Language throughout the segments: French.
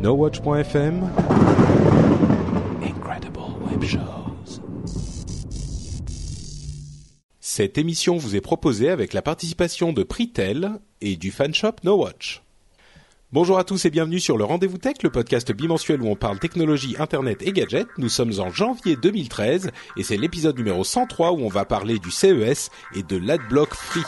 NoWatch.fm Incredible Web Shows. Cette émission vous est proposée avec la participation de Pritel et du fanshop NoWatch. Bonjour à tous et bienvenue sur le Rendez-vous Tech, le podcast bimensuel où on parle technologie, internet et gadgets. Nous sommes en janvier 2013 et c'est l'épisode numéro 103 où on va parler du CES et de l'adblock free.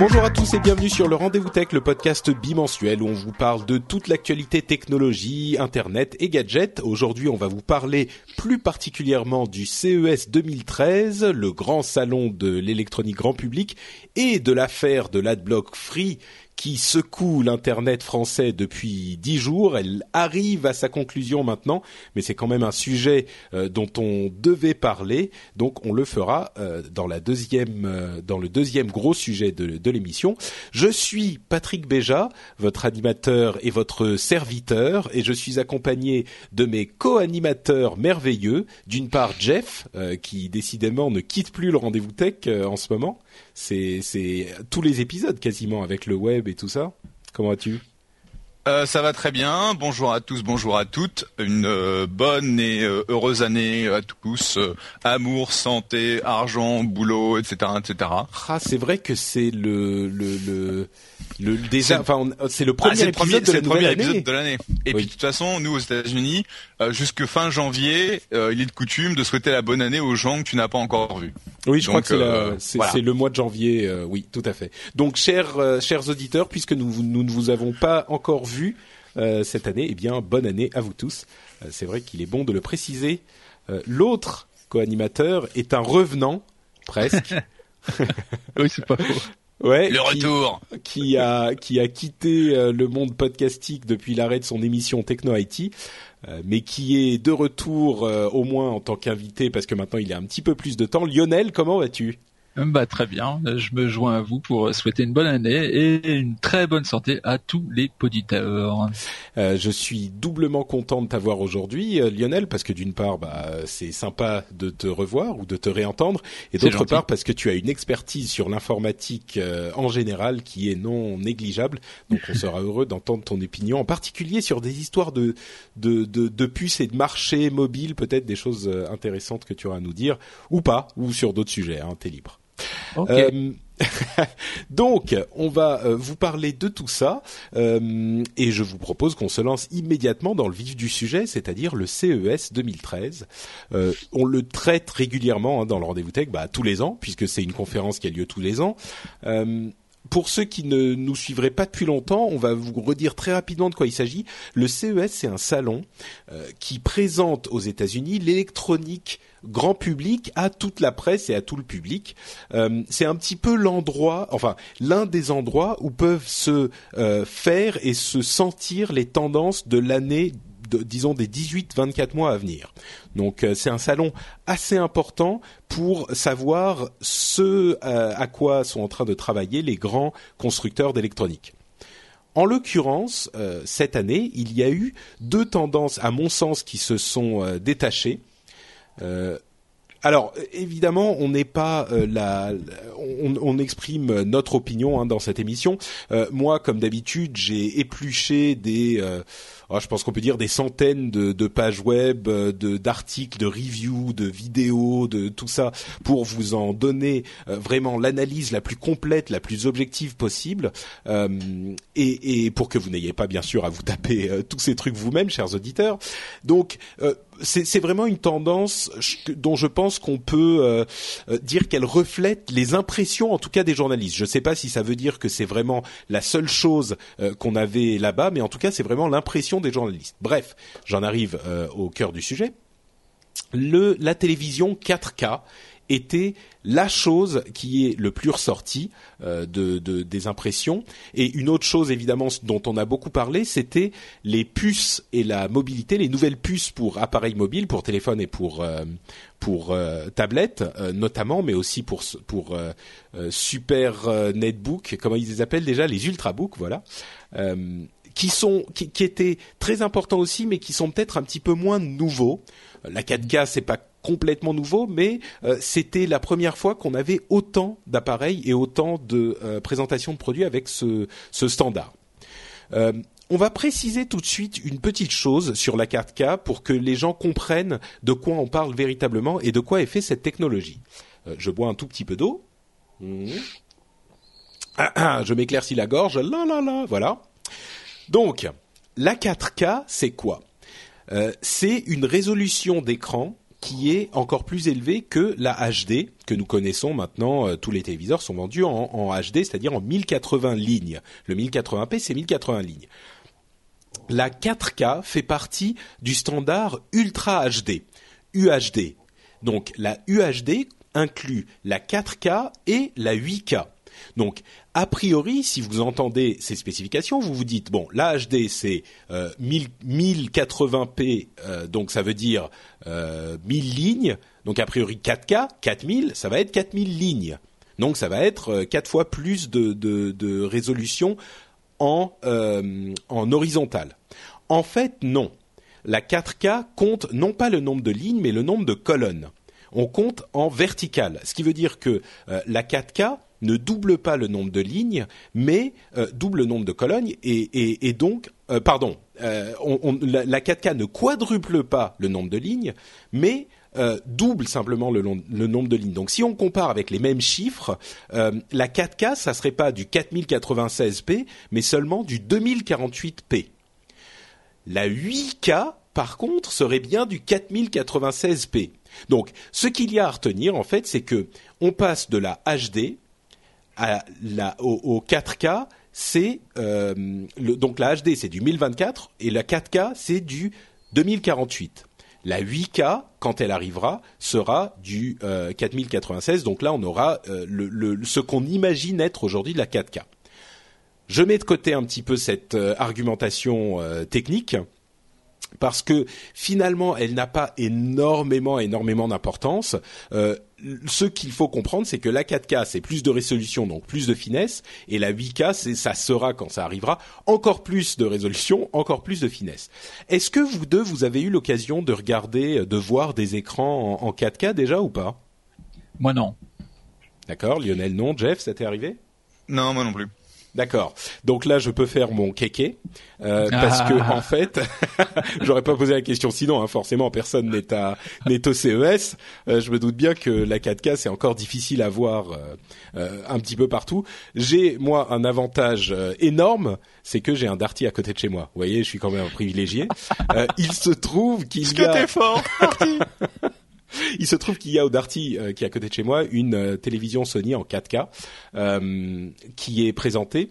Bonjour à tous et bienvenue sur le Rendez-vous Tech, le podcast bimensuel où on vous parle de toute l'actualité technologie, internet et gadgets. Aujourd'hui, on va vous parler plus particulièrement du CES 2013, le grand salon de l'électronique grand public et de l'affaire de l'adblock free qui secoue l'internet français depuis dix jours. Elle arrive à sa conclusion maintenant, mais c'est quand même un sujet euh, dont on devait parler, donc on le fera euh, dans la deuxième, euh, dans le deuxième gros sujet de, de l'émission. Je suis Patrick Béja, votre animateur et votre serviteur, et je suis accompagné de mes co-animateurs merveilleux. D'une part Jeff, qui décidément ne quitte plus le rendez-vous tech en ce moment. C'est c'est tous les épisodes quasiment avec le web et tout ça. Comment vas-tu? Euh, ça va très bien. Bonjour à tous, bonjour à toutes. Une euh, bonne et euh, heureuse année à tous. Amour, santé, argent, boulot, etc., etc. Ah, c'est vrai que c'est le le le le déjà. Enfin, on- c'est le premier Ah, épisode premier, de la le premier épisode de l'année. Et Oui. puis de toute façon, nous aux États-Unis, jusque fin janvier, il est de coutume de souhaiter la bonne année aux gens que tu n'as pas encore vus. Oui, je crois que c'est voilà. le mois de janvier. oui, tout à fait. Donc, chers chers auditeurs, puisque nous nous ne vous avons pas encore vus euh, cette année, eh bien, bonne année à vous tous. Euh, c'est vrai qu'il est bon de le préciser. Euh, L'autre co-animateur est un revenant presque. Oui, c'est pas faux. Ouais, Le qui- retour. qui a qui a quitté euh, le monde podcastique depuis l'arrêt de son émission Techno IT, euh, mais qui est de retour euh, au moins en tant qu'invité parce que maintenant il a un petit peu plus de temps. Lionel, comment vas-tu? Bah, très bien. Je me joins à vous pour souhaiter une bonne année et une très bonne santé à tous les auditeurs. Euh, Je suis doublement content de t'avoir aujourd'hui, euh, Lionel, parce que d'une part, bah, c'est sympa de te revoir ou de te réentendre, et d'autre part parce que tu as une expertise sur l'informatique euh, en général qui est non négligeable. Donc, on sera heureux d'entendre ton opinion, en particulier sur des histoires de de, de, de puces et de marchés mobiles, peut-être des choses euh, intéressantes que tu auras à nous dire, ou pas, ou sur d'autres sujets. Hein, T'es libre. Euh, donc, on va euh, vous parler de tout ça euh, et je vous propose qu'on se lance immédiatement dans le vif du sujet, c'est-à-dire le CES 2013. Euh, on le traite régulièrement hein, dans le rendez-vous tech, bah, tous les ans, puisque c'est une conférence qui a lieu tous les ans. Pour ceux qui ne nous suivraient pas depuis longtemps, on va vous redire très rapidement de quoi il s'agit. Le CES, c'est un salon euh, qui présente aux États-Unis l'électronique grand public à toute la presse et à tout le public. Euh, c'est un petit peu l'endroit, enfin l'un des endroits où peuvent se euh, faire et se sentir les tendances de l'année, disons des 18-24 mois à venir. Donc euh, c'est un salon assez important pour savoir ce euh, à quoi sont en train de travailler les grands constructeurs d'électronique. En l'occurrence, euh, cette année, il y a eu deux tendances, à mon sens, qui se sont détachées. Alors évidemment, on n'est pas la, on, exprime notre opinion hein, dans cette émission. Moi, comme d'habitude, j'ai épluché des, je pense qu'on peut dire des centaines de, pages web, euh, de d'articles, de reviews, de vidéos, de tout ça pour vous en donner euh, vraiment l'analyse la plus complète, la plus objective possible, euh, et, pour que vous n'ayez pas bien sûr à vous taper tous ces trucs vous-même, chers auditeurs. Donc c'est vraiment une tendance dont je pense qu'on peut dire qu'elle reflète les impressions, en tout cas des journalistes. Je ne sais pas si ça veut dire que c'est vraiment la seule chose qu'on avait là-bas, mais en tout cas c'est vraiment l'impression des journalistes. Bref, j'en arrive au cœur du sujet. La télévision 4K était la chose qui est le plus ressortie euh, de, des impressions. Et une autre chose évidemment dont on a beaucoup parlé, c'était les puces et la mobilité, les nouvelles puces pour appareils mobiles, pour téléphone et pour euh, euh, notamment, mais aussi pour pour super netbook, comment ils les appellent déjà, les ultrabooks, voilà. Qui sont qui, qui étaient très importants aussi, mais qui sont peut-être un petit peu moins nouveaux. La 4K, c'est pas complètement nouveau, mais euh, c'était la première fois qu'on avait autant d'appareils et autant de euh, présentations de produits avec ce, ce standard. Euh, on va préciser tout de suite une petite chose sur la 4K pour que les gens comprennent de quoi on parle véritablement et de quoi est fait cette technologie. je bois un tout petit peu d'eau. Mmh. Ah, ah, je m'éclaircis la gorge. Là, là, là, voilà. Donc, la 4K, c'est quoi? C'est une résolution d'écran qui est encore plus élevé que la HD que nous connaissons maintenant. Euh, tous les téléviseurs sont vendus en, HD, c'est-à-dire en 1080 lignes. Le 1080p, c'est 1080 lignes. La 4K fait partie du standard Ultra HD, UHD. Donc la UHD inclut la 4K et la 8K. Donc, a priori, si vous entendez ces spécifications, vous vous dites bon, la HD c'est euh, 1080p, euh, donc ça veut dire euh, 1000 lignes. Donc a priori 4K, 4000, ça va être 4000 lignes. Donc ça va être euh, quatre fois plus de, de, résolution en, euh, en horizontal. En fait, non. La 4K compte non pas le nombre de lignes, mais le nombre de colonnes. On compte en vertical, ce qui veut dire que la 4K ne double pas le nombre de lignes, mais euh, double le nombre de colonnes et, donc, euh, pardon, euh, la, 4K ne quadruple pas le nombre de lignes, mais double simplement le, nombre de lignes. Donc si on compare avec les mêmes chiffres, la 4K, ça serait pas du 4096p, mais seulement du 2048p. La 8K, par contre, serait bien du 4096p. Donc, ce qu'il y a à retenir, en fait, c'est que on passe de la HD au, 4K, c'est euh, donc la HD c'est du 1024 et la 4K c'est du 2048. La 8K, quand elle arrivera, sera du 4096. Euh, donc là, on aura euh, ce qu'on imagine être aujourd'hui de la 4K. Je mets de côté un petit peu cette argumentation technique parce que finalement, elle n'a pas énormément, énormément d'importance. Euh, ce qu'il faut comprendre, c'est que la 4K, c'est plus de résolution, donc plus de finesse, et la 8K, c'est, ça sera, quand ça arrivera, encore plus de résolution, encore plus de finesse. Est-ce que vous deux, vous avez eu l'occasion de regarder, de voir des écrans en, en 4K déjà ou pas? Moi non. D'accord, Lionel non, Jeff, ça t'est arrivé? Non, moi non plus. D'accord. Donc là, je peux faire mon kéké euh, parce que en fait, j'aurais pas posé la question sinon. Hein, forcément, personne n'est à n'est au CES. Euh, je me doute bien que la 4K c'est encore difficile à voir euh, euh, un petit peu partout. J'ai moi un avantage euh, énorme, c'est que j'ai un Darty à côté de chez moi. Vous voyez, je suis quand même un privilégié. il se trouve qu'il y a. Que t'es fort. Il se trouve qu'il y a au Darty, euh, qui est à côté de chez moi, une euh, télévision Sony en 4K euh, qui est présentée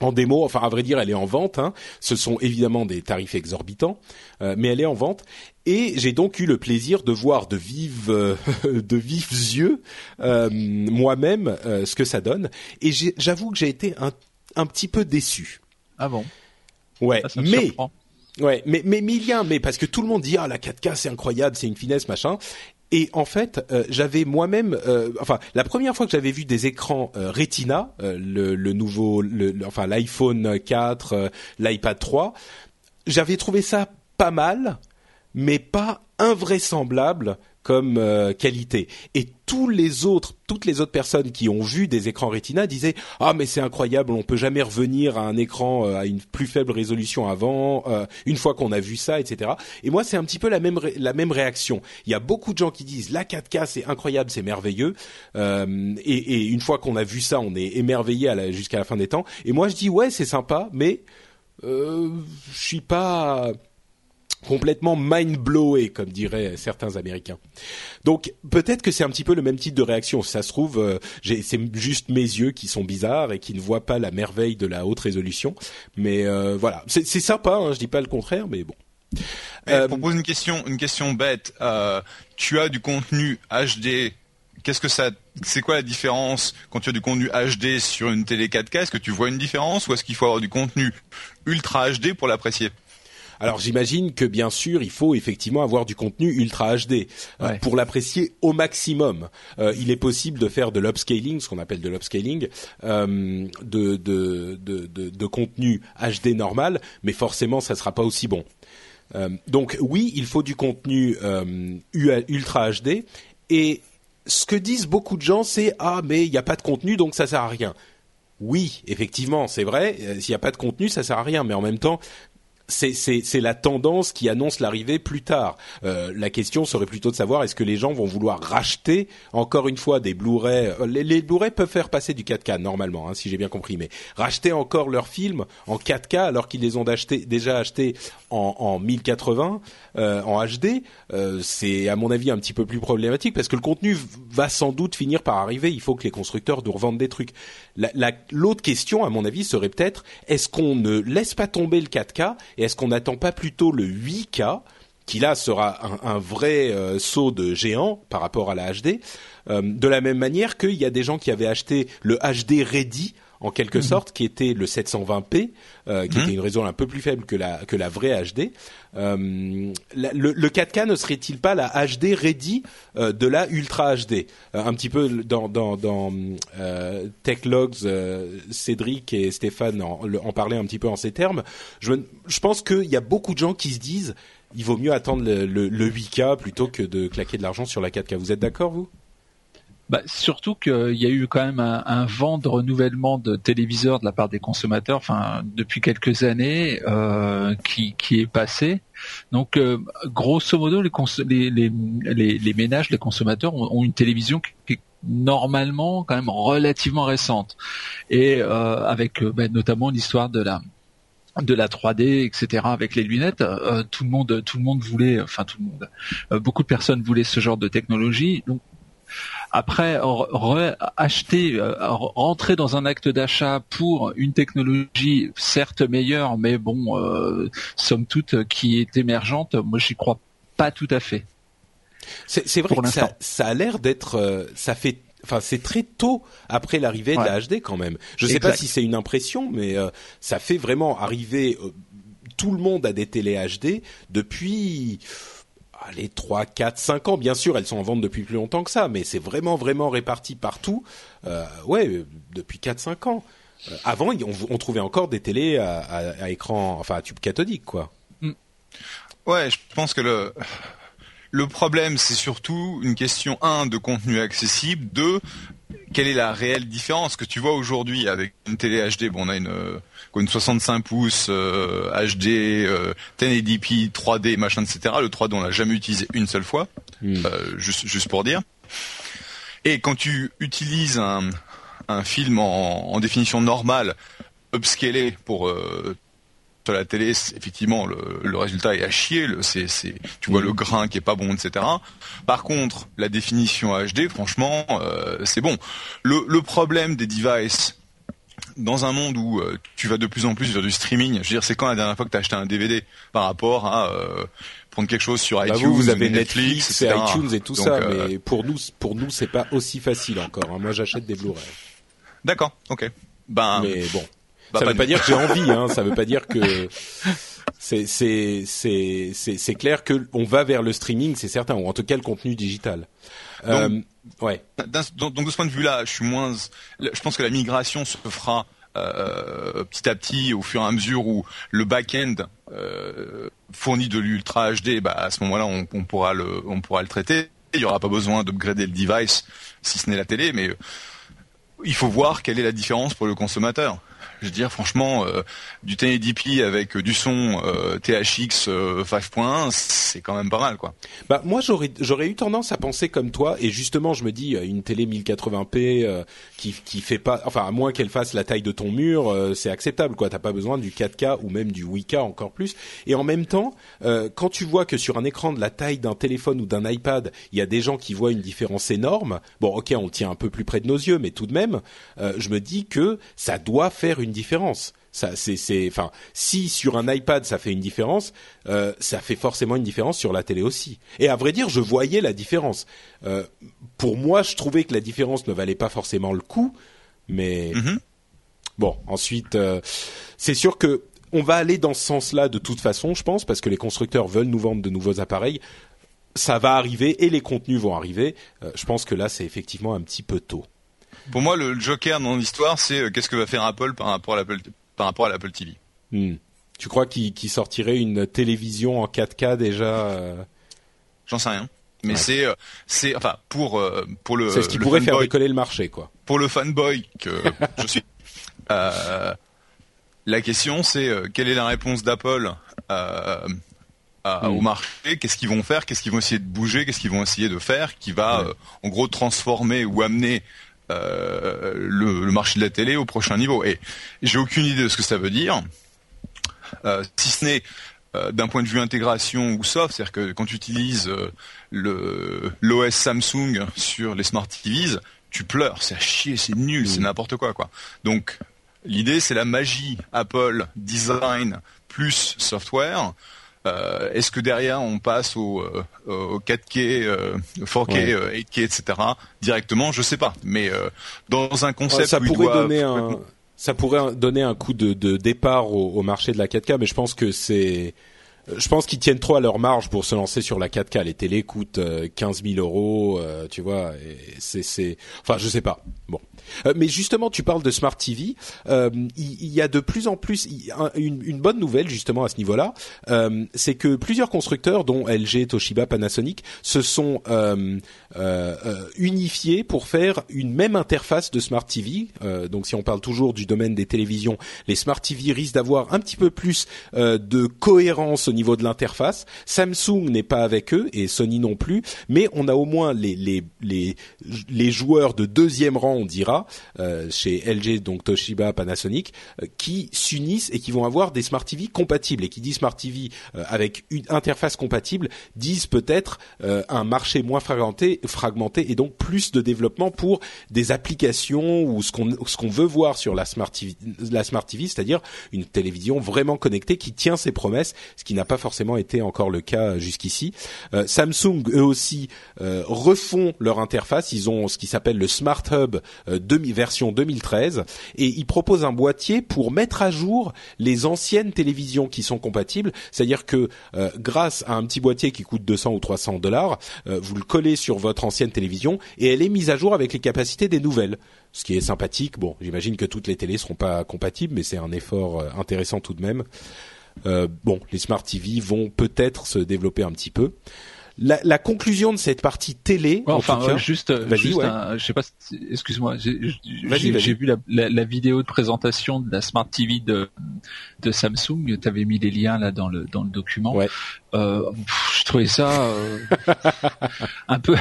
en démo, enfin à vrai dire, elle est en vente. Hein. Ce sont évidemment des tarifs exorbitants, mais elle est en vente. Et j'ai donc eu le plaisir de voir de vives, de vifs yeux moi-même ce que ça donne. Et j'avoue que j'ai été un, un petit peu déçu. Ah bon? Ouais, mais Ouais, mais, mais, mais il y a mais parce que tout le monde dit ah la 4K c'est incroyable, c'est une finesse machin. Et en fait, euh, j'avais moi-même, euh, enfin, la première fois que j'avais vu des écrans euh, Retina, le, le, nouveau, le, enfin l'iPhone 4, l'iPad 3, j'avais trouvé ça pas mal, mais pas invraisemblable euh, qualité. Et tous les autres, toutes les autres personnes qui ont vu des écrans Retina disaient ah mais c'est incroyable, on peut jamais revenir à un écran euh, à une plus faible résolution avant. Euh, une fois qu'on a vu ça, etc. Et moi c'est un petit peu la même la même réaction. Il y a beaucoup de gens qui disent la 4K c'est incroyable, c'est merveilleux. Et, et, une fois qu'on a vu ça, on est émerveillé jusqu'à la fin des temps. Et moi je dis ouais c'est sympa, mais je suis pas complètement mind-blowé, comme diraient certains Américains. Donc peut-être que c'est un petit peu le même type de réaction. ça se trouve, euh, c'est juste mes yeux qui sont bizarres et qui ne voient pas la merveille de la haute résolution. Mais euh, voilà, c'est sympa, hein, je dis pas le contraire, mais bon. Euh, pour poser une question, une question bête, euh, tu as du contenu HD. Qu'est-ce que ça, c'est quoi la différence quand tu as du contenu HD sur une télé 4K Est-ce que tu vois une différence ou est-ce qu'il faut avoir du contenu ultra HD pour l'apprécier? Alors j'imagine que bien sûr il faut effectivement avoir du contenu ultra HD euh, pour l'apprécier au maximum. Euh, il est possible de faire de l'upscaling, ce qu'on appelle de l'upscaling, euh, de, de, de, de, contenu HD normal, mais forcément ça sera pas aussi bon. donc oui, il faut du contenu ultra HD et ce que disent beaucoup de gens, c'est ah mais il n'y a pas de contenu donc ça sert à rien. Oui, effectivement, c'est vrai. S'il n'y a pas de contenu, ça sert à rien. Mais en même temps, c'est la tendance qui annonce l'arrivée plus tard. Euh, la question serait plutôt de savoir est-ce que les gens vont vouloir racheter encore une fois des Blu-ray. Euh, les, les Blu-ray peuvent faire passer du 4K normalement, hein, si j'ai bien compris, mais racheter encore leurs films en 4K alors qu'ils les ont déjà achetés en, en 1080 euh, en HD, euh, c'est à mon avis un petit peu plus problématique parce que le contenu va sans doute finir par arriver. Il faut que les constructeurs nous revendent des trucs. L'autre question, à mon avis, serait peut-être est-ce qu'on ne laisse pas tomber le 4K et est-ce qu'on n'attend pas plutôt le 8K qui là sera un, vrai euh, saut de géant par rapport à la HD, euh, de la même manière qu'il y a des gens qui avaient acheté le HD Ready en quelque mhm. sorte, qui était le 720p, euh, qui mhm. était une raison un peu plus faible que la que la vraie HD. Euh, le, le, 4K ne serait-il pas la HD ready euh, de la Ultra HD Un petit peu dans dans, dans Tech Logs, Cédric et Stéphane en, en, parlaient un petit peu en ces termes. Je, je pense qu'il y a beaucoup de gens qui se disent il vaut mieux attendre le, le, le 8K plutôt que de claquer de l'argent sur la 4K. Vous êtes d'accord vous? Bah, surtout qu'il y a eu quand même un, vent de renouvellement de téléviseurs de la part des consommateurs, enfin depuis quelques années, euh, qui, qui est passé. Donc, euh, grosso modo, les, les, les, les, ménages, les consommateurs ont, une télévision qui, est normalement quand même relativement récente, et euh, avec euh, bah, notamment l'histoire de la de la 3D, etc. Avec les lunettes, euh, tout le monde, tout le monde voulait, enfin tout le monde, euh, beaucoup de personnes voulaient ce genre de technologie. Après, acheter, euh, rentrer dans un acte d'achat pour une technologie certes meilleure, mais bon, euh, somme toute, qui est émergente, moi j'y crois pas tout à fait. C'est vrai que ça, ça, a l'air d'être, euh, ça fait enfin c'est très tôt après l'arrivée de la HD quand même. Je ne sais pas si c'est une impression, mais ça fait vraiment arriver tout le monde a des télé HD depuis les 3, 4, 5 ans. Bien sûr, elles sont en vente depuis plus longtemps que ça, mais c'est vraiment, vraiment réparti partout. Euh, ouais, depuis 4, 5 ans. Euh, avant, on, trouvait encore des télés à, écran, enfin à tube cathodique, quoi. Mm. Ouais, je pense que le le problème, c'est surtout une question un de contenu accessible, deux quelle est la réelle différence que tu vois aujourd'hui avec une télé HD Bon, on a une euh, une 65 pouces euh, HD, euh, 1080p, 3D, machin, etc. Le 3D, on l'a jamais utilisé une seule fois, hmm. euh, juste juste pour dire. Et quand tu utilises un un film en, en définition normale, upscalé pour euh, la télé, effectivement, le, résultat est à chier. Le, c'est, c'est, tu vois le grain qui est pas bon, etc. Par contre, la définition HD, franchement, euh, c'est bon. Le, le problème des devices dans un monde où euh, tu vas de plus en plus vers du streaming, je veux dire, c'est quand la dernière fois que tu as acheté un DVD par rapport à euh, prendre quelque chose sur bah iTunes, vous, avez Netflix, et iTunes et tout ça, mais pour nous, pour nous, c'est pas aussi facile encore. Hein. Moi, j'achète des Blu-ray. D'accord, ok. Ben, mais bon, bah, ça ne veut pas dire que j'ai envie, hein. Ça veut pas dire que c'est c'est c'est c'est clair que on va vers le streaming, c'est certain, ou en tout cas le contenu digital. Donc, euh, ouais. Donc, de ce point de vue-là, je suis moins. Je pense que la migration se fera euh, petit à petit au fur et à mesure où le back-end euh, fournit de l'ultra HD. Bah à ce moment-là, on, on pourra le on pourra le traiter. il n'y aura pas besoin d'upgrader le device si ce n'est la télé, mais il faut voir quelle est la différence pour le consommateur. Je veux dire, franchement, euh, du 1080p avec du son euh, THX 5.1, c'est quand même pas mal, quoi. Bah moi, j'aurais j'aurais eu tendance à penser comme toi, et justement, je me dis euh, une télé 1080p qui qui fait pas, enfin à moins qu'elle fasse la taille de ton mur, c'est acceptable, quoi. T'as pas besoin du 4K ou même du 8K encore plus. Et en même temps, quand tu vois que sur un écran de la taille d'un téléphone ou d'un iPad, il y a des gens qui voient une différence énorme. Bon, ok, on tient un peu plus près de nos yeux, mais tout de même, je me dis que ça doit faire une une différence. Ça, c'est, enfin, si sur un iPad ça fait une différence, euh, ça fait forcément une différence sur la télé aussi. Et à vrai dire, je voyais la différence. Euh, pour moi, je trouvais que la différence ne valait pas forcément le coup, mais mm-hmm. bon. Ensuite, euh, c'est sûr que on va aller dans ce sens-là de toute façon, je pense, parce que les constructeurs veulent nous vendre de nouveaux appareils. Ça va arriver et les contenus vont arriver. je pense que là, c'est effectivement un petit peu tôt. Pour moi, le joker dans l'histoire, c'est euh, qu'est-ce que va faire Apple par rapport à l'Apple, par rapport à l'Apple TV. Hmm. Tu crois qu'il sortirait une télévision en 4K déjà euh? J'en sais rien. Mais c'est euh, c'est enfin pour pour le c'est ce qui pourrait faire décoller le marché quoi. Pour le fanboy que je suis. la question c'est quelle est la réponse d'Apple hmm. au marché? Qu'est-ce qu'ils vont faire? Qu'est-ce qu'ils vont essayer de bouger? Qu'est-ce qu'ils vont essayer de faire Qui va en gros transformer ou amener euh, le, marché de la télé au prochain niveau. Et j'ai aucune idée de ce que ça veut dire, euh, si ce n'est euh, d'un point de vue intégration ou soft, c'est-à-dire que quand tu utilises le l'OS Samsung sur les smart TVs, tu pleures, c'est à chier, c'est nul, c'est mm. n'importe quoi quoi. Donc l'idée c'est la magie Apple design plus software euh, est-ce que derrière on passe au, 4K, 4K, 8K, etc. directement Je sais pas. Mais euh, dans un concept ça où pourrait donner un ça pourrait donner un coup de, départ au, marché de la 4K, mais je pense que c'est je pense qu'ils tiennent trop à leur marge pour se lancer sur la 4K. Les télés coûtent 15 000 euros, tu vois. Enfin, je sais pas. Bon, euh, mais justement, tu parles de Smart TV. Euh, il, y, a de plus en plus une, bonne nouvelle justement à ce niveau-là, euh, c'est que plusieurs constructeurs, dont LG, Toshiba, Panasonic, se sont euh, euh, unifiés pour faire une même interface de Smart TV. donc, si on parle toujours du domaine des télévisions, les Smart TV risquent d'avoir un petit peu plus de cohérence au niveau de l'interface. Samsung n'est pas avec eux et Sony non plus, mais on a au moins les les les, les joueurs de deuxième rang, on dira euh, chez LG, donc Toshiba, Panasonic, euh, qui s'unissent et qui vont avoir des smart TV compatibles. Et qui disent smart TV euh, avec une interface compatible disent peut-être un marché moins fragmenté, fragmenté et donc plus de développement pour des applications ou ce qu'on ce veut voir sur la smart TV, TV, c'est-à-dire une télévision vraiment connectée qui tient ses promesses, ce qui n'a pas forcément été encore le cas jusqu'ici. Samsung eux aussi refont leur interface. Ils ont ce qui s'appelle le Smart Hub version 2013 et il propose un boîtier pour mettre à jour les anciennes télévisions qui sont compatibles. C'est-à-dire que euh, grâce à un petit boîtier qui coûte 200 ou 300 dollars, euh, vous le collez sur votre ancienne télévision et elle est mise à jour avec les capacités des nouvelles ce qui est sympathique. Bon, j'imagine que toutes les télés seront pas compatibles, mais c'est un effort euh, intéressant tout de même. Bon, les smart TV vont peut-être se développer un petit peu la, la, conclusion de cette partie télé. enfin, juste, juste je sais pas, excuse-moi, j'ai vu la, la, la, vidéo de présentation de la Smart TV de, de Samsung. Tu avais mis les liens là dans le dans le document. Ouais. Euh, je trouvais ça euh, un peu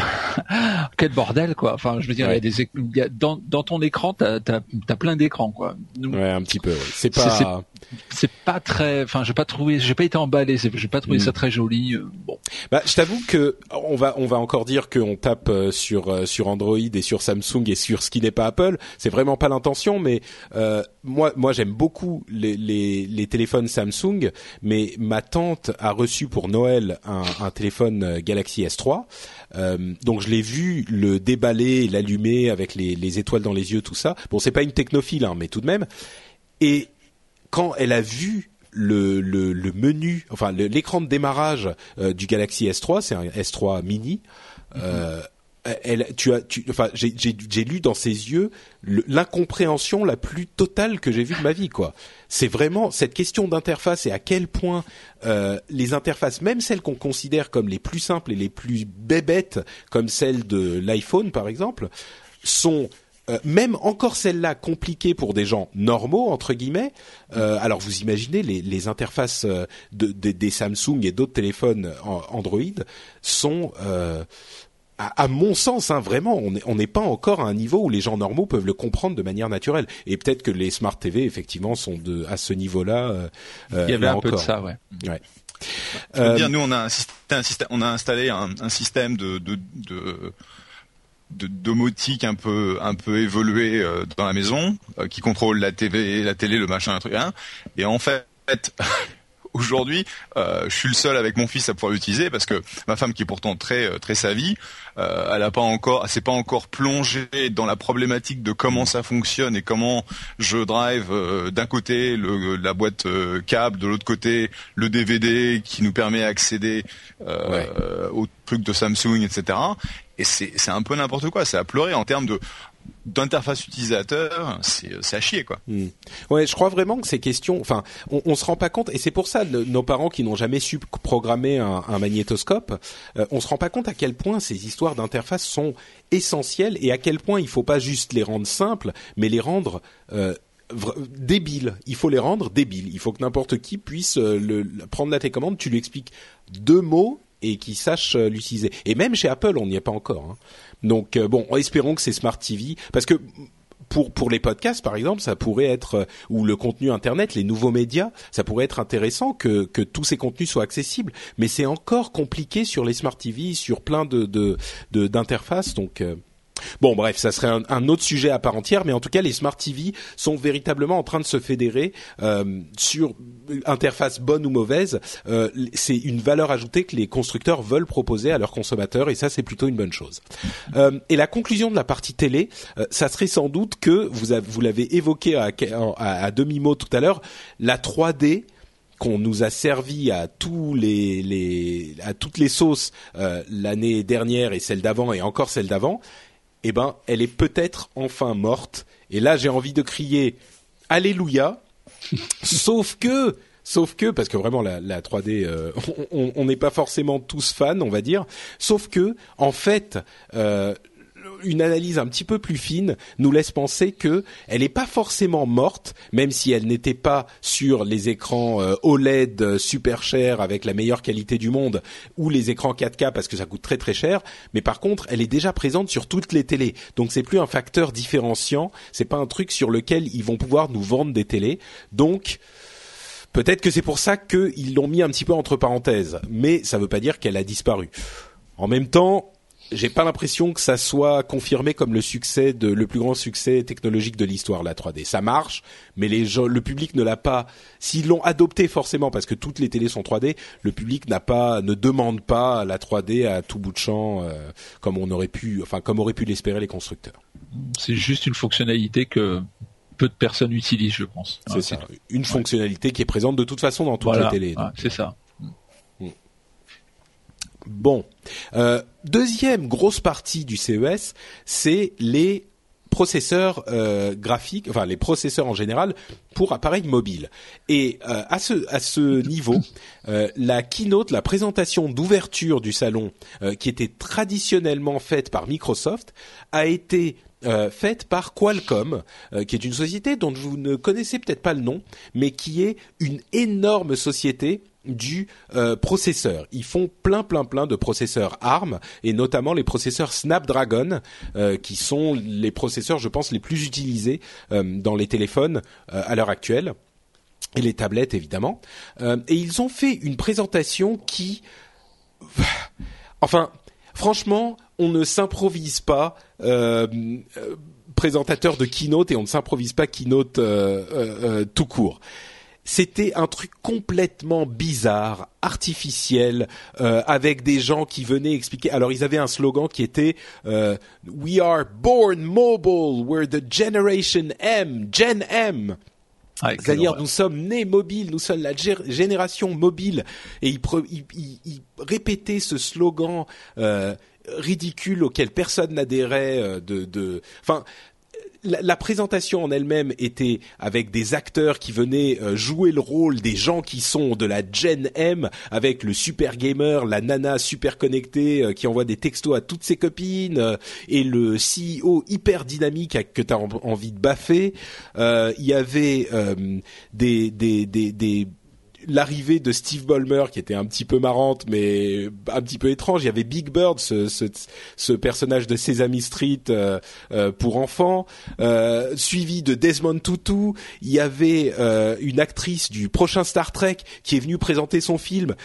quel bordel quoi. Enfin, je veux dire, il y a des y a, dans dans ton écran, t'as as, as, plein d'écrans quoi. ouais, un petit peu. C'est pas c'est pas très. Enfin, j'ai pas trouvé, j'ai pas été emballé. J'ai pas trouvé ça mm. très joli. Euh, bon. Bah, je t'avoue que on va on va encore dire qu'on tape sur sur Android et sur Samsung et sur ce qui n'est pas Apple. C'est vraiment pas l'intention, mais moi moi j'aime beaucoup les, les, les téléphones Samsung, mais ma tante a reçu pour Noël un, un téléphone Galaxy S3. Euh, donc je l'ai vu le déballer, l'allumer avec les, les étoiles dans les yeux, tout ça. Bon, c'est pas une technophile, hein, mais tout de même. Et quand elle a vu le, le, menu, enfin l'écran de démarrage euh, du Galaxy S3, c'est un S3 mini. Euh, elle, tu as, tu, enfin, j'ai, lu dans ses yeux l'incompréhension la plus totale que j'ai vue de ma vie, quoi. C'est vraiment cette question d'interface et à quel point euh, les interfaces, même celles qu'on considère comme les plus simples et les plus bébêtes, comme celle de l'iPhone par exemple, sont euh, même encore celles-là compliquées pour des gens normaux entre guillemets. Euh, alors vous imaginez les, interfaces de, de- des Samsung et d'autres téléphones Android sont à, à mon sens, hein, vraiment, on n'est on n'est pas encore à un niveau où les gens normaux peuvent le comprendre de manière naturelle. Et peut-être que les smart TV, effectivement, sont de à ce niveau-là. euh, euh, Il y avait un peu de encore. ça, ouais. Ouais. Je veux Euh, dire, nous, on a un système, un système- on a installé un, un système de, de, de, de domotique un peu, un peu évolué euh, dans la maison, euh, qui contrôle la TV, la télé, le machin, un truc, hein. Et en fait, aujourd'hui, euh, je suis le seul avec mon fils à pouvoir l'utiliser parce que ma femme, qui est pourtant très, euh, très savie, euh, elle a pas encore, elle s'est pas encore plongée dans la problématique de comment ça fonctionne et comment je drive euh, d'un côté le, la boîte euh, câble, de l'autre côté le DVD qui nous permet d'accéder euh, Ouais. aux trucs de Samsung, etc. Et c'est c'est un peu n'importe quoi, c'est à pleurer en termes de d'interface utilisateur, c'est c'est à chier quoi. Hmm. Ouais, je crois vraiment que ces questions, enfin, on, on se rend pas compte, et c'est pour ça nos parents qui n'ont jamais su programmer un, magnétoscope, euh, on se rend pas compte à quel point ces histoires d'interface sont essentielles et à quel point il faut pas juste les rendre simples, mais les rendre euh, débiles. Il faut les rendre débiles. Il faut que n'importe qui puisse euh, prendre la télécommande, tu lui expliques deux mots et qu'il sache euh, l'utiliser. Et même chez Apple, on n'y est pas encore. hein. Donc euh, bon, espérons que ces smart TV, parce que pour pour les podcasts par exemple, ça pourrait être euh, ou le contenu internet, les nouveaux médias, ça pourrait être intéressant que que tous ces contenus soient accessibles. Mais c'est encore compliqué sur les smart TV, sur plein de de- d'interfaces. Donc euh, Bon, bref, ça serait un, autre sujet à part entière, mais en tout cas, les smart TV sont véritablement en train de se fédérer euh, sur interface bonne ou mauvaise. Euh, c'est une valeur ajoutée que les constructeurs veulent proposer à leurs consommateurs, et ça, c'est plutôt une bonne chose. Euh, et la conclusion de la partie télé, euh, ça serait sans doute que vous, avez- vous l'avez évoqué à, demi mot tout à l'heure, la 3D qu'on nous a servi à tous les, à toutes les sauces l'année dernière et celle d'avant et encore celle d'avant, eh ben elle est peut-être enfin morte. Et là j'ai envie de crier alléluia. sauf que Sauf que, parce que vraiment la, la 3D, euh, on- on n'est pas forcément tous fans, on va dire. Sauf que, en fait, euh, une analyse un petit peu plus fine nous laisse penser que elle n'est pas forcément morte, même si elle n'était pas sur les écrans euh, OLED super chers avec la meilleure qualité du monde ou les écrans 4K parce que ça coûte très très cher. Mais par contre, elle est déjà présente sur toutes les télés, donc c'est plus un facteur différenciant. C'est pas un truc sur lequel ils vont pouvoir nous vendre des télés. Donc Peut-être que c'est pour ça qu'ils l'ont mis un petit peu entre parenthèses, mais ça ne veut pas dire qu'elle a disparu. En même temps, j'ai pas l'impression que ça soit confirmé comme le succès de le plus grand succès technologique de l'histoire la 3D. Ça marche, mais les gens, le public ne l'a pas. S'ils l'ont adopté forcément parce que toutes les télés sont 3D, le public n'a pas, ne demande pas la 3D à tout bout de champ euh, comme on aurait pu, enfin comme auraient pu l'espérer les constructeurs. C'est juste une fonctionnalité que peu de personnes utilisent, je pense. C'est tout. une fonctionnalité qui est présente de toute façon dans toutes Voilà, les télés. ouais, c'est ça. Bon, Euh, deuxième grosse partie du CES, c'est les processeurs euh, graphiques, enfin les processeurs en général pour appareils mobiles. Et euh, à ce à ce niveau, la keynote, la présentation d'ouverture du salon, qui était traditionnellement faite par Microsoft, a été euh, faite par Qualcomm, euh, qui est une société dont vous ne connaissez peut-être pas le nom, mais qui est une énorme société du euh, processeur. Ils font plein plein plein de processeurs ARM et notamment les processeurs Snapdragon euh, qui sont les processeurs je pense les plus utilisés dans les téléphones à l'heure actuelle et les tablettes évidemment. Et ils ont fait une présentation qui enfin franchement on ne s'improvise pas euh, euh, présentateur de keynote et on ne s'improvise pas keynote euh, euh, euh, tout court c'était un truc complètement bizarre, artificiel, avec des gens qui venaient expliquer. Alors ils avaient un slogan qui était "We are born mobile, we're the generation M, Gen M." C'est-à-dire nous sommes nés mobiles, nous sommes la gé- génération mobile. Et il, il, il- il répétait ce slogan euh, ridicules auxquelles personne n'adhérait. De, de, enfin, la, présentation en elle-même était avec des acteurs qui venaient euh, jouer le rôle des gens qui sont de la Gen M, avec le super gamer, la nana super connectée euh, qui envoie des textos à toutes ses copines, euh, et le CEO hyper dynamique que tu as envie de baffer. Il y avait des, des, des, des l'arrivée de Steve Ballmer qui était un petit peu marrante mais un petit peu étrange. Il y avait Big Bird, ce, ce, ce personnage de Sesame Street euh, euh, pour enfants, euh, suivi de Desmond Tutu. Il y avait une actrice du prochain Star Trek qui est venue présenter son film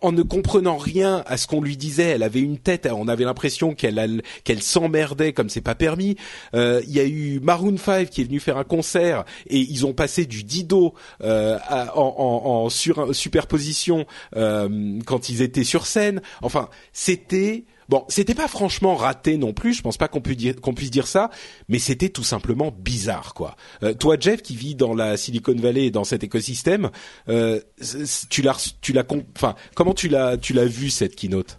en ne comprenant rien à ce qu'on lui disait, elle avait une tête, on avait l'impression qu'elle s'emmerdait comme c'est pas permis. Euh, il y a eu Maroon 5 qui est venu faire un concert et ils ont passé du Dido euh, en, en, sur, superposition euh, quand ils étaient sur scène. Enfin, c'était Bon, c'était pas franchement raté non plus. Je pense pas qu'on puisse dire ça, mais c'était tout simplement bizarre, quoi. Euh, toi, Jeff, qui vit dans la Silicon Valley et dans cet écosystème, euh, tu l'as, tu l'as, enfin, comment tu l'as, tu l'as vu cette keynote?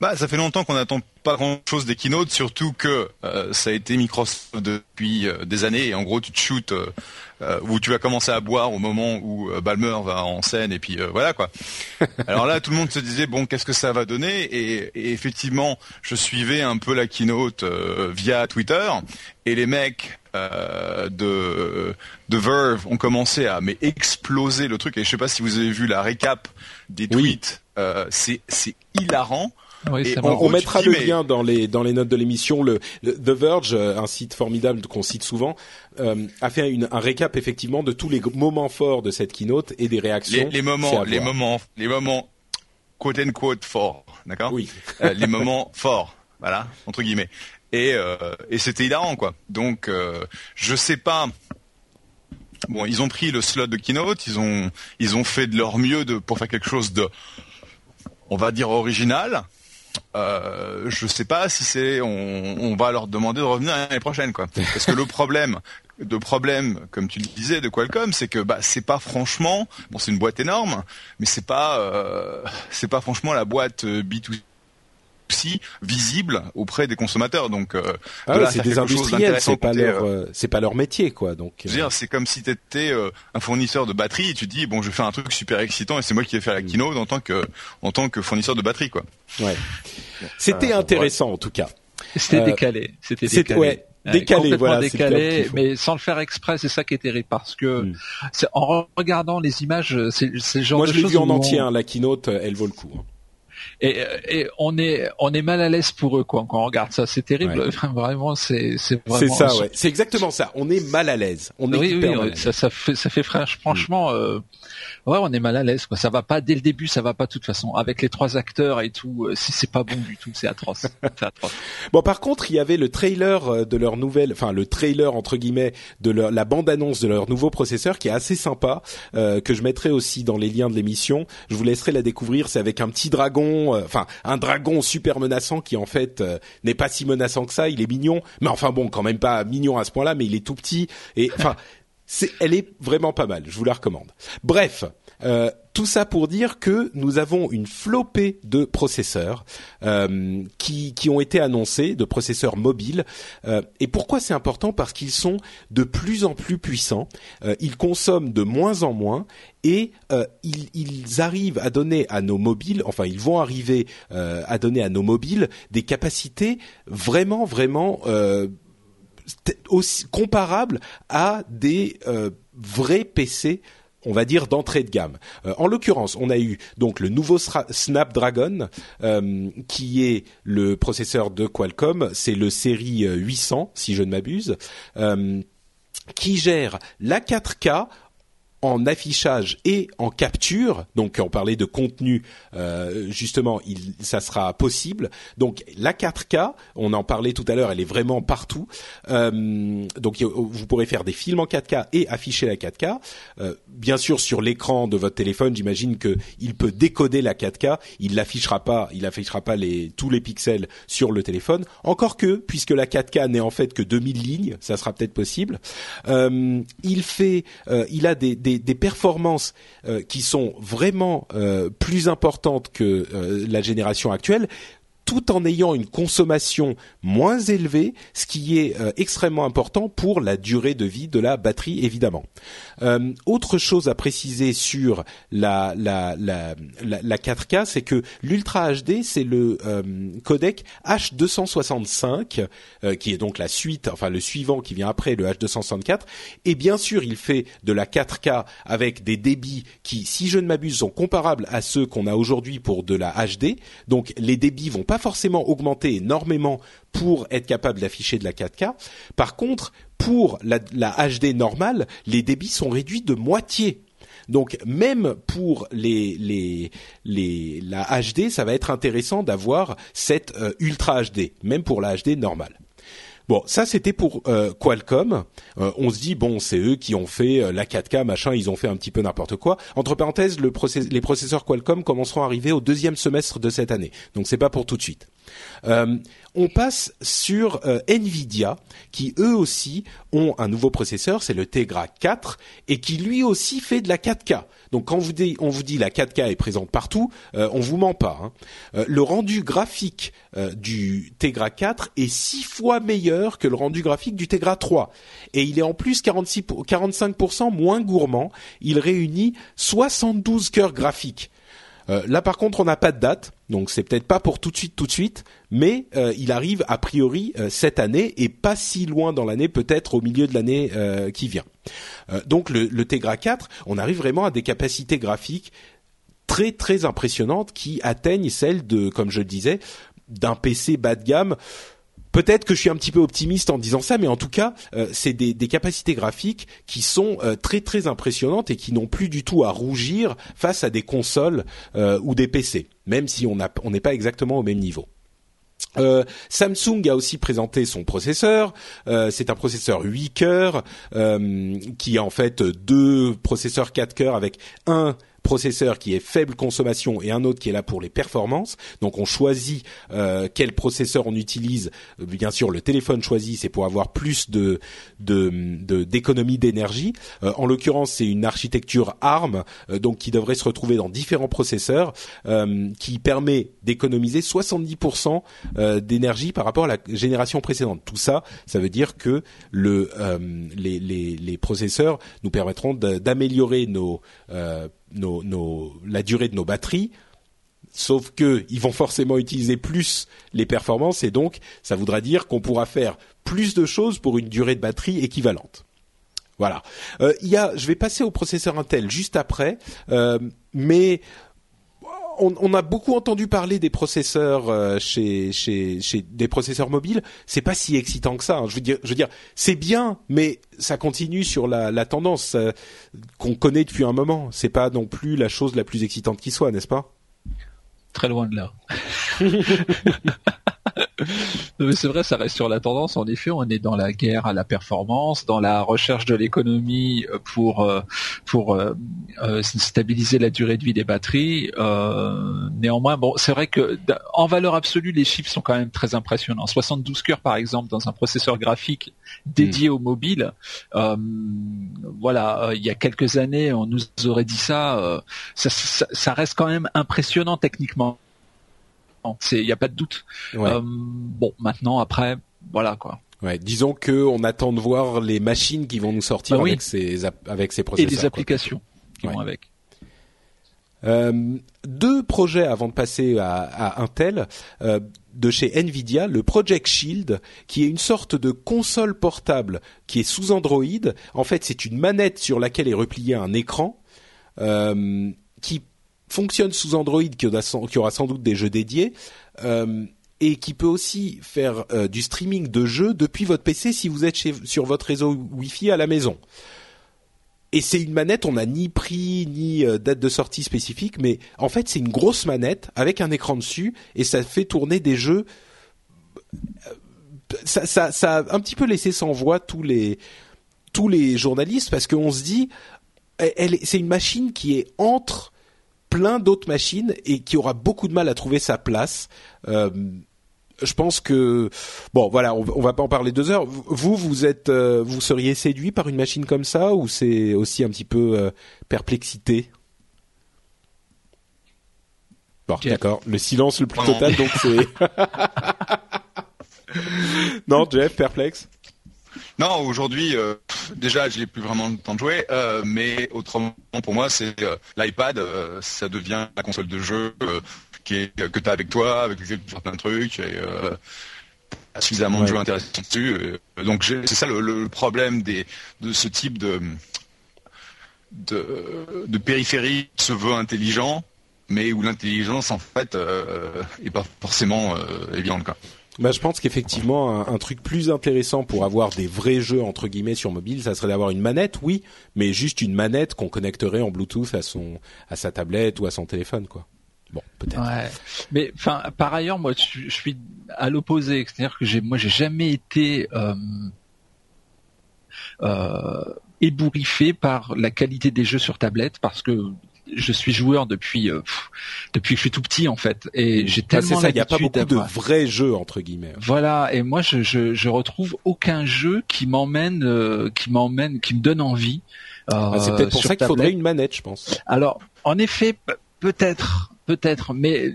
Bah, ça fait longtemps qu'on n'attend pas grand-chose des keynotes, surtout que euh, ça a été Microsoft depuis euh, des années. Et en gros, tu te shootes euh, où tu vas commencer à boire au moment où Balmer va en scène, et puis voilà quoi. Alors là, tout le monde se disait bon, qu'est-ce que ça va donner? Et, effectivement, je suivais un peu la keynote via Twitter, et les mecs de de Verve ont commencé à mais exploser le truc. Et je sais pas si vous avez vu la récap des tweets. c'est c'est hilarant on, mettra le lien dans les dans les notes de l'émission. Le, The Verge, euh, un site formidable qu'on cite souvent, euh, a fait un récap effectivement de tous les moments forts de cette keynote et des réactions. Les, moments, les moments, les moments quote unquote forts, d'accord? Oui. Euh, les moments forts, voilà entre guillemets. Et et c'était hilarant quoi. Donc je sais pas. Bon, ils ont pris le slot de keynote, ils ont ils ont fait de leur mieux de pour faire quelque chose de on va dire original, je je sais pas si c'est on, va leur demander de revenir l'année prochaine quoi. Parce que le problème de problème comme tu le disais de Qualcomm c'est que bah c'est pas franchement bon c'est une boîte énorme mais c'est pas euh, c'est pas franchement la boîte euh, B2C psy visible auprès des consommateurs. Donc euh, ah c'est des industriels, c'est pas leur euh, euh, c'est pas leur métier quoi. Donc euh... c'est comme si tu étais euh, un fournisseur de batterie et tu dis bon je vais faire un truc super excitant et c'est moi qui vais faire la mm. keynote en tant que en tant que fournisseur de batterie quoi. Ouais. C'était ah, intéressant en tout cas. C'était euh, décalé, c'était décalé. Ouais, décalé, voilà, mais sans le faire exprès, c'est ça qui est terrible parce que mm. en regardant les images, c'est le genre Moi, de choses. Moi, je l'ai vu en entier, hein, la keynote, elle vaut le coup. Hein et, et, on est on est mal à l'aise pour eux quoi quand on regarde ça. C'est terrible. Vraiment c'est c'est c'est ça ouais. C'est exactement ça. On est mal à l'aise. On est oui, oui, ça ça fait ça fait franchement euh, ouais on est mal à l'aise quoi. Ça va pas dès le début ça va pas de toute façon. Avec les trois acteurs et tout euh, c'est pas bon du tout. C'est atroce. C'est atroce. Bon par contre il y avait le trailer euh, de leur nouvelle enfin le trailer entre guillemets de leur, la bande annonce de leur nouveau processeur qui est assez sympa euh, que je mettrai aussi dans les liens de l'émission. Je vous laisserai la découvrir. C'est avec un petit dragon euh, enfin un dragon super menaçant qui en fait euh, n'est pas si menaçant que ça. Il est mignon, mais enfin bon, quand même pas mignon à ce point-là, mais il est tout petit et enfin. Elle est vraiment pas mal. Je vous la recommande. Bref, euh, tout ça pour dire que nous avons une flopée de processeurs euh, qui, qui ont été annoncés, de processeurs mobiles. Euh, et pourquoi c'est important? Parce qu'ils sont de plus en plus puissants, ils consomment de moins en moins et ils, ils, arrivent à donner à nos mobiles, enfin ils vont arriver à donner à nos mobiles des capacités vraiment, vraiment aussi comparables à des vrais PC on va dire d'entrée de gamme. Euh, en l'occurrence, on a eu donc le nouveau Snapdragon euh, qui est le processeur de Qualcomm, c'est le série 800 euh, si je ne m'abuse, qui gère la 4K en affichage et en capture. Donc on parlait de contenu, euh, justement, il, ça sera possible. Donc la 4K, on en parlait tout à l'heure, elle est vraiment partout. Euh, donc vous pourrez faire des films en 4K et afficher la 4K. Euh, bien sûr, sur l'écran de votre téléphone, j'imagine que il peut décoder la 4K. Il l'affichera pas, il affichera pas les tous les pixels sur le téléphone. Encore que, puisque la 4K n'est en fait que 2000 lignes, ça sera peut-être possible. il fait, il a des des, performances euh, qui sont vraiment euh, plus importantes que euh, la génération actuelle tout en ayant une consommation moins élevée, ce qui est euh, extrêmement important pour la durée de vie de la batterie, évidemment. Euh, autre chose à préciser sur la, la, la, la, 4K, c'est que l'Ultra HD, c'est le euh, codec H265, qui est donc la suite, enfin le suivant qui vient après le H264, et bien sûr, il fait de la 4K avec des débits qui, si je ne m'abuse, sont comparables à ceux qu'on a aujourd'hui pour de la HD. Donc les débits vont pas forcément augmenter énormément pour être capable d'afficher de la 4K. Par contre, pour la, HD normale, les débits sont réduits de moitié. Donc même pour la HD, ça va être intéressant d'avoir cette euh, Ultra HD, même pour la HD normale. Bon, ça c'était pour euh, Qualcomm. Euh, on se dit bon, c'est eux qui ont fait euh, la 4K, machin, ils ont fait un petit peu n'importe quoi. Entre parenthèses, le les processeurs Qualcomm commenceront à arriver au deuxième semestre de cette année, donc c'est pas pour tout de suite. On passe sur Nvidia, qui eux aussi ont un nouveau processeur, c'est le Tegra 4, et qui lui aussi fait de la 4K. Donc quand vous on vous dit la 4K est présente partout, euh, on vous ment pas. Hein. Euh, le rendu graphique euh, du Tegra 4 est six fois meilleur que le rendu graphique du Tegra 3, et il est en plus 46, 45% moins gourmand. Il réunit 72 cœurs graphiques. Euh, là, par contre, on n'a pas de date, donc c'est peut-être pas pour tout de suite, tout de suite, mais euh, il arrive a priori euh, cette année et pas si loin dans l'année, peut-être au milieu de l'année qui vient. donc le, le Tegra 4, on arrive vraiment à des capacités graphiques très très impressionnantes qui atteignent celles de, comme je le disais, d'un PC bas de gamme Peut-être que je suis un petit peu optimiste en disant ça, mais en tout cas, euh, c'est des, capacités graphiques qui sont euh, très très impressionnantes et qui n'ont plus du tout à rougir face à des consoles euh, ou des PC, même si on n'est pas exactement au même niveau. Samsung a aussi présenté son processeur. c'est un processeur 8 cœurs qui a en fait deux processeurs 4 cœurs avec un processeur qui est faible consommation et un autre qui est là pour les performances. Donc on choisit euh, quel processeur on utilise. Bien sûr, le téléphone choisi, c'est pour avoir plus de d'économie de, d'énergie. Euh, en l'occurrence, c'est une architecture ARM, euh, donc qui devrait se retrouver dans différents processeurs, qui permet d'économiser 70% d'énergie par rapport à la génération précédente. Tout ça, ça veut dire que le les, les, les processeurs nous permettront d'améliorer nos nos, la durée de nos batteries, sauf que ils vont forcément utiliser plus les performances et donc ça voudra dire qu'on pourra faire plus de choses pour une durée de batterie équivalente. Voilà. Euh, y a, je vais passer au processeur Intel juste après, euh, mais on, a beaucoup entendu parler des processeurs euh, chez, chez, chez des processeurs mobiles. C'est pas si excitant que ça. Hein. Je veux dire, je veux dire, c'est bien, mais ça continue sur la, la tendance euh, qu'on connaît depuis un moment. C'est pas non plus la chose la plus excitante qui soit, n'est-ce pas? Très loin de là. c'est vrai, ça reste sur la tendance. En effet, on est dans la guerre à la performance, dans la recherche de l'économie euh, pour euh, pour euh, stabiliser la durée de vie des batteries. néanmoins, bon, c'est vrai que en valeur absolue, les chiffres sont quand même très impressionnants. 72 cœurs, par exemple, dans un processeur graphique dédié au mobile. voilà, il y a quelques années, on nous aurait dit ça, ça reste quand même impressionnant techniquement il n'y a pas de doute. Euh, bon, maintenant après, voilà quoi. Ouais, disons que on attend de voir les machines qui vont nous sortir bah avec ces avec ces processeurs. Et les applications qui vont avec. Euh, deux projets avant de passer à, Intel euh, de chez Nvidia, le Project Shield, qui est une sorte de console portable qui est sous Android. En fait, c'est une manette sur laquelle est replié un écran qui fonctionne sous Android, qui aura, sans doute des jeux dédiés, euh, et qui peut aussi faire euh, du streaming de jeux depuis votre PC si vous êtes sur votre réseau Wi-Fi à la maison. Et c'est une manette, on n'a ni prix ni euh, date de sortie spécifique, mais en fait c'est une grosse manette avec un écran dessus et ça fait tourner des jeux. Ça, ça, a un petit peu laissé sans voix tous les tous les journalistes parce qu'on se dit, c'est une machine qui est entre plein d'autres machines et qui aura beaucoup de mal à trouver sa place. Euh, je pense que bon voilà on, va pas en parler deux heures vous vous êtes euh, vous seriez séduit par une machine comme ça ou c'est aussi un petit peu euh, perplexité? Bon, d'accord. Le silence le plus total, donc c'est. non, Jeff, perplexe? Non, aujourd'hui, euh, déjà, je n'ai plus vraiment le temps de jouer, euh, mais autrement, pour moi, c'est euh, l'iPad, ça devient la console de jeu qui est, que tu as avec toi, avec lequel tu faire plein de trucs, et suffisamment de jeux intéressants dessus. donc, c'est ça le, le problème des, de ce type de, de, de périphérie qui se veut intelligent, mais où l'intelligence, en fait, euh, est pas forcément évidente. Quoi. Bah, je pense qu'effectivement, un, truc plus intéressant pour avoir des vrais jeux entre guillemets sur mobile, ça serait d'avoir une manette, oui, mais juste une manette qu'on connecterait en Bluetooth à son, à sa tablette ou à son téléphone, quoi. Bon, peut-être. Ouais. Mais enfin, par ailleurs, moi, je, je suis à l'opposé, c'est-à-dire que j'ai, moi, j'ai jamais été euh, euh, ébouriffé par la qualité des jeux sur tablette, parce que je suis joueur depuis euh, pff, depuis que je suis tout petit en fait, et j'ai Bah, c'est tellement ça, il n'y a pas beaucoup de vrais jeux entre guillemets. Voilà, et moi je, je, je retrouve aucun jeu qui m'emmène, euh, qui m'emmène, qui me donne envie. euh, Ah, c'est peut-être pour ça qu'il faudrait une manette, je pense. Alors, en effet, pe- peut-être, peut-être, mais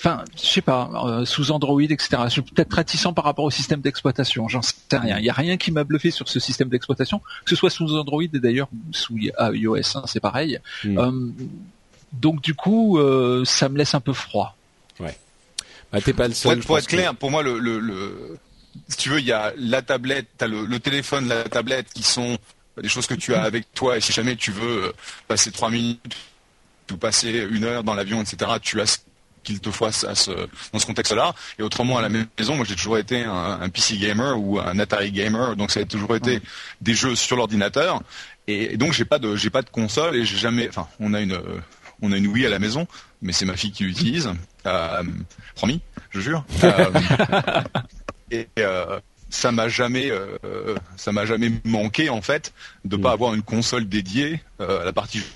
enfin, je sais pas, euh, sous Android, etc. Je suis peut-être réticent par rapport au système d'exploitation. J'en sais rien. Il y a rien qui m'a bluffé sur ce système d'exploitation, que ce soit sous Android et d'ailleurs sous iOS, hein, c'est pareil. Hmm. Euh, donc du coup, euh, ça me laisse un peu froid. Bah, t'es pas le Pour seul. pour être clair, pour moi, le, le, le- si tu veux, il y a la tablette, t'as le, le téléphone, la tablette, qui sont des choses que tu as avec toi. Et si jamais tu veux passer trois minutes ou passer une heure dans l'avion, etc., tu as ce qu'il te à ce- ce- dans ce contexte-là. Et autrement, à la maison, moi, j'ai toujours été un, un PC gamer ou un Atari gamer, donc ça a toujours été des jeux sur l'ordinateur. Et, et donc, j'ai pas de, j'ai pas de console et j'ai jamais, enfin, on a une, on a une Wii à la maison, mais c'est ma fille qui l'utilise. Euh, promis, je jure. Euh, et euh, ça m'a jamais, ça m'a jamais manqué en fait de pas avoir une console dédiée à la partie jeu.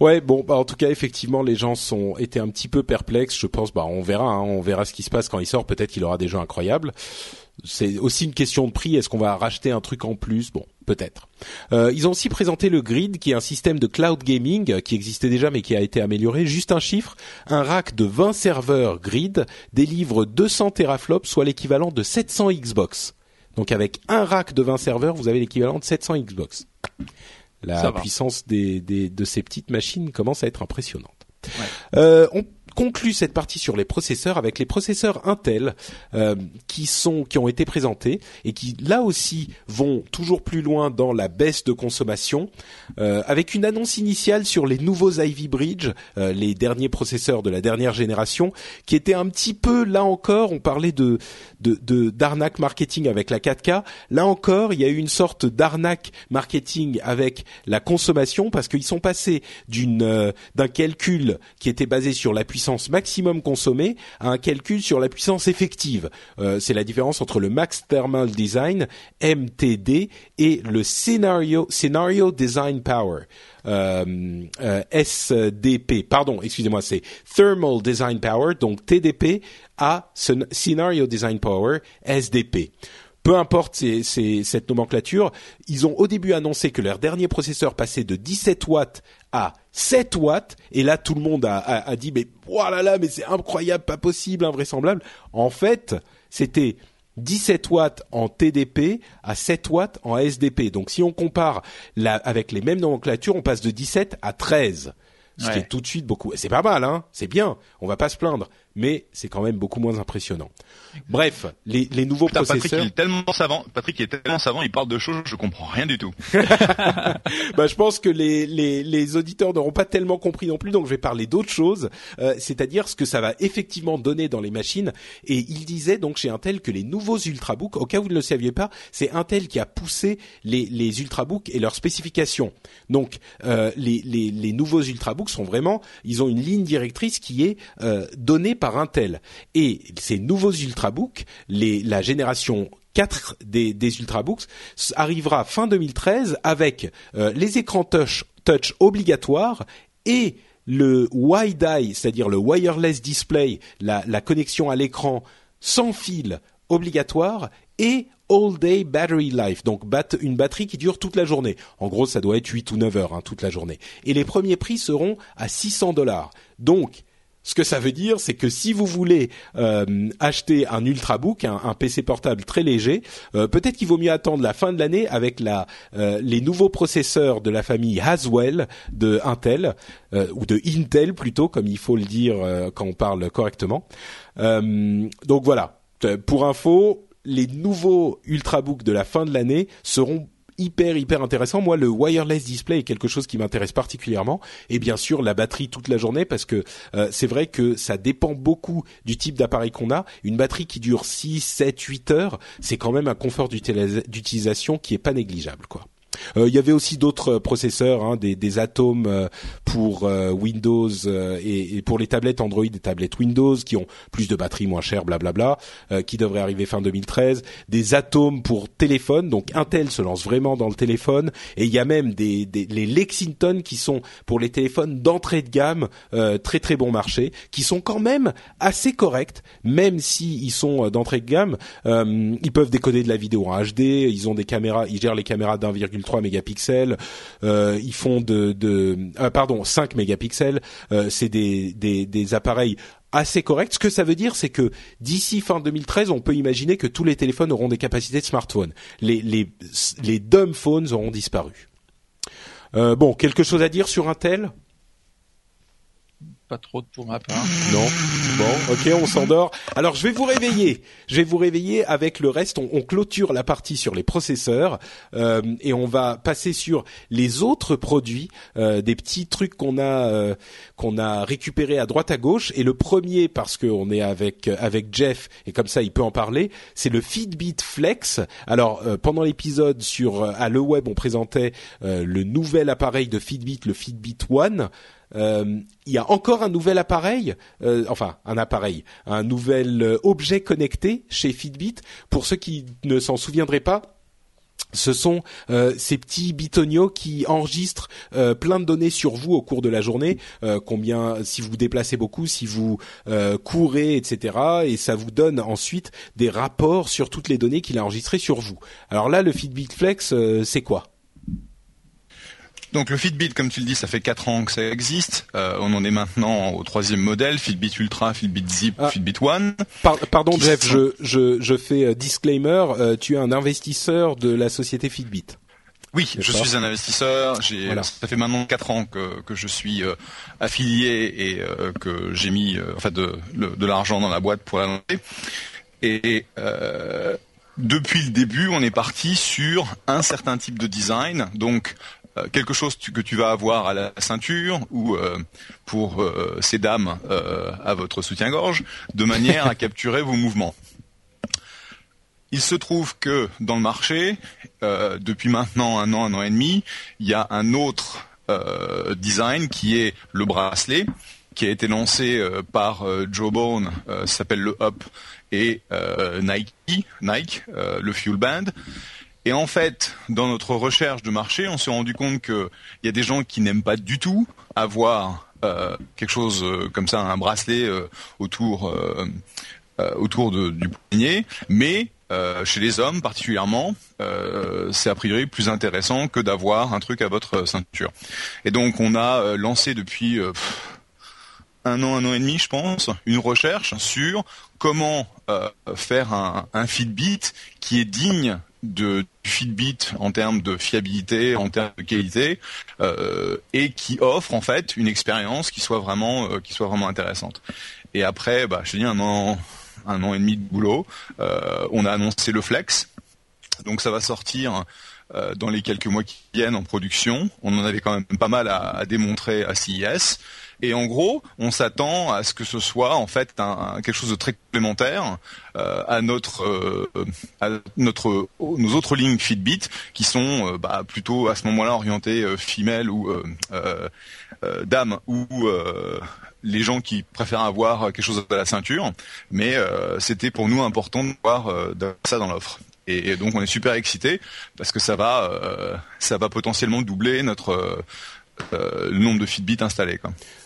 Ouais, bon, bah, en tout cas, effectivement, les gens sont étaient un petit peu perplexes. Je pense, bah, on verra, hein, on verra ce qui se passe quand il sort. Peut-être qu'il aura des jeux incroyables. C'est aussi une question de prix. Est-ce qu'on va racheter un truc en plus? Bon, peut-être. Euh, ils ont aussi présenté le Grid, qui est un système de cloud gaming euh, qui existait déjà, mais qui a été amélioré. Juste un chiffre un rack de 20 serveurs Grid délivre 200 teraflops, soit l'équivalent de 700 Xbox. Donc, avec un rack de 20 serveurs, vous avez l'équivalent de 700 Xbox. La puissance des, des- de ces petites machines commence à être impressionnante. Euh, on conclut cette partie sur les processeurs avec les processeurs Intel euh, qui sont qui ont été présentés et qui là aussi vont toujours plus loin dans la baisse de consommation euh, avec une annonce initiale sur les nouveaux Ivy Bridge, euh, les derniers processeurs de la dernière génération qui étaient un petit peu là encore on parlait de de d'arnaque marketing avec la 4K là encore il y a eu une sorte d'arnaque marketing avec la consommation parce qu'ils sont passés d'une d'un calcul qui était basé sur la puissance maximum consommée à un calcul sur la puissance effective. Euh, c'est la différence entre le Max Thermal Design (MTD) et le Scenario Design Power. Euh, euh, SDP, pardon, excusez-moi, c'est Thermal Design Power, donc TDP à Scen- Scenario Design Power, SDP. Peu importe ces- ces- cette nomenclature, ils ont au début annoncé que leur dernier processeur passait de 17 watts à 7 watts, et là tout le monde a, a- a dit mais oh là là, mais c'est incroyable, pas possible, invraisemblable. En fait, c'était 17 watts en TDP à 7 watts en SDP. Donc si on compare la- avec les mêmes nomenclatures, on passe de 17 à 13. Ce qui est tout de suite beaucoup. C'est pas mal, hein. C'est bien. On va pas se plaindre. Mais c'est quand même beaucoup moins impressionnant. Bref, les, les nouveaux Putain, Patrick, processeurs. il est tellement savant. Patrick, il est tellement savant. Il parle de choses, je comprends rien du tout. bah, je pense que les, les, les auditeurs n'auront pas tellement compris non plus, donc je vais parler d'autre chose, euh, c'est-à-dire ce que ça va effectivement donner dans les machines. Et il disait donc chez Intel que les nouveaux ultrabooks, au cas où vous ne le saviez pas, c'est Intel qui a poussé les, les ultrabooks et leurs spécifications. Donc euh, les, les, les nouveaux ultrabooks sont vraiment, ils ont une ligne directrice qui est euh, donnée par Intel. Et ces nouveaux ultrabooks, la génération 4 des, ultrabooks arrivera fin 2013 avec euh, les écrans touch, touch obligatoires et le WiDi, c'est-à-dire le wireless display, la, la connexion à l'écran sans fil obligatoire et All Day Battery Life, donc une batterie qui dure toute la journée. En gros, ça doit être 8 ou 9 heures hein, toute la journée. Et les premiers prix seront à 600 dollars. Donc, ce que ça veut dire, c'est que si vous voulez euh, acheter un ultrabook, un, PC portable très léger, euh, peut-être qu'il vaut mieux attendre la fin de l'année avec euh, les nouveaux processeurs de la famille Haswell de Intel ou de Intel plutôt, comme il faut le dire quand on parle correctement. donc voilà. Pour info, les nouveaux ultrabooks de la fin de l'année seront hyper hyper intéressant. Moi, le wireless display est quelque chose qui m'intéresse particulièrement, et bien sûr la batterie toute la journée parce que euh, c'est vrai que ça dépend beaucoup du type d'appareil qu'on a. Une batterie qui dure 6, 7, 8 heures, c'est quand même un confort d'utilisation qui est pas négligeable, quoi. Euh, il y avait aussi d'autres processeurs, hein, des, des, atomes euh, pour euh, Windows et, et, pour les tablettes Android et tablettes Windows qui ont plus de batterie, moins cher, blablabla, qui devraient arriver fin 2013. Des atomes pour téléphone, donc Intel se lance vraiment dans le téléphone. Et il y a même des, des les Lexington qui sont pour les téléphones d'entrée de gamme, très très bon marché, qui sont quand même assez corrects, même si ils sont d'entrée de gamme. ils peuvent décoder de la vidéo en HD, ils ont des caméras, ils gèrent les caméras d'1,3 3 mégapixels. Euh, ils font de, ah, pardon 5 mégapixels. Euh, c'est des, appareils assez corrects. Ce que ça veut dire, c'est que d'ici fin 2013, on peut imaginer que tous les téléphones auront des capacités de smartphone. Les, les, dumb phones auront disparu. Euh, bon, quelque chose à dire sur Intel? Pas trop pour ma part. Non. Bon, ok, on s'endort. Alors je vais vous réveiller. Je vais vous réveiller avec le reste. On, on clôture la partie sur les processeurs euh, et on va passer sur les autres produits, euh, des petits trucs qu'on a euh, qu'on a récupérés à droite à gauche. Et le premier, parce qu'on est avec avec Jeff et comme ça il peut en parler, c'est le Fitbit Flex. Alors euh, pendant l'épisode sur à le web, on présentait euh, le nouvel appareil de Fitbit, le Fitbit One. Euh, il y a encore un nouvel appareil, euh, enfin un appareil, un nouvel euh, objet connecté chez Fitbit. Pour ceux qui ne s'en souviendraient pas, ce sont ces petits bitonios qui enregistrent plein de données sur vous au cours de la journée, combien si vous vous déplacez beaucoup, si vous courez, etc. Et ça vous donne ensuite des rapports sur toutes les données qu'il a enregistrées sur vous. Alors là, le Fitbit Flex, c'est quoi? Donc le Fitbit, comme tu le dis, ça fait 4 ans que ça existe. Euh, on en est maintenant au troisième modèle, Fitbit Ultra, Fitbit Zip, ah. Fitbit One. pardon Jeff, je, je, je, fais euh, disclaimer, euh, tu es un investisseur de la société Fitbit. Oui, je suis un investisseur. J'ai, ça fait maintenant 4 ans que, que je suis affilié et que j'ai mis enfin de, de l'argent dans la boîte pour la lancer. Et depuis le début, on est parti sur un certain type de design, donc euh, quelque chose que tu vas avoir à la ceinture ou euh, pour euh, ces dames à votre soutien-gorge, de manière à capturer vos mouvements. Il se trouve que dans le marché, depuis maintenant un an, un an et demi, il y a un autre design qui est le bracelet, qui a été lancé par Joe Bone, s'appelle le Up, et Nike, Nike, le Fuel Band. Et en fait, dans notre recherche de marché, on s'est rendu compte qu'il y a des gens qui n'aiment pas du tout avoir euh, quelque chose euh, comme ça, un bracelet euh, autour autour du poignet, mais chez les hommes particulièrement, c'est a priori plus intéressant que d'avoir un truc à votre ceinture. Et donc on a lancé depuis un an, un an et demi, je pense, une recherche sur comment faire un, un qui est digne de Fitbit en termes de fiabilité, en termes de qualité, euh, et qui offre en fait une expérience qui soit vraiment euh, qui soit vraiment intéressante. Et après, bah, je dis un an un an et demi de boulot, euh, on a annoncé le Flex, donc ça va sortir dans les quelques mois qui viennent en production. On en avait quand même pas mal à, à démontrer à CES. Et en gros, on s'attend à ce que ce soit en fait quelque chose de très complémentaire euh, à notre euh, à notre nos autres lignes Fitbit qui sont euh, bah, plutôt à ce moment-là orientées femelle ou dames ou les gens qui préfèrent avoir quelque chose à la ceinture, mais c'était pour nous important de voir ça dans l'offre. Et, donc on est super excités parce que ça va, ça va potentiellement doubler notre le nombre de Fitbit installés.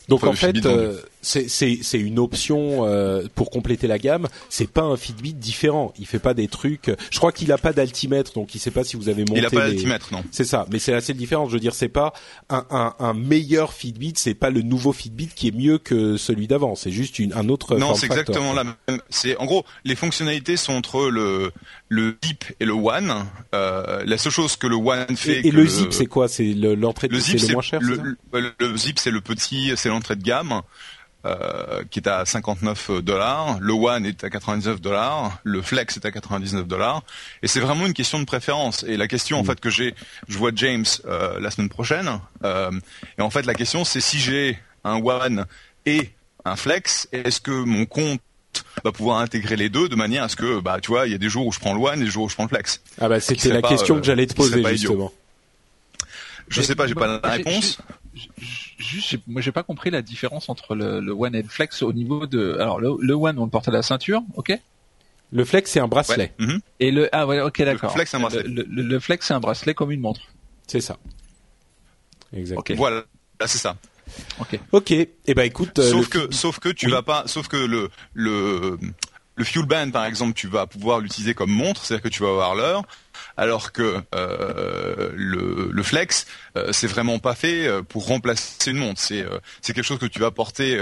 Donc Enfin, en fait, euh, c'est une option euh, pour compléter la gamme. C'est pas un Fitbit différent. Il fait pas des trucs. Je crois qu'il a pas d'altimètre, donc il sait pas si vous avez monté. Il a pas les- d'altimètre, non. C'est ça, mais c'est assez différent. Je veux dire, c'est pas un, un, un meilleur Fitbit. C'est pas le nouveau Fitbit qui est mieux que celui d'avant. C'est juste une, un autre. Non, c'est exactement la même. C'est en gros les fonctionnalités sont entre le le zip et le one. Euh, la seule chose que le one fait. Et, et que le zip, c'est quoi? C'est le- l'entrée. le c'est zip, le c'est moins cher. le, ça? le- le zip, c'est le petit, c'est l'entrée de gamme. Euh, qui est à 59 dollars, le One est à 99 dollars, le Flex est à 99 dollars, et c'est vraiment une question de préférence. Et la question Mm. en fait que j'ai, je vois James euh, la semaine prochaine, euh, et en fait la question c'est si j'ai un One et un Flex, est-ce que mon compte va pouvoir intégrer les deux de manière à ce que, bah, tu vois, il y a des jours où je prends le One et des jours où je prends le Flex? Ah bah c'était la pas, question euh, que j'allais te poser justement. Je Mais sais pas, j'ai pas la réponse. Juste, moi j'ai pas compris la différence entre le, le One et le Flex au niveau de. Alors le, le One on le porte à la ceinture, ok? Le Flex, c'est un bracelet. Ouais. Mhm. Et le ah ouais ok d'accord. Flex, c'est un bracelet. Le, le- le Flex c'est un bracelet comme une montre. C'est ça. Exact. Ok. Voilà, Là, c'est ça. Ok. Ok. Eh ben écoute. euh, sauf le que sauf que tu Oui. vas pas sauf que le le le fuel band par exemple tu vas pouvoir l'utiliser comme montre c'est-à-dire que tu vas avoir l'heure alors que euh, le le flex euh, c'est vraiment pas fait euh, pour remplacer une montre c'est euh, c'est quelque chose que tu vas porter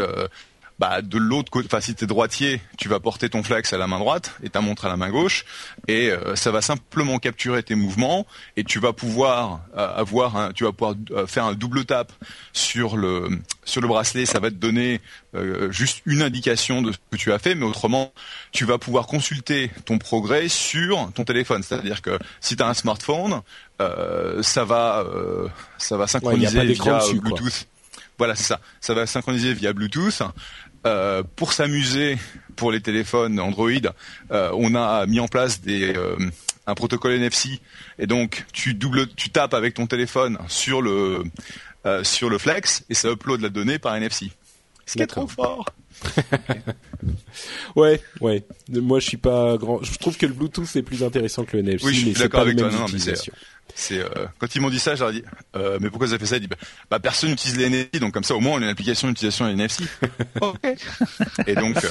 bah, de l'autre côté, enfin si t'es droitier, tu vas porter ton flex à la main droite et ta montre à la main gauche, et euh, ça va simplement capturer tes mouvements et tu vas pouvoir euh, avoir, un, tu vas pouvoir euh, faire un double tap sur le sur le bracelet, ça va te donner euh, juste une indication de ce que tu as fait, mais autrement, tu vas pouvoir consulter ton progrès sur ton téléphone. C'est-à-dire que si tu as un smartphone, euh, ça va euh, ça va Ouais, synchroniser d'écran via dessus, quoi. Bluetooth. Voilà, c'est ça. Ça va synchroniser via Bluetooth. Euh, pour s'amuser, pour les téléphones Android, euh, on a mis en place euh, un protocole NFC. Et donc, tu double, tu tapes avec ton téléphone sur le sur le Flex et ça upload la donnée par NFC. Ce qui est trop fort. Ouais, ouais. Moi, je suis pas grand. Je trouve que le Bluetooth est plus intéressant que le NFC, Oui, je suis mais c'est d'accord pas le avec toi. même Non, mais c'est- utilisation. C'est euh, quand ils m'ont dit ça, j'aurais dit euh, mais pourquoi ça fait ça? Ils disent bah, bah, personne n'utilise les NFC, donc comme ça au moins on a une application d'utilisation NFC. Ok. Et donc euh,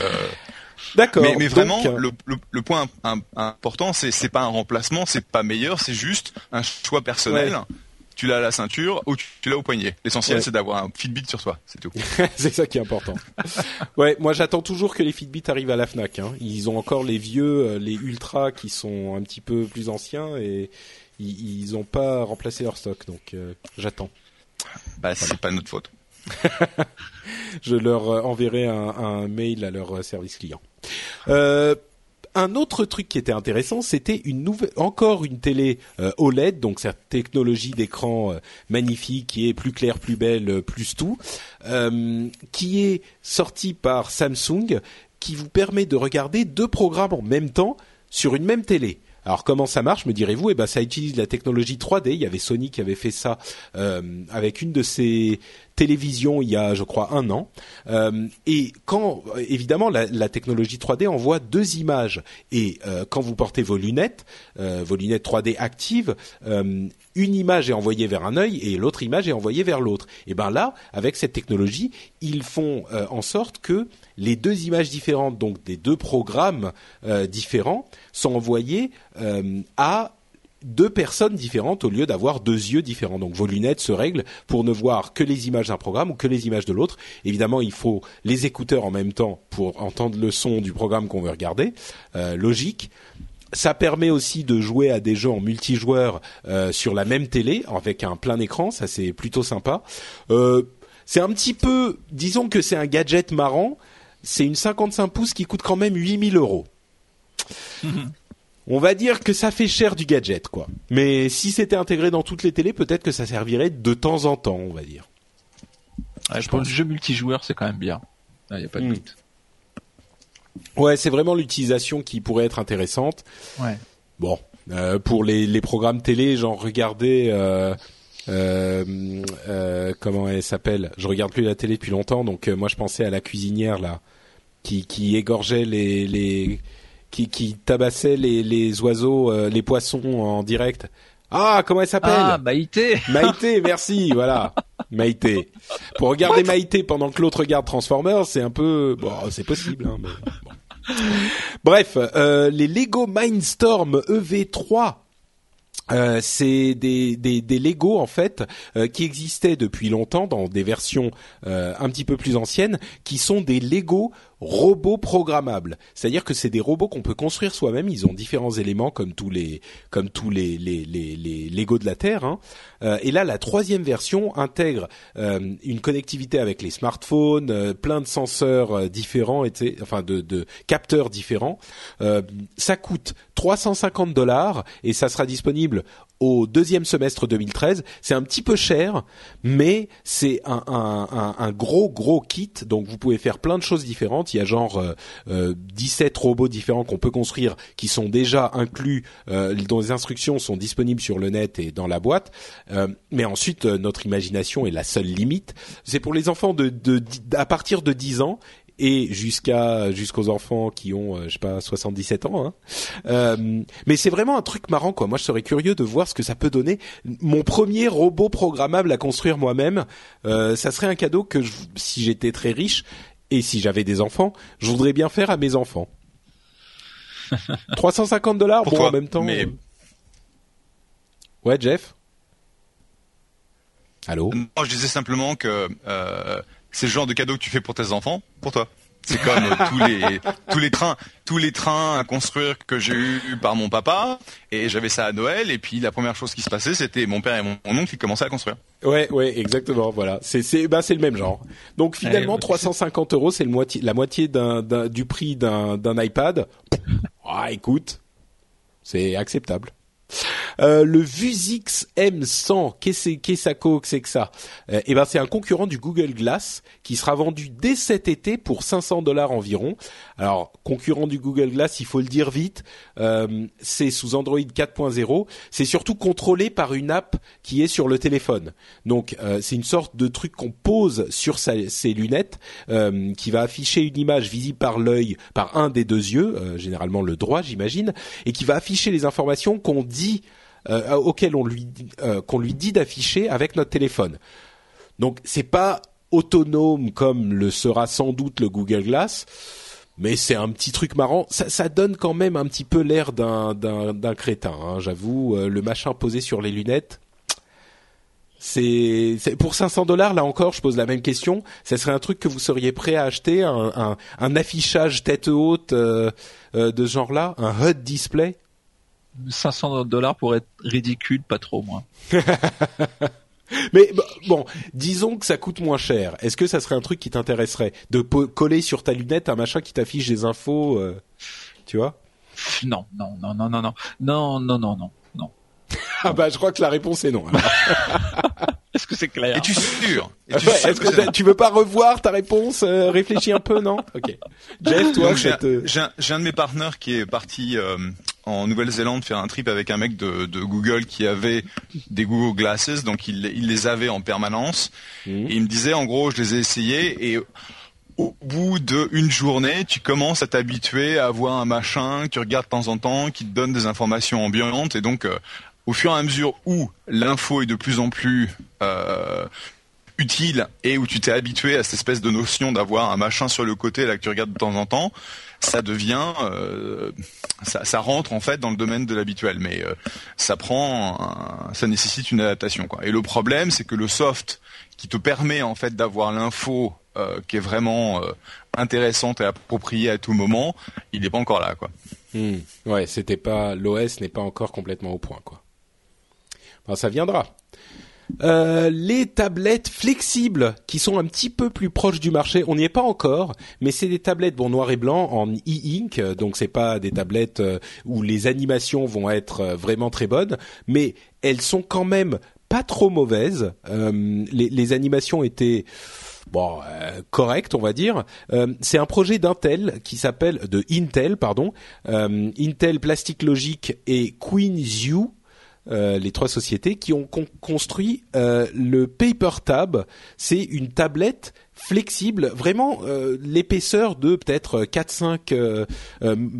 D'accord. Mais, vraiment, le, le, le point im- important, c'est c'est pas un remplacement, c'est pas meilleur, c'est juste un choix personnel. Ouais. Tu l'as à la ceinture ou tu, l'as au poignet. L'essentiel, Ouais. c'est d'avoir un Fitbit sur soi, c'est tout. c'est ça qui est important. ouais, moi j'attends toujours que les Fitbit arrivent à la Fnac. Hein. Ils ont encore les vieux, euh, les Ultra qui sont un petit peu plus anciens et ils, ils ont pas remplacé leur stock, donc euh, j'attends. Bah, c'est pas notre faute. Je leur euh, enverrai un, un mail à leur service client. Euh, un autre truc qui était intéressant, c'était une nouvelle, encore une télé euh, OLED, donc cette technologie d'écran euh, magnifique qui est plus claire, plus belle, euh, plus tout, qui est sortie par Samsung, qui vous permet de regarder deux programmes en même temps sur une même télé. Alors comment ça marche, me direz-vous? Eh ben ça utilise la technologie 3D. Il y avait Sony qui avait fait ça avec une de ses télévisions il y a, je crois, un an. Euh, et quand, évidemment, la, technologie 3D envoie deux images. Et euh, quand vous portez vos lunettes, euh, vos lunettes 3D actives, une image est envoyée vers un œil et l'autre image est envoyée vers l'autre. Et ben là, avec cette technologie, ils font en sorte que les deux images différentes, donc des deux programmes différents, sont envoyés euh, à deux personnes différentes au lieu d'avoir deux yeux différents. Donc vos lunettes se règlent pour ne voir que les images d'un programme ou que les images de l'autre. Évidemment, il faut les écouteurs en même temps pour entendre le son du programme qu'on veut regarder. Euh, logique. Ça permet aussi de jouer à des jeux en multijoueur euh, sur la même télé avec un plein écran. Ça c'est plutôt sympa. Euh, c'est un petit peu, disons que c'est un gadget marrant. C'est une 55 pouces qui coûte quand même 8000 euros. On va dire que ça fait cher du gadget, quoi. Mais si c'était intégré dans toutes les télés, peut-être que ça servirait de temps en temps, on va dire. Ouais, pour le jeu multijoueur, c'est quand même bien. Il n'y a pas de Mm. doute. Ouais, c'est vraiment l'utilisation qui pourrait être intéressante. Ouais. Bon, euh, pour les, les programmes télé, genre regardez, euh, euh, euh, comment elle s'appelle? Je regarde plus la télé depuis longtemps, donc euh, moi je pensais à la cuisinière là, qui, qui égorgeait les, les qui, qui tabassait les, les oiseaux, euh, les poissons en direct. Ah, comment elle s'appelle Ah, Maïté Maïté, merci, voilà. Maïté. Pour regarder Maïté pendant que l'autre regarde Transformers, c'est un peu bon, c'est possible. Hein, mais bon. Bref, euh, les Lego Mindstorm EV3 euh, c'est des, des, des Lego en fait euh, qui existaient depuis longtemps dans des versions euh, un petit peu plus anciennes, qui sont des Lego robots programmables. C'est-à-dire que c'est des robots qu'on peut construire soi-même. Ils ont différents éléments comme tous les comme tous les les les, les Lego de la Terre. Hein. Euh, et là, la troisième version intègre euh, une connectivité avec les smartphones, euh, plein de senseurs différents, et enfin de, de capteurs différents. ça coûte 350 dollars et ça sera disponible au deuxième semestre 2013. C'est un petit peu cher, mais c'est un, un, un, gros gros kit. Donc vous pouvez faire plein de choses différentes. Il y a genre euh, euh, 17 robots différents qu'on peut construire, qui sont déjà inclus, euh, dont les instructions sont disponibles sur le net et dans la boîte. Euh, mais ensuite, euh, notre imagination est la seule limite. C'est pour les enfants de, de, à partir de 10 ans et jusqu'à jusqu'aux enfants qui ont euh, je sais pas 77 ans hein. euh, mais c'est vraiment un truc marrant quoi. Moi je serais curieux de voir ce que ça peut donner. Mon premier robot programmable à construire moi-même euh, ça serait un cadeau que je, si j'étais très riche et si j'avais des enfants je voudrais bien faire à mes enfants. 350 dollars bon toi, en même temps mais- euh, ouais Jeff? Allô? Non, je disais simplement que euh, c'est le genre de cadeau que tu fais pour tes enfants, pour toi. C'est comme euh, tous les tous les trains tous les trains à construire que j'ai eu par mon papa et j'avais ça à Noël et puis la première chose qui se passait c'était mon père et mon, mon oncle qui commençaient à construire. Ouais, ouais, exactement. Voilà, c'est c'est bah c'est le même genre. Donc finalement, Ouais, 350 euros, c'est le moitié, la moitié d'un, d'un- du prix d'un d'un iPad. Ah, écoute, c'est acceptable. Euh, le Vuzix M100, qu'est-ce que que c'est que ça euh, Eh ben, c'est un concurrent du Google Glass qui sera vendu dès cet été pour 500 dollars environ. Alors, concurrent du Google Glass, il faut le dire vite, euh, c'est sous Android 4.0. C'est surtout contrôlé par une app qui est sur le téléphone. Donc, euh, c'est une sorte de truc qu'on pose sur ses lunettes, qui va afficher une image visible par l'œil, par un des deux yeux, généralement le droit, j'imagine, et qui va afficher les informations qu'on dit euh, auxquelles on lui euh, qu'on lui dit d'afficher avec notre téléphone. Donc c'est pas autonome comme le sera sans doute le Google Glass, mais c'est un petit truc marrant. Ça, ça donne quand même un petit peu l'air d'un d'un crétin, hein, j'avoue. Euh, le machin posé sur les lunettes. C'est pour 500 dollars là encore, je pose la même question. Ça serait un truc que vous seriez prêt à acheter, un, un, un affichage tête haute euh, euh, de ce genre-là, un HUD display? 500 dollars pour être ridicule, pas trop moins. Mais bon, disons que ça coûte moins cher. Est-ce que ça serait un truc qui t'intéresserait de coller sur ta lunette un machin qui t'affiche des infos, euh, tu vois? Non, non, non, non, non, non, non, non, non, non, non. Ah bah je crois que la réponse est non. alors. Est-ce que c'est clair? Et tu sûr? Et tu Ouais, sûr Est-ce que que tu veux pas revoir ta réponse euh, Réfléchis un peu, non? Ok. Jeff, toi, j'ai, euh, un, j'ai un de mes partenaires qui est parti euh, en Nouvelle-Zélande faire un trip avec un mec de, de Google qui avait des Google Glasses, donc il, il les avait en permanence. Mhm. Et il me disait, en gros, je les ai essayés et au bout d'une journée, tu commences à t'habituer à avoir un machin que tu regardes de temps en temps, qui te donne des informations ambiantes. Et donc, euh, au fur et à mesure où l'info est de plus en plus euh, utile et où tu t'es habitué à cette espèce de notion d'avoir un machin sur le côté là que tu regardes de temps en temps, ça devient, euh, ça, rentre en fait dans le domaine de l'habituel, mais euh, ça prend, ça nécessite une adaptation quoi. Et le problème, c'est que le soft qui te permet en fait d'avoir l'info euh, qui est vraiment intéressante et appropriée à tout moment, il n'est pas encore là quoi. hmm, ouais, c'était pas l'OS n'est pas encore complètement au point, quoi. Ça viendra. Euh, les tablettes flexibles qui sont un petit peu plus proches du marché, on n'y est pas encore, mais c'est des tablettes bon noir et blanc en e-ink, donc c'est pas des tablettes euh, où les animations vont être euh, vraiment très bonnes, mais elles sont quand même pas trop mauvaises. Euh, les, les animations étaient bon euh, correctes, on va dire. C'est un projet d'Intel qui s'appelle de Intel, pardon, Intel Plastic Logic et Queen's U euh, les trois sociétés qui ont construit euh, le PaperTab. C'est une tablette flexible, vraiment euh, l'épaisseur de peut-être 4-5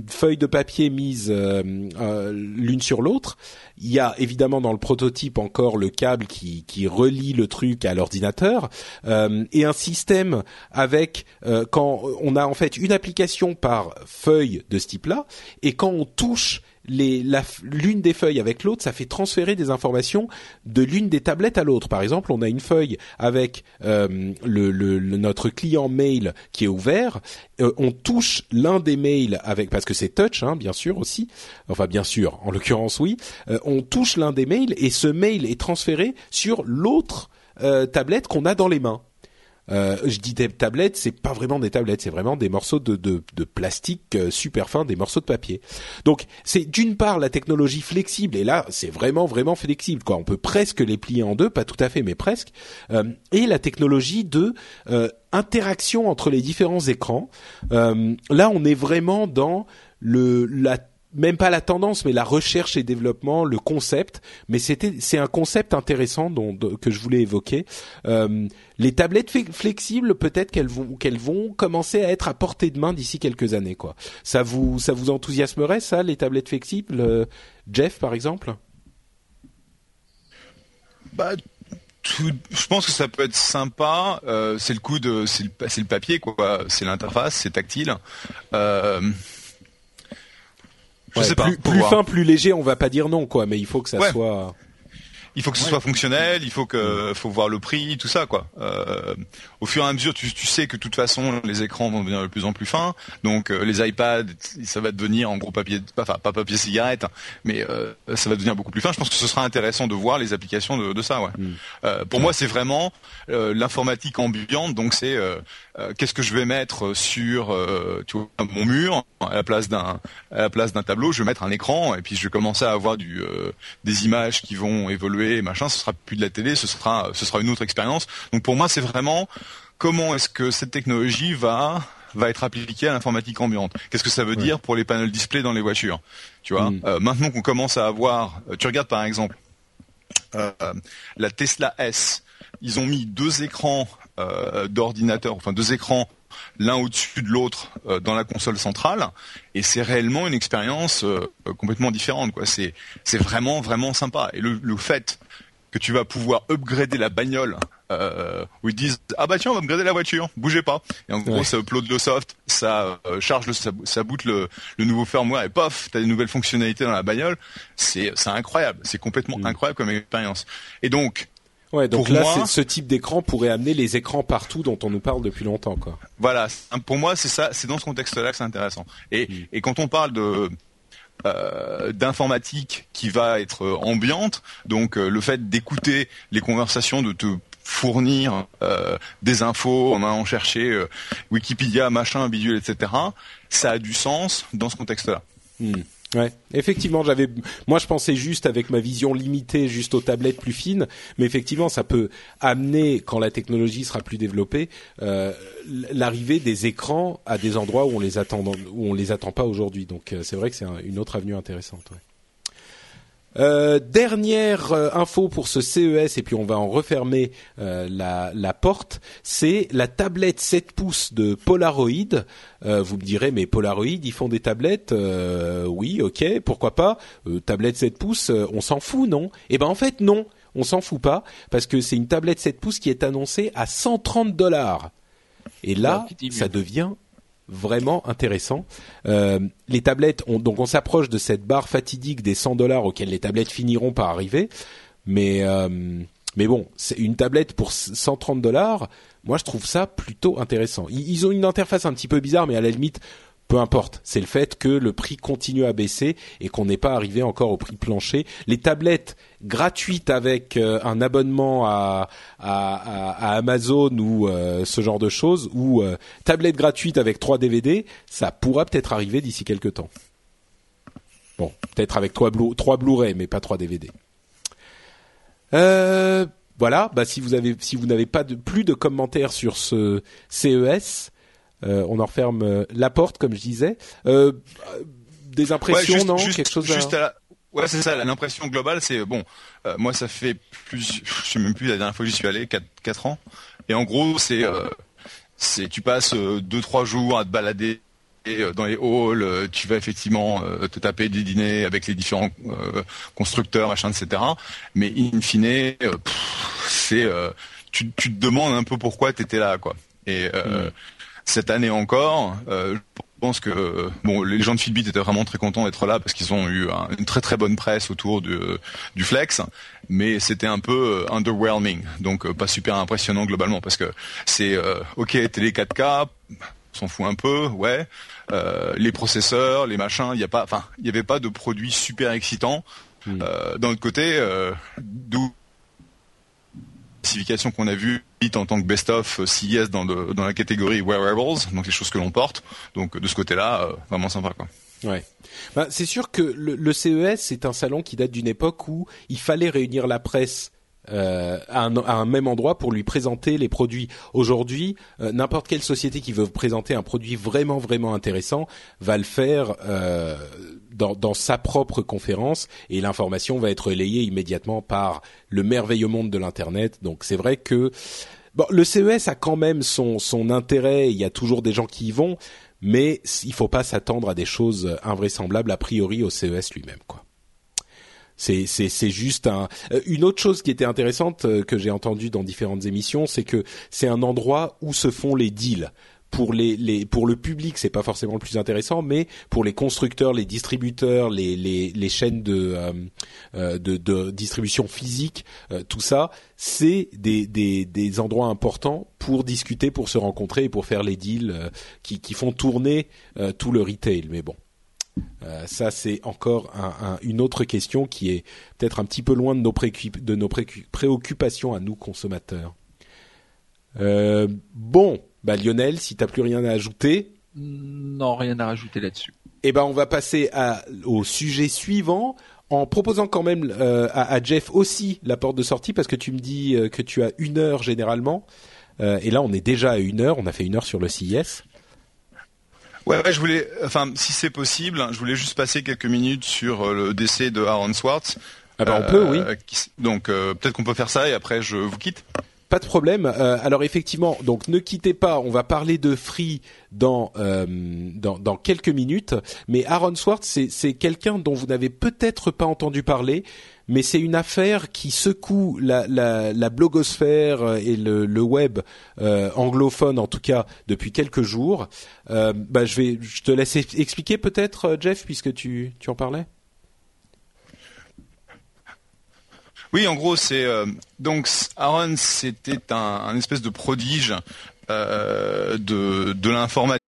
feuilles de papier mises l'une sur l'autre. Il y a évidemment dans le prototype encore le câble qui, qui relie le truc à l'ordinateur et un système avec quand on a en fait une application par feuille de ce type-là et quand on touche l'une des feuilles avec l'autre, ça fait transférer des informations de l'une des tablettes à l'autre. Par exemple, on a une feuille avec euh, notre client mail qui est ouvert. Euh, on touche l'un des mails avec parce que c'est touch, hein, bien sûr aussi. Enfin, bien sûr, en l'occurrence oui. Euh, on touche l'un des mails et ce mail est transféré sur l'autre tablette qu'on a dans les mains. Euh, je dis des tablettes, c'est pas vraiment des tablettes, c'est vraiment des morceaux de, de, de plastique euh, super fins, des morceaux de papier. Donc c'est d'une part la technologie flexible, et là c'est vraiment vraiment flexible. Quoi. On peut presque les plier en deux, pas tout à fait, mais presque. Euh, et la technologie de interaction entre les différents écrans. là on est vraiment dans le la même pas la tendance, mais la recherche et développement, le concept. Mais c'était, c'est un concept intéressant dont, que je voulais évoquer. Euh, les tablettes flexibles, peut-être qu'elles vont, qu'elles vont commencer à être à portée de main d'ici quelques années, quoi. Ça vous, ça vous enthousiasmerait ça, les tablettes flexibles, euh, Jeff, par exemple? Bah, je pense que ça peut être sympa. Euh, c'est le coup de, c'est le, le papier, quoi. C'est l'interface, c'est tactile. Euh, je sais pas. Plus, plus fin, plus léger, on va pas dire non, quoi. Mais il faut que ça soit il faut que ce soit fonctionnel, il faut que, faut voir le prix, tout ça quoi. Euh, au fur et à mesure, tu, tu, sais que de toute façon les écrans vont devenir de plus en plus fins, donc euh, les iPads, ça va devenir en gros papier, enfin pas papier cigarette, hein, mais euh, ça va devenir beaucoup plus fin. Je pense que ce sera intéressant de voir les applications de, de ça. Ouais. Mm. Euh, pour moi, c'est vraiment l'informatique ambiante, donc c'est qu'est-ce que je vais mettre sur tu vois, mon mur à la place d'un à la place d'un tableau, je vais mettre un écran et puis je vais commencer à avoir du des images qui vont évoluer machin, ce sera plus de la télé, ce sera, ce sera une autre expérience. Donc pour moi, c'est vraiment comment est-ce que cette technologie va va être appliquée à l'informatique ambiante. Qu'est-ce que ça veut dire pour les panels display dans les voitures Tu vois, mm. euh, maintenant qu'on commence à avoir, euh, tu regardes par exemple euh, la Tesla S, ils ont mis deux écrans d'ordinateur, enfin deux écrans l'un au-dessus de l'autre dans la console centrale et c'est réellement une expérience complètement différente quoi c'est c'est vraiment vraiment sympa et le, le fait que tu vas pouvoir upgrader la bagnole euh, où ils disent ah bah tiens on va upgrader la voiture, bougez pas. Et en gros ça upload le soft, ça euh, charge le, ça, ça boot le, le, nouveau firmware et pof t'as des nouvelles fonctionnalités dans la bagnole. C'est c'est incroyable, c'est complètement mm. incroyable comme expérience. Et donc Ouais, donc là, ce type d'écran pourrait amener les écrans partout dont on nous parle depuis longtemps, quoi. Voilà, pour moi, c'est ça, c'est dans ce contexte-là que c'est intéressant. Et, mm. et quand on parle de euh, d'informatique qui va être euh, ambiante. Donc euh, le fait d'écouter les conversations, de te fournir des infos en allant chercher Wikipédia, machin, bidule, etc. Ça a du sens dans ce contexte-là. Hmm. Ouais, effectivement, j'avais, moi je pensais juste avec ma vision limitée, juste aux tablettes plus fines, mais effectivement, ça peut amener quand la technologie sera plus développée, euh, l'arrivée des écrans à des endroits où on les attend, où on les attend pas aujourd'hui. Donc euh, c'est vrai que c'est une autre avenue intéressante. Euh, dernière euh, info pour ce CES et puis on va en refermer euh, la, la, porte, c'est la tablette 7 pouces de Polaroid. vous me direz mais Polaroid ils font des tablettes Oui, ok, pourquoi pas Tablette 7 pouces, on s'en fout non? Eh ben en fait non, on s'en fout pas parce que c'est une tablette 7 pouces qui est annoncée à 130 dollars. Et là, ça devient vraiment intéressant. Euh, les tablettes, donc on s'approche de cette barre fatidique des 100 dollars auxquelles les tablettes finiront par arriver, mais euh, mais bon, c'est une tablette pour 130 dollars. Moi, je trouve ça plutôt intéressant. ils ont une interface un petit peu bizarre, mais à la limite, peu importe. C'est le fait que le prix continue à baisser et qu'on n'est pas arrivé encore au prix plancher. Les tablettes gratuites avec euh, un abonnement à, Amazon ou euh, ce genre de choses, ou euh, tablettes gratuites avec trois DVD, ça pourra peut-être arriver d'ici quelques temps. Bon, peut-être avec trois Blu- trois Blu-ray, mais pas trois DVD. voilà. Bah si vous avez, si vous n'avez pas de plus de commentaires sur ce CES, euh, on en referme euh, la porte, comme je disais. Euh, des impressions, non Quelque chose. Juste à la Ouais, c'est ça. L'impression globale, c'est bon. Euh, moi, ça fait plus, je sais même plus la dernière fois que j'y suis allé, 4, 4 ans. Et en gros, c'est, euh, c'est, tu passes euh, deux trois jours à te balader dans les halls. Tu vas effectivement te taper des dîners avec les différents constructeurs, machin, etc. Mais in fine, c'est, tu, tu, te demandes un peu pourquoi t'étais là, quoi. Et mm. cette année encore, pense que euh, bon, les gens de Fitbit étaient vraiment très contents d'être là parce qu'ils ont eu une très très bonne presse autour du, du Flex, mais c'était un peu euh, underwhelming, donc euh, pas super impressionnant globalement parce que c'est ok télé 4K, on s'en fout un peu, ouais. les processeurs, les machins, il y a pas, enfin, il y avait pas de produits super excitants. Hmm. D'un autre côté, d'où classification qu'on a vue en tant que best-of euh, CES dans, dans la catégorie wearables, donc les choses que l'on porte. Donc de ce côté-là, euh, vraiment sympa quoi. Bah, c'est sûr que le, le CES c'est un salon qui date d'une époque où il fallait réunir la presse euh, à, un, même endroit pour lui présenter les produits. Aujourd'hui, euh, n'importe quelle société qui veut présenter un produit vraiment vraiment intéressant va le faire euh, dans, dans, sa propre conférence et l'information va être relayée immédiatement par le merveilleux monde de l'internet. Donc c'est vrai que bon, le CES a quand même son, son intérêt. Il y a toujours des gens qui y vont, mais il faut pas s'attendre à des choses invraisemblables a priori au CES lui-même, quoi. C'est c'est juste un euh, une autre chose qui était intéressante euh, que j'ai entendue dans différentes émissions, c'est que c'est un endroit où se font les deals. Pour les, pour le public c'est pas forcément le plus intéressant mais pour les constructeurs les distributeurs les chaînes de, euh, de, distribution physique tout ça c'est des endroits importants pour discuter pour se rencontrer et pour faire les deals qui qui font tourner tout le retail. Mais bon euh, ça, c'est encore une autre question qui est peut-être un petit peu loin de nos, de nos préoccupations à nous consommateurs. Euh, bon, bah Lionel, si t'as plus rien à ajouter. Non, rien à rajouter là-dessus. Eh ben, on va passer au sujet suivant en proposant quand même euh, à, Jeff aussi la porte de sortie parce que tu me dis que tu as une heure généralement. et là, on est déjà à une heure. On a fait une heure sur le CIS. Ouais, je voulais, enfin, si c'est possible, je voulais juste passer quelques minutes sur euh, le décès de Aaron Swartz. Ah bah, on peut, oui. Euh, donc euh, peut-être qu'on peut faire ça et après je vous quitte. Pas de problème. alors effectivement, donc ne quittez pas. On va parler de Free dans dans, dans, quelques minutes. Mais Aaron Swartz, c'est quelqu'un dont vous n'avez peut-être pas entendu parler mais c'est une affaire qui secoue la, blogosphère euh, et le, web euh, anglophone en tout cas depuis quelques jours. Euh, bah, je vais, je te laisse expliquer peut-être, Jeff, puisque tu, tu en parlais. Oui, en gros, c'est donc Aaron, c'était un, un, espèce de prodige de, de l'informatique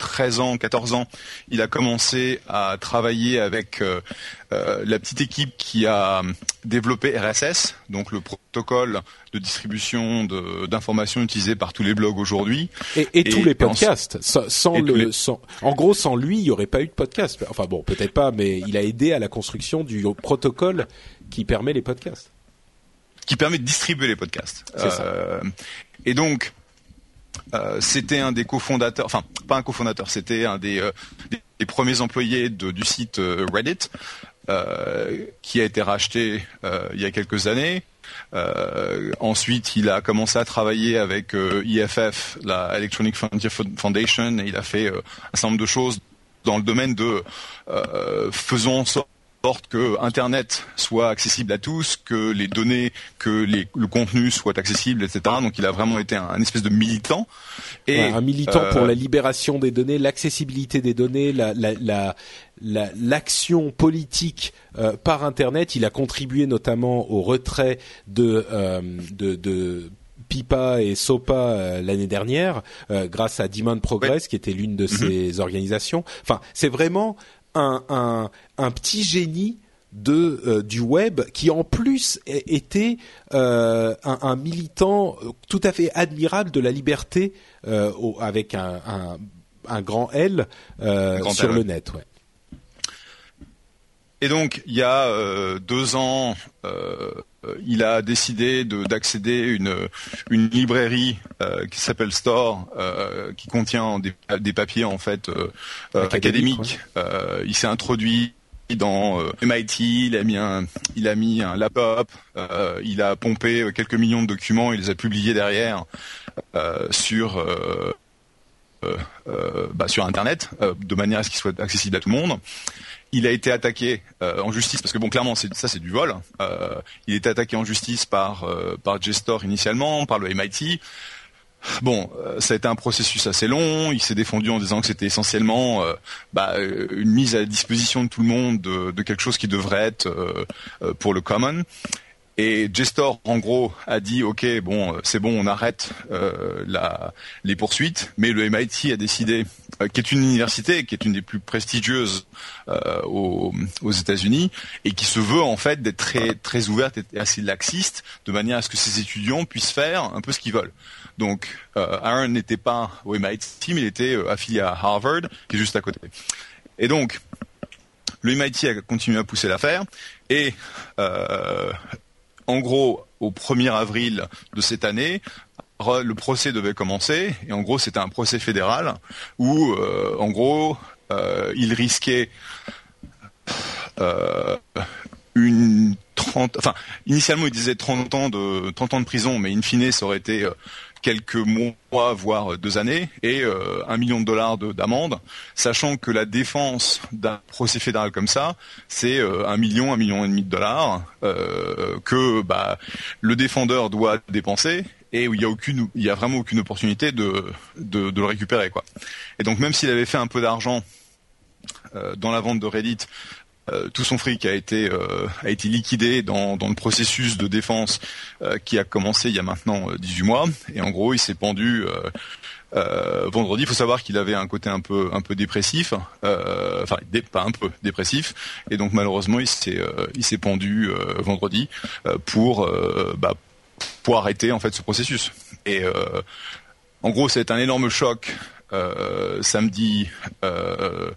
13 ans, 14 ans, il a commencé à travailler avec euh, euh, la petite équipe qui a développé RSS, donc le protocole de distribution d'informations utilisé par tous les blogs aujourd'hui. Et, tous les podcasts. Sans, le, en gros, sans lui, il n'y aurait pas eu de podcast. Enfin bon, peut-être pas, mais il a aidé à la construction du protocole qui permet les podcasts. Qui permet de distribuer les podcasts. Euh, et donc, c'était un des cofondateurs, enfin pas un cofondateur, c'était un des, euh, premiers employés du site euh, Reddit, qui a été racheté il y a quelques années. Euh, ensuite, il a commencé à travailler avec IFF, la Electronic Frontier Foundation, et il a fait un certain nombre de choses dans le domaine de faisons sorte sorte que Internet soit accessible à tous, que les données, que le contenu soit accessible, etc. Donc il a vraiment été un, espèce de militant. Et, un militant pour euh, la libération des données, l'accessibilité des données, la, la, l'action politique euh, par Internet. Il a contribué notamment au retrait de, euh, de, Pipa et Sopa l'année dernière, grâce à Demand Progress, qui était l'une de mm-hmm. ces organisations. Enfin, c'est vraiment un, un, petit génie de euh, du web qui en plus était euh, un, militant tout à fait admirable de la liberté euh, avec un, un, grand L sur le net. Ouais. Et donc il y a deux ans, il a décidé d'accéder une une librairie qui s'appelle Store, qui contient des, des, papiers en fait académiques. il s'est introduit dans euh, MIT, il a mis un, il a mis un laptop, euh, il a pompé quelques millions de documents, il les a publiés derrière euh, sur bah, sur Internet, de manière à ce qu'ils soient accessibles à tout le monde. Il a été attaqué en justice parce que bon, clairement, ça c'est du vol. il a été attaqué en justice par Gestor initialement, par le MIT. Bon, euh, ça a été un processus assez long. Il s'est défendu en disant que c'était essentiellement euh, bah, euh, une mise à disposition de tout le monde de, quelque chose qui devrait être pour le common. Et Gestor, en gros, a dit OK, bon, c'est bon, on arrête les poursuites. Mais le MIT a décidé, qui est une université, qui est une des plus prestigieuses aux, États-Unis, et qui se veut en fait d'être très très ouverte et assez laxiste, de manière à ce que ses étudiants puissent faire un peu ce qu'ils veulent. Donc euh, Aaron n'était pas au MIT, mais il était euh, affilié à Harvard, qui est juste à côté. Et donc, le MIT a continué à pousser l'affaire, et euh, en gros, au 1er avril de cette année, le procès devait commencer, et en gros, c'était un procès fédéral où, en gros, il risquait une 30, enfin, initialement, il disait 30 ans de 30 ans de prison, mais in fine, ça aurait été quelques mois, voire deux années, et euh, un million de dollars d'amende, sachant que la défense d'un procès fédéral comme ça, c'est euh, un million, un million et demi de dollars euh, que bah, le défendeur doit dépenser et où il y a aucune, il y a vraiment aucune opportunité de, de, de le récupérer quoi. Et donc même s'il avait fait un peu d'argent dans la vente de Reddit tout son fric a été euh, liquidé dans, le processus de défense euh, qui a commencé il y a maintenant 18 mois. Et en gros il s'est pendu vendredi, il faut savoir qu'il avait un côté un peu dépressif, enfin pas un peu dépressif, et donc malheureusement il s'est pendu vendredi pour bah, pour arrêter en fait ce processus. Et en gros c'est un énorme choc euh, samedi euh,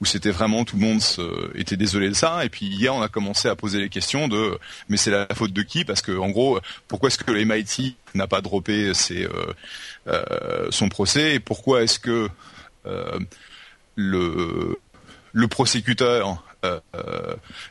où c'était vraiment tout le monde était désolé de ça. Et puis hier on a commencé à poser les questions de mais c'est la faute de qui? Parce que en gros pourquoi est-ce que le MIT n'a pas droppé ses, euh, son procès? Et pourquoi est-ce que le le prosécuteur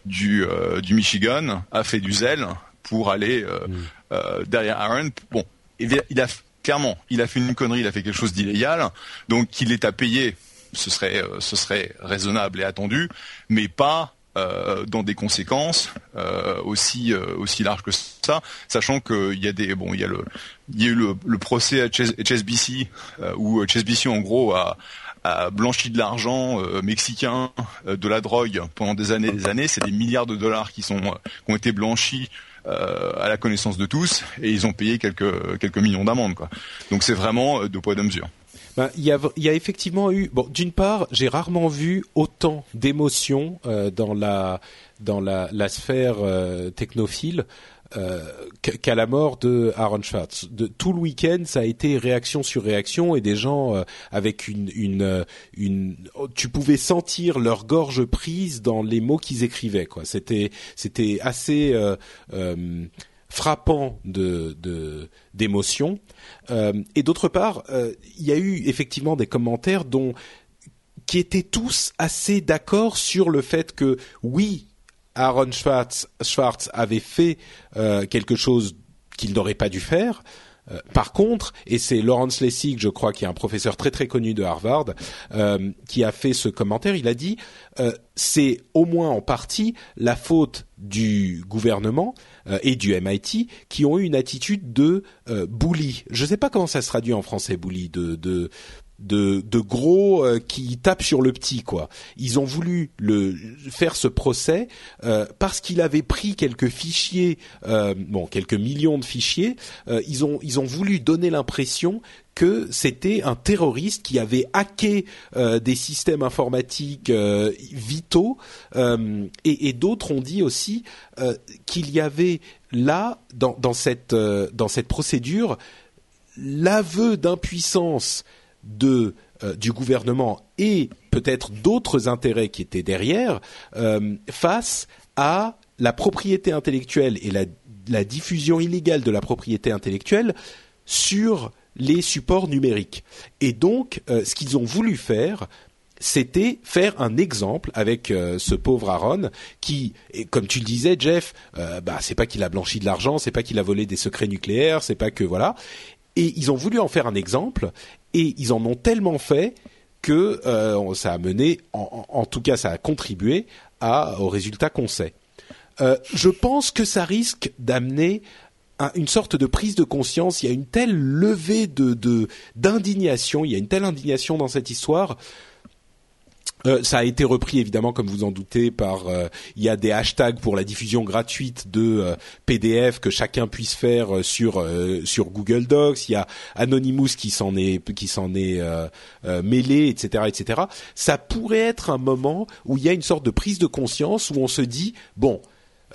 du, du Michigan a fait du zèle pour aller mm. derrière Aaron? Bon il a clairement, il a fait une connerie, il a fait quelque chose d'illégal, donc qu'il est à payer, ce serait, euh, ce serait raisonnable et attendu, mais pas euh, dans des conséquences euh, aussi aussi larges que ça, sachant qu'il y a des bon il y a le il y eu le, procès à HSBC où HSBC en gros a, blanchi de l'argent mexicain, de la drogue pendant des années et des années. C'est des milliards de dollars qui sont qui ont été blanchis à la connaissance de tous et ils ont payé quelques quelques millions d'amendes quoi. Donc c'est vraiment euh, de poids de mesure. Ben, il, y a, effectivement eu. Bon, d'une part, j'ai rarement vu autant d'émotions euh, dans la dans la, sphère technophile euh, qu'à la mort de Aaron Schwartz. De, tout le week-end, ça a été réaction sur réaction et des gens euh, avec une, une, euh, une, tu pouvais sentir leur gorge prise dans les mots qu'ils écrivaient. Quoi. C'était, c'était assez frappant de, d'émotion. et d'autre part, il y a eu effectivement des commentaires dont qui étaient tous assez d'accord sur le fait que oui, Aaron Schwartz, avait fait quelque chose qu'il n'aurait pas dû faire. Euh, par contre, et c'est Lawrence Lessig, je crois, qui est un professeur très très connu de Harvard, euh, qui a fait ce commentaire. Il a dit euh, c'est au moins en partie la faute du gouvernement et du MIT qui ont eu une attitude de bully. Je ne sais pas comment ça se traduit en français bully, de de, gros euh, qui tapent sur le petit quoi. Ils ont voulu le faire ce procès euh, parce qu'il avait pris quelques fichiers, euh, bon quelques millions de fichiers. ils ont ils ont voulu donner l'impression que c'était un terroriste qui avait hacké des systèmes informatiques vitaux et, d'autres ont dit aussi qu'il y avait là dans cette dans cette procédure l'aveu d'impuissance de euh, du gouvernement et peut-être d'autres intérêts qui étaient derrière euh, face à la propriété intellectuelle et la, diffusion illégale de la propriété intellectuelle sur les supports numériques. Et donc, euh, ce qu'ils ont voulu faire, c'était faire un exemple avec ce pauvre Aaron qui, comme tu le disais, Jeff, bah c'est pas qu'il a blanchi de l'argent, c'est pas qu'il a volé des secrets nucléaires, c'est pas que voilà. Et ils ont voulu en faire un exemple et ils en ont tellement fait que euh, ça a mené, en, tout cas, ça a contribué à, au résultat qu'on sait. Euh, je pense que ça risque d'amener une sorte de prise de conscience. Il y a une telle levée d'indignation, il y a une telle indignation dans cette histoire euh, ça a été repris évidemment, comme vous en doutez, par euh, il y a des hashtags pour la diffusion gratuite de euh, PDF que chacun puisse faire sur sur Google Docs. Il y a Anonymous qui s'en est qui s'en est mêlé, etc., etc. Ça pourrait être un moment où il y a une sorte de prise de conscience où on se dit bon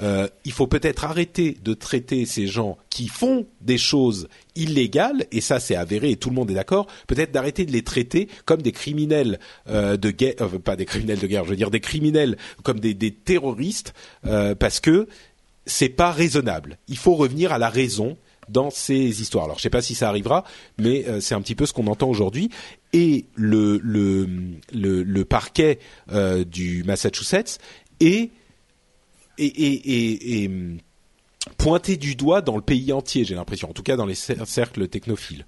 euh, il faut peut-être arrêter de traiter ces gens qui font des choses illégales, et ça c'est avéré et tout le monde est d'accord, peut-être d'arrêter de les traiter comme des criminels euh, de guerre, euh, pas des criminels de guerre, je veux dire des criminels comme des, des terroristes, euh, parce que c'est pas raisonnable. Il faut revenir à la raison dans ces histoires. Alors je sais pas si ça arrivera, mais euh, c'est un petit peu ce qu'on entend aujourd'hui. Et le, le, le, le parquet du Massachusetts est et, et, et, hum, pointé du doigt dans le pays entier, j'ai l'impression, en tout cas dans les cercles technophiles.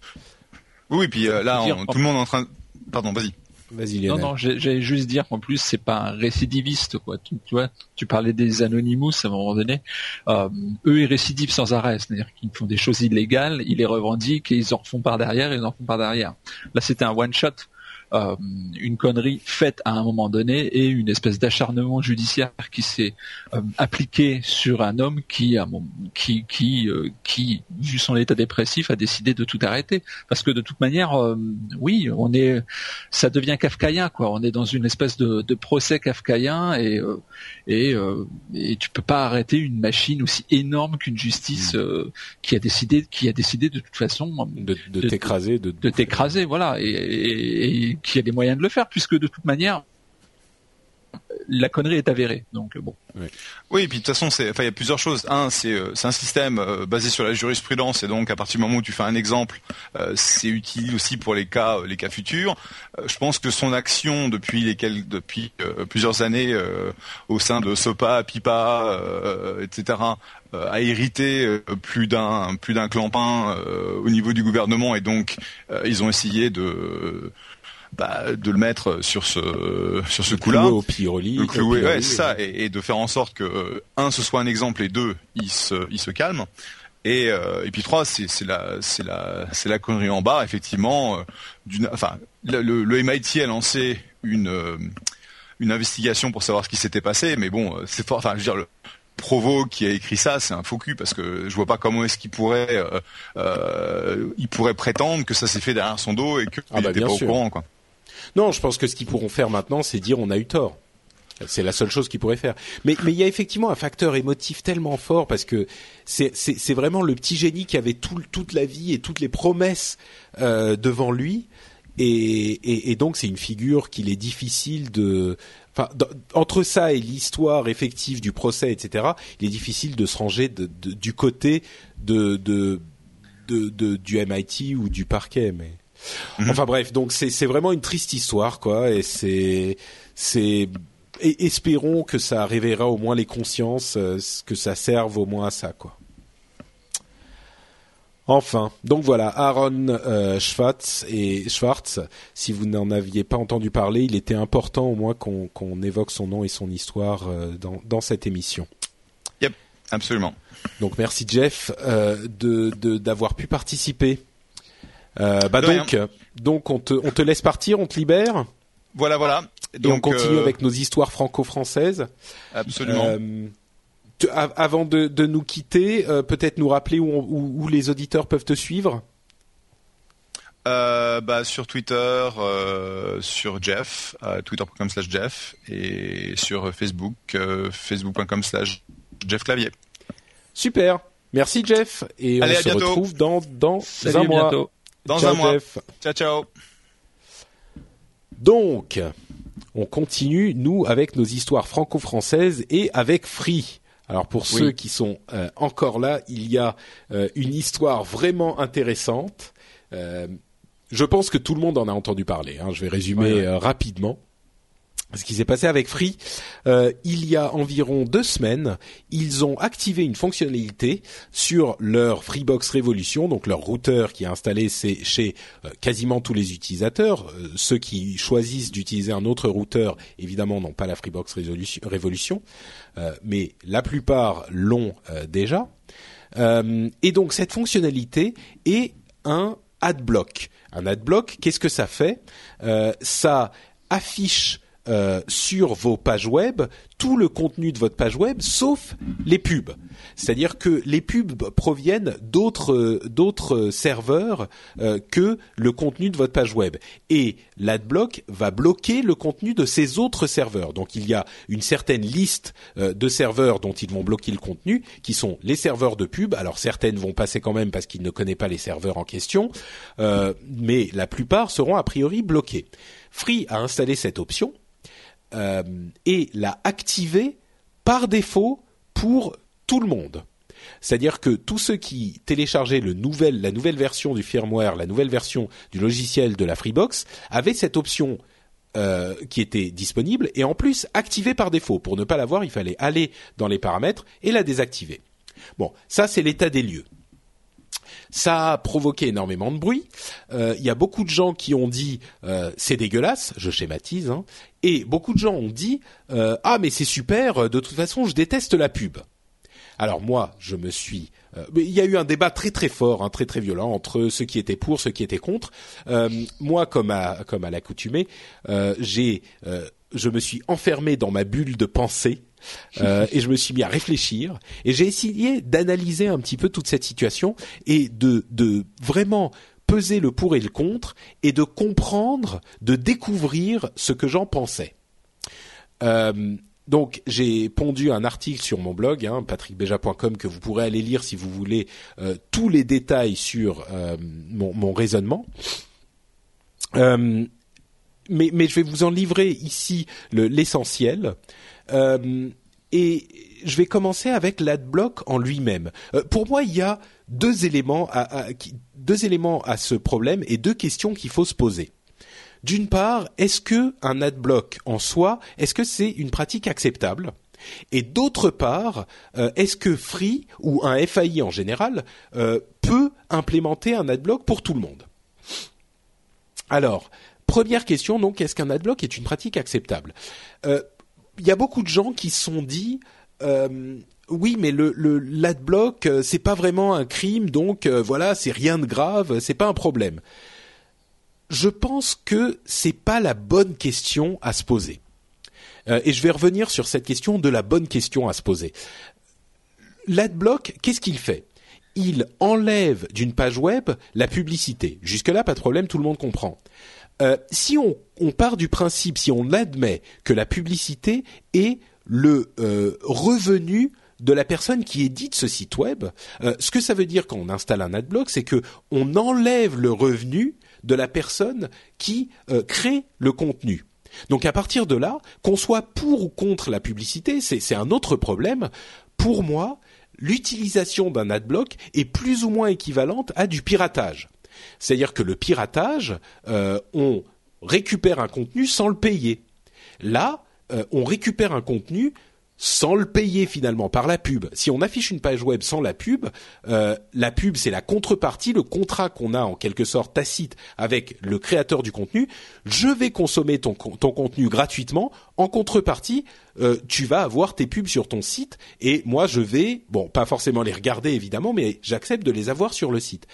Oui, et puis euh, là, tout le monde est en train. Pardon, vas-y. Vas-y, Non, non, j'allais juste dire qu'en plus, c'est pas un récidiviste, quoi. Tu, vois, tu parlais des Anonymous à un moment donné. Euh, eux, ils récidivent sans arrêt, c'est-à-dire qu'ils font des choses illégales, ils les revendiquent et ils en refont par derrière, ils en font par derrière. Là, c'était un one shot. Euh, une connerie faite à un moment donné et une espèce d'acharnement judiciaire qui s'est euh, appliqué sur un homme qui, qui, qui, euh, qui, vu son état dépressif, a décidé de tout arrêter. Parce que de toute manière, oui, on est, ça devient kafkaïen, quoi. On est dans une espèce de, de procès kafkaïen et et, et tu peux pas arrêter une machine aussi énorme qu'une justice mmh. qui a décidé, qui a décidé de toute façon de, de, t'écraser, de, de t'écraser, voilà. et, et qui a des moyens de le faire, puisque de toute manière, la connerie est avérée. Donc bon. Oui. et puis de toute façon, il y a plusieurs choses. Un, c'est, euh, un système euh, basé sur la jurisprudence, et donc à partir du moment où tu fais un exemple, euh, c'est utile aussi pour les cas, les cas futurs. je pense que son action depuis depuis plusieurs années, au sein de SOPA, PIPA, etc., a hérité plus d'un clampin au niveau du gouvernement, et donc ils ont essayé de bah, de le mettre sur ce sur ce coup-là, au le clouer, ouais, ça, et, de faire en sorte que euh, un ce soit un exemple et deux il se il se calme. Et, euh, et puis trois, c'est la c'est la c'est la connerie en bas effectivement. Euh, d'une, enfin, le, le, MIT a lancé une une investigation pour savoir ce qui s'était passé, mais bon, c'est fort. Enfin, je veux dire, le Provo qui a écrit ça, c'est un faux cul parce que je vois pas comment est-ce qu'il pourrait euh, il pourrait prétendre que ça s'est fait derrière son dos et qu'il ah bah, pas au courant quoi. Non, je pense que ce qu'ils pourront faire maintenant, c'est dire on a eu tort. C'est la seule chose qu'ils pourraient faire. Mais il y a effectivement un facteur émotif tellement fort parce que c'est vraiment le petit génie qui avait tout, toute la vie et toutes les promesses euh, devant lui et, donc c'est une figure qu'il est difficile de entre ça et l'histoire effective du procès, etc., il est difficile de se ranger du côté de, du MIT ou du parquet. Mais Mhm. Enfin bref, donc c'est vraiment une triste histoire quoi, et c'est c'est et espérons que ça réveillera au moins les consciences, euh, que ça serve au moins à ça, quoi. Enfin, donc voilà, Aaron euh, Schwartz et Schwartz. Si vous n'en aviez pas entendu parler, il était important au moins qu'on évoque son nom et son histoire euh, dans, dans cette émission. Yep, absolument. Donc merci Jeff euh, de d'avoir pu participer. Euh, bah donc, donc on te on te laisse partir, on te libère. Voilà, voilà. Donc, et on continue avec nos histoires franco-françaises. Absolument avant de, de, nous quitter, euh, peut-être nous rappeler où, où, où, les auditeurs peuvent te suivre? Euh, bah, sur Twitter, euh, sur Jeff, euh, twitter.com slash Jeff, et sur Facebook, euh, facebook.com slash Jeff Clavier. Super, merci Jeff, et Allez, on se bientôt. retrouve dans, dans Salut, un mois. bientôt. Dans ciao, un mois. Jeff. Ciao, ciao. Donc, on continue, nous, avec nos histoires franco-françaises et avec Free. Alors pour Oui. ceux qui sont euh, encore là, il y a euh, une histoire vraiment intéressante. Euh, je pense que tout le monde en a entendu parler. hein. Je vais résumer Ouais, ouais. rapidement. Ce qui s'est passé avec Free, euh, il y a environ deux semaines, ils ont activé une fonctionnalité sur leur Freebox Revolution, donc leur routeur qui est installé c'est chez euh, quasiment tous les utilisateurs. Euh, ceux qui choisissent d'utiliser un autre routeur, évidemment, n'ont pas la Freebox Revolution, mais la plupart l'ont déjà. Et donc cette fonctionnalité est un adblock. Un adblock, qu'est-ce que ça fait? Ça affiche euh, sur vos pages web tout le contenu de votre page web sauf les pubs. C'est-à-dire que les pubs proviennent d'autres d'autres serveurs euh, que le contenu de votre page web et l'adblock va bloquer le contenu de ces autres serveurs. Donc il y a une certaine liste euh, de serveurs dont ils vont bloquer le contenu qui sont les serveurs de pub. Alors certaines vont passer quand même parce qu'ils ne connaissent pas les serveurs en question, euh, mais la plupart seront a priori bloqués. Free a installé cette option euh, et l'a activé par défaut pour tout le monde. C'est-à-dire que tous ceux qui téléchargeaient la nouvelle version du firmware, la nouvelle version du logiciel de la Freebox, avaient cette option euh, qui était disponible et en plus activée par défaut. Pour ne pas l'avoir, il fallait aller dans les paramètres et la désactiver. Bon, ça c'est l'état des lieux. Ça a provoqué énormément de bruit. Euh, Il y a beaucoup de gens qui ont dit c'est dégueulasse, je schématise, hein, et beaucoup de gens ont dit euh, ah mais c'est super, de toute façon je déteste la pub. Alors moi, je me suis. euh, il y a eu un débat très très fort, hein, très très violent entre ceux qui étaient pour, ceux qui étaient contre. Euh, moi, comme à comme à l'accoutumée, euh, j'ai, euh, je me suis enfermé dans ma bulle de pensée. euh, et je me suis mis à réfléchir et j'ai essayé d'analyser un petit peu toute cette situation et de, de vraiment peser le pour et le contre et de comprendre, de découvrir ce que j'en pensais. Euh, donc j'ai pondu un article sur mon blog, hein, patrickbeja.com, que vous pourrez aller lire si vous voulez euh, tous les détails sur euh, mon, raisonnement. Mais, je vais vous en livrer ici le- l'essentiel. Et je vais commencer avec l'adblock en lui-même. Pour moi, il y a deux éléments à, à- qui- deux éléments à ce problème et deux questions qu'il faut se poser. D'une part, est-ce que un adblock en soi, est-ce que c'est une pratique acceptable? Et d'autre part, euh, est-ce que Free ou un FAI en général euh, peut implémenter un adblock pour tout le monde? Alors, première question donc, est-ce qu'un adblock est une pratique acceptable? Euh, Il y a beaucoup de gens qui se sont dit euh, oui, mais le, le l'adblock euh, c'est pas vraiment un crime, donc euh, voilà, c'est rien de grave, c'est pas un problème je pense que c'est pas la bonne question à se poser. Euh, et je vais revenir sur cette question de la bonne question à se poser. L'adblock, qu'est-ce qu'il fait? Il enlève d'une page web la publicité. Jusque-là, pas de problème, tout le monde comprend. Euh, si on, part du principe, si on admet que la publicité est le euh, revenu de la personne qui édite ce site web, euh, ce que ça veut dire quand on installe un adblock, c'est que on enlève le revenu de la personne qui euh, crée le contenu. Donc à partir de là, qu'on soit pour ou contre la publicité, c'est un autre problème. Pour moi, l'utilisation d'un adblock est plus ou moins équivalente à du piratage. C'est-à-dire que le piratage, euh, on récupère un contenu sans le payer. Là, on récupère un contenu sans le payer finalement par la pub. Si on affiche une page web sans la pub, euh, la pub c'est la contrepartie, le contrat qu'on a en quelque sorte tacite avec le créateur du contenu. Je vais consommer ton, ton contenu gratuitement. En contrepartie, euh, tu vas avoir tes pubs sur ton site et moi je vais, bon, pas forcément les regarder évidemment, mais j'accepte de les avoir sur le site.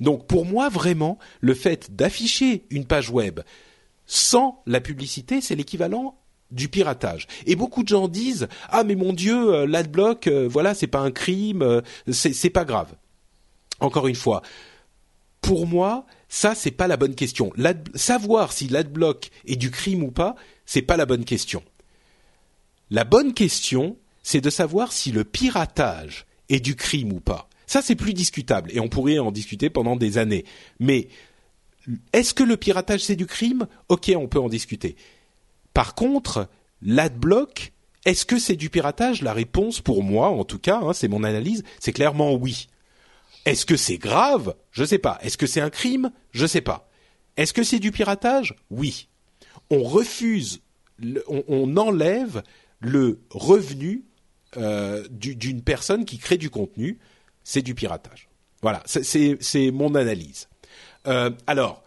Donc pour moi vraiment, le fait d'afficher une page web sans la publicité, c'est l'équivalent du piratage. Et beaucoup de gens disent ah mais mon Dieu euh, l'adblock euh, voilà c'est pas un crime euh, c'est pas grave. Encore une fois, pour moi ça c'est pas la bonne question. savoir si l'adblock est du crime ou pas c'est pas la bonne question. La bonne question c'est de savoir si le piratage est du crime ou pas. Ça c'est plus discutable et on pourrait en discuter pendant des années. Mais est-ce que le piratage c'est du crime? Ok, on peut en discuter. Par contre, l'adblock, est-ce que c'est du piratage? La réponse, pour moi, en tout cas, hein, c'est mon analyse, c'est clairement oui. Est-ce que c'est grave? Je sais pas. Est-ce que c'est un crime? Je sais pas. Est-ce que c'est du piratage? Oui. On refuse, on, enlève le revenu euh, d'une personne qui crée du contenu. C'est du piratage. Voilà, c'est mon analyse. Euh, alors,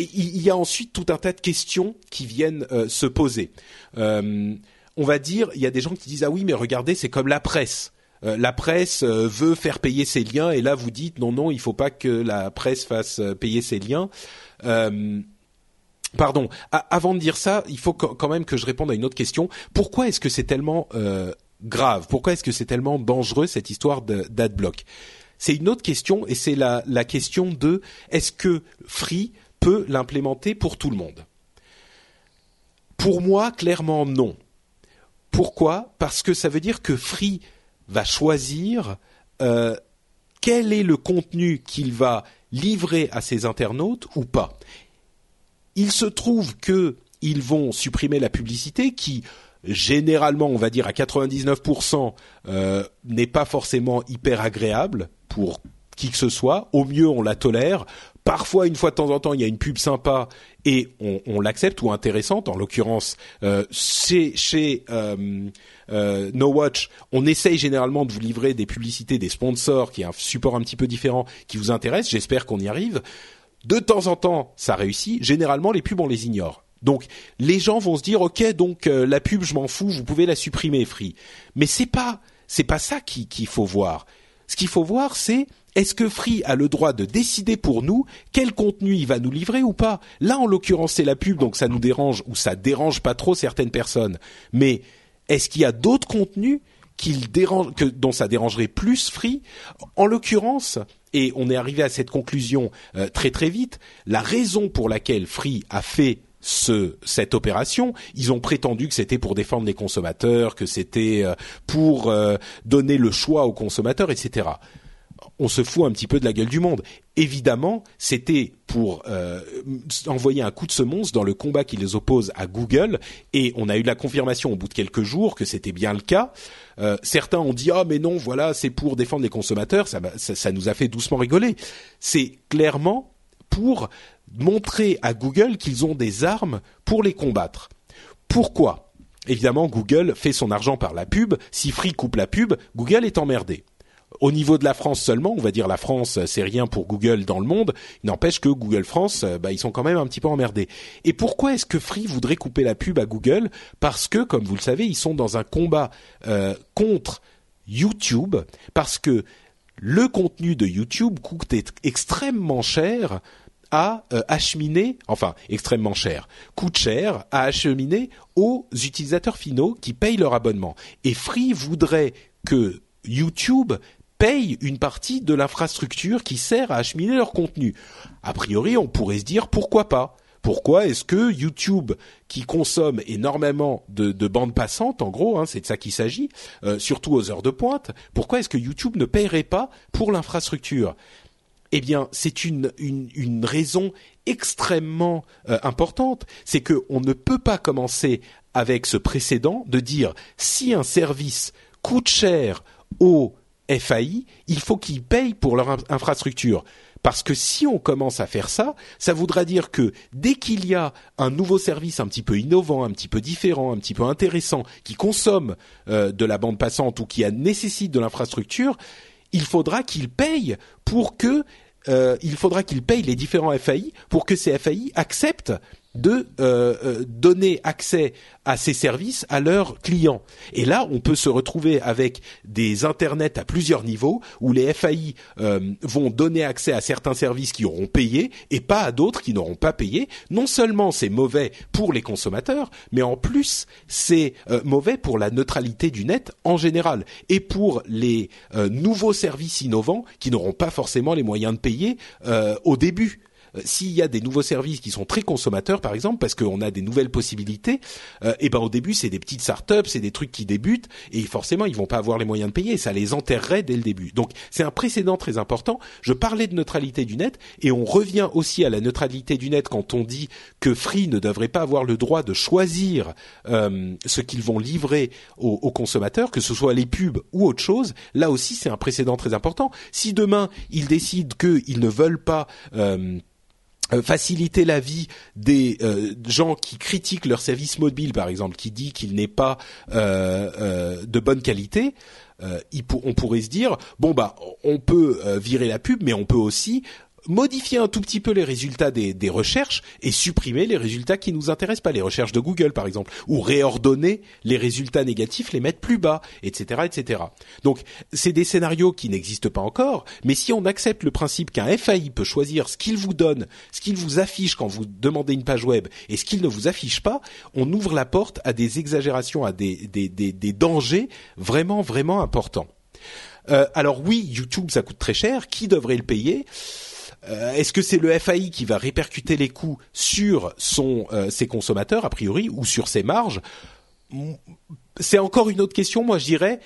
il y a ensuite tout un tas de questions qui viennent euh, se poser. Euh, on va dire, il y a des gens qui disent ah oui, mais regardez, c'est comme la presse. Euh, la presse veut faire payer ses liens et là vous dites non non, il faut pas que la presse fasse payer ses liens. Pardon. avant de dire ça, il faut quand même que je réponde à une autre question. Pourquoi est-ce que c'est tellement grave? Pourquoi est-ce que c'est tellement dangereux cette histoire d'adblock? C'est une autre question et c'est la, la question de est-ce que Free peut l'implémenter pour tout le monde Pour moi, clairement non. Pourquoi? Parce que ça veut dire que Free va choisir euh, quel est le contenu qu'il va livrer à ses internautes ou pas. Il se trouve que ils vont supprimer la publicité qui généralement, on va dire à 99%, euh, n'est pas forcément hyper agréable pour qui que ce soit. Au mieux, on la tolère. Parfois, une fois de temps en temps, il y a une pub sympa et on, l'accepte ou intéressante. En l'occurrence, euh, chez, euh, euh, No Watch, on essaye généralement de vous livrer des publicités, des sponsors, qui est un support un petit peu différent, qui vous intéresse. J'espère qu'on y arrive. De temps en temps, ça réussit. Généralement, les pubs, on les ignore. Donc, les gens vont se dire, ok, donc la pub, je m'en fous, vous pouvez la supprimer, Free. Mais c'est pas, c'est pas ça qu'il faut voir. Ce qu'il faut voir, c'est est-ce que Free a le droit de décider pour nous quel contenu il va nous livrer ou pas Là, en l'occurrence, c'est la pub, donc ça nous dérange ou ça dérange pas trop certaines personnes. Mais est-ce qu'il y a d'autres contenus qu'il dérange, que, dont ça dérangerait plus Free? En l'occurrence, et on est arrivé à cette conclusion euh, très très vite, la raison pour laquelle Free a fait ce, cette opération. Ils ont prétendu que c'était pour défendre les consommateurs, que c'était euh, pour euh, donner le choix aux consommateurs, etc on se fout un petit peu de la gueule du monde. Évidemment, c'était pour euh, envoyer un coup de semonce dans le combat qui les oppose à Google, et on a eu la confirmation au bout de quelques jours que c'était bien le cas. Euh, certains ont dit ah mais non voilà c'est pour défendre les consommateurs, ça, ça nous a fait doucement rigoler. C'est clairement pour montrer à Google qu'ils ont des armes pour les combattre. Pourquoi? Évidemment, Google fait son argent par la pub. Si Free coupe la pub, Google est emmerdé au niveau de la France seulement, on va dire la France, c'est rien pour Google dans le monde. Il n'empêche que Google France, euh, bah, ils sont quand même un petit peu emmerdés. Et pourquoi est-ce que Free voudrait couper la pub à Google? Parce que, comme vous le savez, ils sont dans un combat euh, contre YouTube, parce que le contenu de YouTube coûte extrêmement cher à euh, acheminer, enfin extrêmement cher, coûte cher à acheminer aux utilisateurs finaux qui payent leur abonnement. Et Free voudrait que YouTube payent une partie de l'infrastructure qui sert à acheminer leur contenu. A priori, on pourrait se dire pourquoi pas pourquoi est-ce que YouTube, qui consomme énormément de, bandes passantes, en gros, hein, c'est de ça qu'il s'agit, euh, surtout aux heures de pointe, pourquoi est-ce que YouTube ne paierait pas pour l'infrastructure? Eh bien, c'est une, raison extrêmement euh, importante, c'est qu'on ne peut pas commencer avec ce précédent de dire si un service coûte cher aux FAI, il faut qu'ils payent pour leur infrastructure. Parce que si on commence à faire ça, ça voudra dire que dès qu'il y a un nouveau service un petit peu innovant, un petit peu différent, un petit peu intéressant, qui consomme euh, de la bande passante ou qui nécessite de l'infrastructure, il faudra qu'il paye pour que euh, il faudra qu'il paye les différents FAI pour que ces FAI acceptent de euh, euh, donner accès à ces services à leurs clients. Et là, on peut se retrouver avec des internets à plusieurs niveaux où les FAI euh, vont donner accès à certains services qui auront payé et pas à d'autres qui n'auront pas payé. Non seulement c'est mauvais pour les consommateurs, mais en plus c'est mauvais pour la neutralité du net en général et pour les nouveaux services innovants qui n'auront pas forcément les moyens de payer au début. Euh, s'il y a des nouveaux services qui sont très consommateurs, par exemple, parce qu'on a des nouvelles possibilités, et euh, eh ben au début c'est des petites startups, c'est des trucs qui débutent et forcément ils vont pas avoir les moyens de payer, ça les enterrerait dès le début. Donc c'est un précédent très important. Je parlais de neutralité du net et on revient aussi à la neutralité du net quand on dit que Free ne devrait pas avoir le droit de choisir euh, ce qu'ils vont livrer aux, aux, consommateurs, que ce soit les pubs ou autre chose. Là aussi c'est un précédent très important. Si demain ils décident qu'ils ne veulent pas euh, faciliter la vie des euh, gens qui critiquent leur service mobile, par exemple, qui dit qu'il n'est pas euh, de bonne qualité, on pourrait se dire bon bah on peut virer la pub, mais on peut aussi modifier un tout petit peu les résultats des, recherches et supprimer les résultats qui nous intéressent pas, les recherches de Google par exemple, ou réordonner les résultats négatifs, les mettre plus bas, etc., etc. Donc c'est des scénarios qui n'existent pas encore, mais si on accepte le principe qu'un FAI peut choisir ce qu'il vous donne, ce qu'il vous affiche quand vous demandez une page web et ce qu'il ne vous affiche pas, on ouvre la porte à des exagérations, à des, des, des, des dangers vraiment vraiment importants. Euh, alors oui, YouTube ça coûte très cher. Qui devrait le payer? Euh, est-ce que c'est le FAI qui va répercuter les coûts sur son euh, ses consommateurs a priori ou sur ses marges? C'est encore une autre question. Moi, je dirais.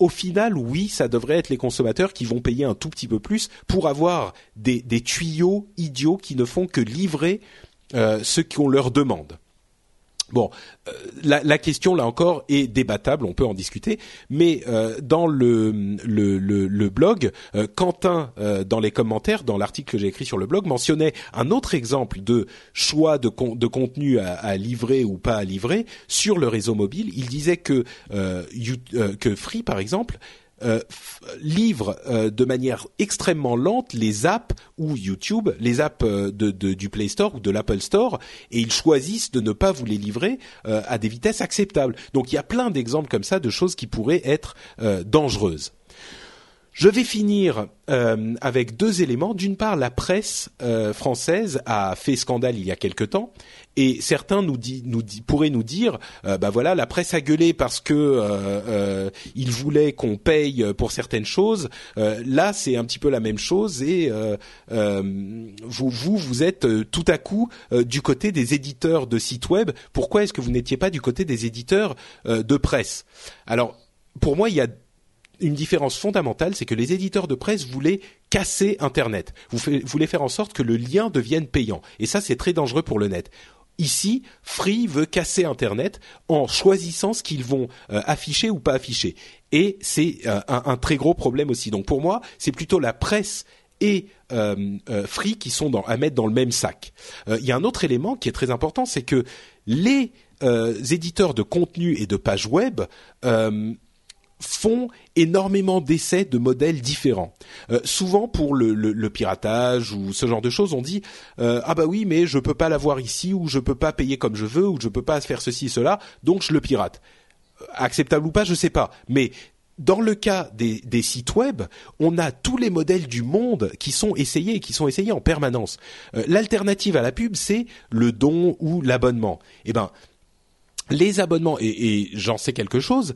Au final, oui, ça devrait être les consommateurs qui vont payer un tout petit peu plus pour avoir des, tuyaux idiots qui ne font que livrer euh, ce qu'on leur demande. Bon, euh, la, question là encore est débattable, on peut en discuter, mais euh, dans le, le, le, blog, euh, Quentin, dans les commentaires, dans l'article que j'ai écrit sur le blog, mentionnait un autre exemple de choix de, de contenu à, à, livrer ou pas à livrer sur le réseau mobile. Il disait que, que Free, par exemple, euh, livre euh, de manière extrêmement lente les apps ou YouTube, les apps euh, de, du Play Store ou de l'Apple Store, et ils choisissent de ne pas vous les livrer à des vitesses acceptables. Donc il y a plein d'exemples comme ça de choses qui pourraient être dangereuses. Je vais finir euh, avec deux éléments. D'une part, la presse euh, française a fait scandale il y a quelque temps, et certains nous, nous pourraient nous dire, euh, bah voilà, la presse a gueulé parce que euh, il voulait qu'on paye pour certaines choses. là, c'est un petit peu la même chose, et vous, vous, vous êtes tout à coup du côté des éditeurs de sites web. Pourquoi est-ce que vous n'étiez pas du côté des éditeurs de presse? Alors, pour moi, il y a une différence fondamentale, c'est que les éditeurs de presse voulaient casser Internet. Vous voulez faire en sorte que le lien devienne payant. Et ça, c'est très dangereux pour le net. Ici, Free veut casser Internet en choisissant ce qu'ils vont euh, afficher ou pas afficher. Et c'est euh, un, très gros problème aussi. Donc pour moi, c'est plutôt la presse et euh, Free qui sont à mettre dans le même sac. Il y a un autre élément qui est très important, c'est que les éditeurs de contenu et de pages web font énormément d'essais de modèles différents. Euh, souvent pour le, le, piratage ou ce genre de choses, on dit euh, ah bah oui mais je peux pas l'avoir ici ou je peux pas payer comme je veux ou je peux pas faire ceci cela donc je le pirate. Euh, acceptable ou pas, je sais pas. Mais dans le cas des, des, sites web, on a tous les modèles du monde qui sont essayés qui sont essayés en permanence. L'alternative à la pub, c'est le don ou l'abonnement. Eh ben, les abonnements et, et j'en sais quelque chose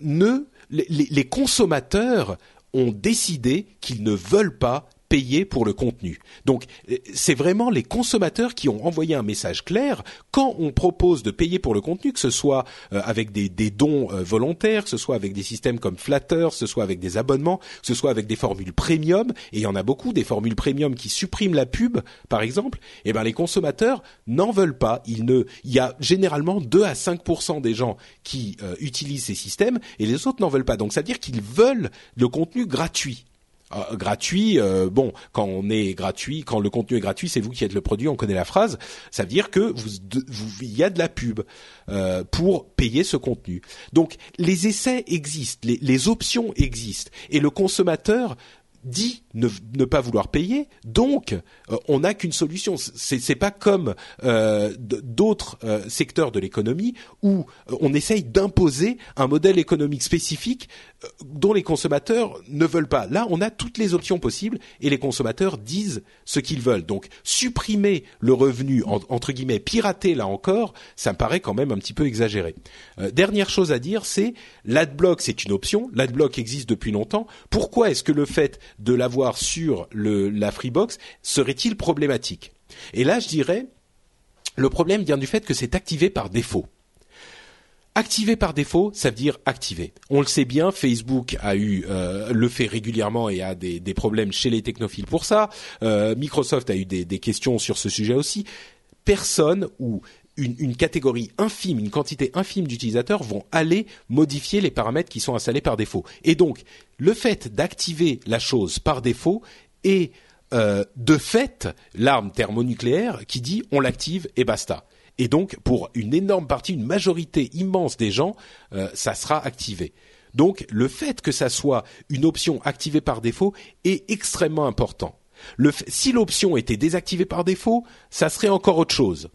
ne les, consommateurs ont décidé qu'ils ne veulent pas payer pour le contenu. Donc euh, c'est vraiment les consommateurs qui ont envoyé un message clair quand on propose de payer pour le contenu, que ce soit euh, avec des, dons euh, volontaires, que ce soit avec des systèmes comme Flatter, que ce soit avec des abonnements, que ce soit avec des formules premium, et il y en a beaucoup des formules premium qui suppriment la pub, par exemple. Eh ben les consommateurs n'en veulent pas. Il y a généralement 2 à 5 des gens qui utilisent ces systèmes et les autres n'en veulent pas. Donc, c'est à dire qu'ils veulent le contenu gratuit. Euh, gratuit. Euh, bon, quand on est gratuit, quand le contenu est gratuit, c'est vous qui êtes le produit. On connaît la phrase. Ça veut dire que vous, il y a de la pub euh, pour payer ce contenu. Donc les essais existent, les, les options existent, et le consommateur dit ne, pas vouloir payer, donc euh, on n'a qu'une solution. C'est, c'est pas comme euh, d'autres euh, secteurs de l'économie où on essaye d'imposer un modèle économique spécifique dont les consommateurs ne veulent pas. Là, on a toutes les options possibles et les consommateurs disent ce qu'ils veulent. Donc supprimer le revenu entre guillemets pirater là encore, ça me paraît quand même un petit peu exagéré. dernière chose à dire, c'est l'adblock, c'est une option. L'adblock existe depuis longtemps. Pourquoi est-ce que le fait de l'avoir sur la Freebox serait-il problématique? Et là, je dirais, le problème vient du fait que c'est activé par défaut. Activé par défaut, ça veut dire activé. On le sait bien, Facebook a eu euh, le fait régulièrement et a des, des, problèmes chez les technophiles pour ça. Euh, Microsoft a eu des, des questions sur ce sujet aussi. Personne ou une, catégorie infime, une quantité infime d'utilisateurs vont aller modifier les paramètres qui sont installés par défaut. Et donc, le fait d'activer la chose par défaut est euh, de fait l'arme thermonucléaire qui dit on l'active et basta. Et donc, pour une énorme partie, une majorité immense des gens, euh, ça sera activé. Donc, le fait que ça soit une option activée par défaut est extrêmement important. si l'option était désactivée par défaut, ça serait encore autre chose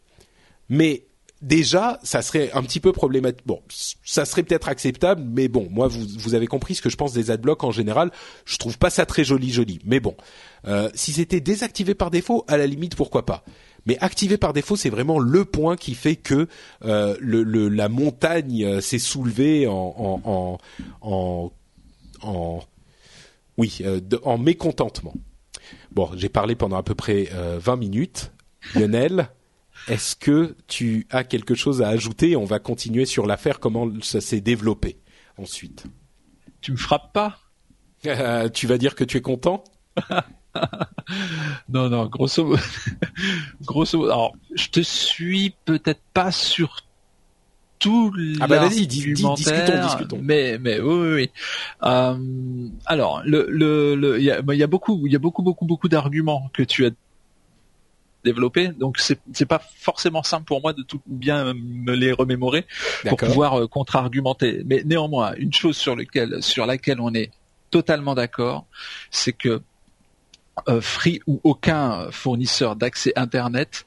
mais déjà, ça serait un petit peu problématique. Bon, ça serait peut-être acceptable, mais bon, moi, vous, vous avez compris ce que je pense des adblocks en général. Je trouve pas ça très joli, joli. Mais bon, euh, si c'était désactivé par défaut, à la limite, pourquoi pas. Mais activé par défaut, c'est vraiment le point qui fait que euh, la montagne euh, s'est soulevée en, oui, en mécontentement. Bon, j'ai parlé pendant à peu près 20 minutes. Lionel est-ce que tu as quelque chose à ajouter? On va continuer sur l'affaire, comment ça s'est développé ensuite. Tu me frappes pas? Euh, Tu vas dire que tu es content? Non, non, grosso modo. grosso modo. Alors, je te suis peut-être pas sur tout ah bah vas-y, discutons, discutons. Mais mais oui oui. oui. Euh, alors le le il y a, y a beaucoup il y a beaucoup beaucoup beaucoup d'arguments que tu as développer. Donc c'est c'est pas forcément simple pour moi de tout bien me les remémorer pour pouvoir euh, contre-argumenter. Mais néanmoins, une chose sur laquelle sur laquelle on est totalement d'accord, c'est que euh, Free ou aucun fournisseur d'accès Internet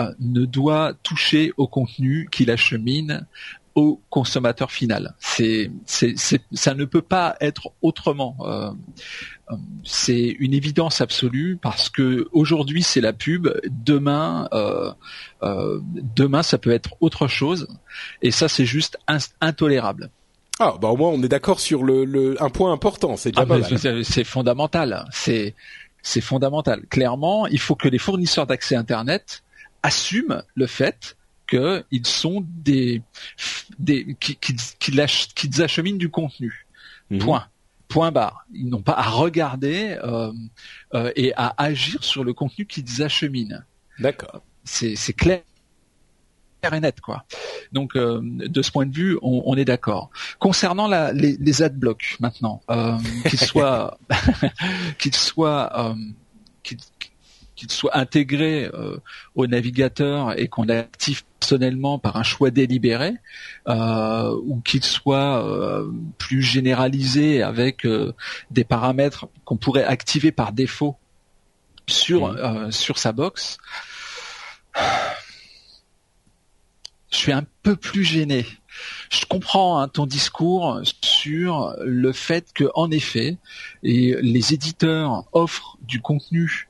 euh, ne doit toucher au contenu qu'il achemine au consommateur final. C'est, c'est, ça ne peut pas être autrement. Euh, c'est une évidence absolue parce que aujourd'hui c'est la pub, demain, euh, demain ça peut être autre chose, et ça c'est juste intolérable. Ah bah au moins on est d'accord sur le, un point important, c'est déjà ah, C'est fondamental, c'est c'est fondamental. Clairement, il faut que les fournisseurs d'accès Internet assument le fait qu'ils sont des, des qui, qui, qui, acheminent du contenu. Mhm. Point. Point barre. Ils n'ont pas à regarder euh, euh, et à agir sur le contenu qu'ils acheminent. D'accord. C'est, c'est clair et net quoi. Donc euh, de ce point de vue, on, on est d'accord. Concernant la, les, les adblocks maintenant, euh, qu'ils soient qu'ils soient euh, qu'ils, qu'il soit intégré euh, au navigateur et qu'on active personnellement par un choix délibéré, euh, ou qu'il soit euh, plus généralisé avec des paramètres qu'on pourrait activer par défaut sur mmh. sur sa box. Je suis un peu plus gêné. Je comprends hein, ton discours sur le fait que, en effet, et les éditeurs offrent du contenu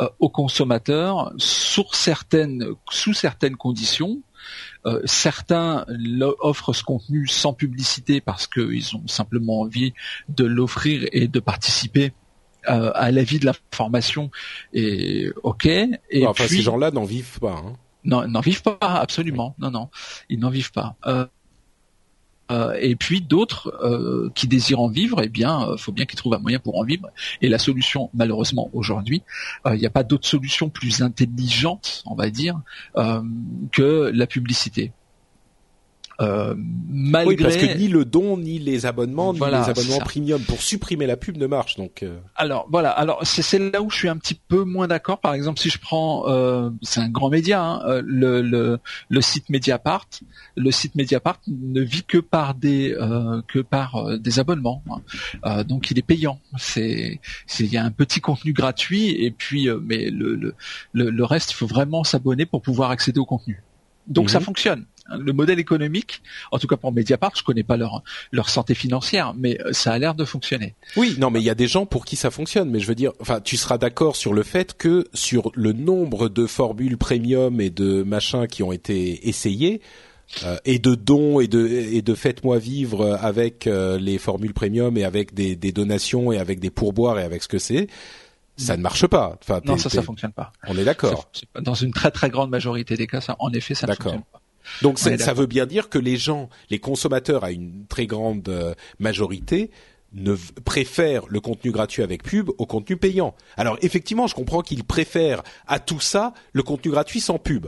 euh, aux consommateurs sur certaines, sous certaines conditions. Euh, certains offrent ce contenu sans publicité parce qu'ils ont simplement envie de l'offrir et de participer euh, à la vie de l'information et ok. Et enfin, puis, ces gens-là n'en vivent pas. Hein. Non, n'en vivent pas absolument. Non, non, ils n'en vivent pas. Euh, euh, et puis d'autres euh, qui désirent en vivre, eh bien, euh, faut bien qu'ils trouvent un moyen pour en vivre. Et la solution, malheureusement, aujourd'hui, il n'y a pas d'autre solution plus intelligente, on va dire, que la publicité. Euh, malgré... Oui, parce que ni le don, ni les abonnements, Voilà, ni les abonnements premium pour supprimer la pub ne marchent. Donc, euh, Alors voilà, alors c'est là où je suis un petit peu moins d'accord. Par exemple, si je prends, euh, c'est un grand média, hein, euh, le, le le site Mediapart, le site Mediapart ne vit que par des euh, que par euh, des abonnements, hein. Euh, donc il est payant. C'est c'est- il y a un petit contenu gratuit et puis euh, mais le le le, reste, il faut vraiment s'abonner pour pouvoir accéder au contenu. Donc Mhm. ça fonctionne. Le modèle économique, en tout cas pour Mediapart, je connais pas leur leur santé financière, mais euh, ça a l'air de fonctionner. Oui, non, mais il y a des gens pour qui ça fonctionne. Mais je veux dire, enfin, tu seras d'accord sur le fait que sur le nombre de formules premium et de machins qui ont été essayés euh, et de dons et de et de faites-moi vivre avec euh, les formules premium et avec des, des donations et avec des pourboires et avec ce que c'est, ça ne marche pas. Enfin, Non, ça, ça fonctionne pas. On est d'accord. Dans une très très grande majorité des cas, ça, en effet, ça ne fonctionne pas. Donc ça veut bien dire que les gens, les consommateurs à une très grande euh, majorité, ne préfèrent le contenu gratuit avec pub au contenu payant. Alors effectivement, je comprends qu'ils préfèrent à tout ça le contenu gratuit sans pub.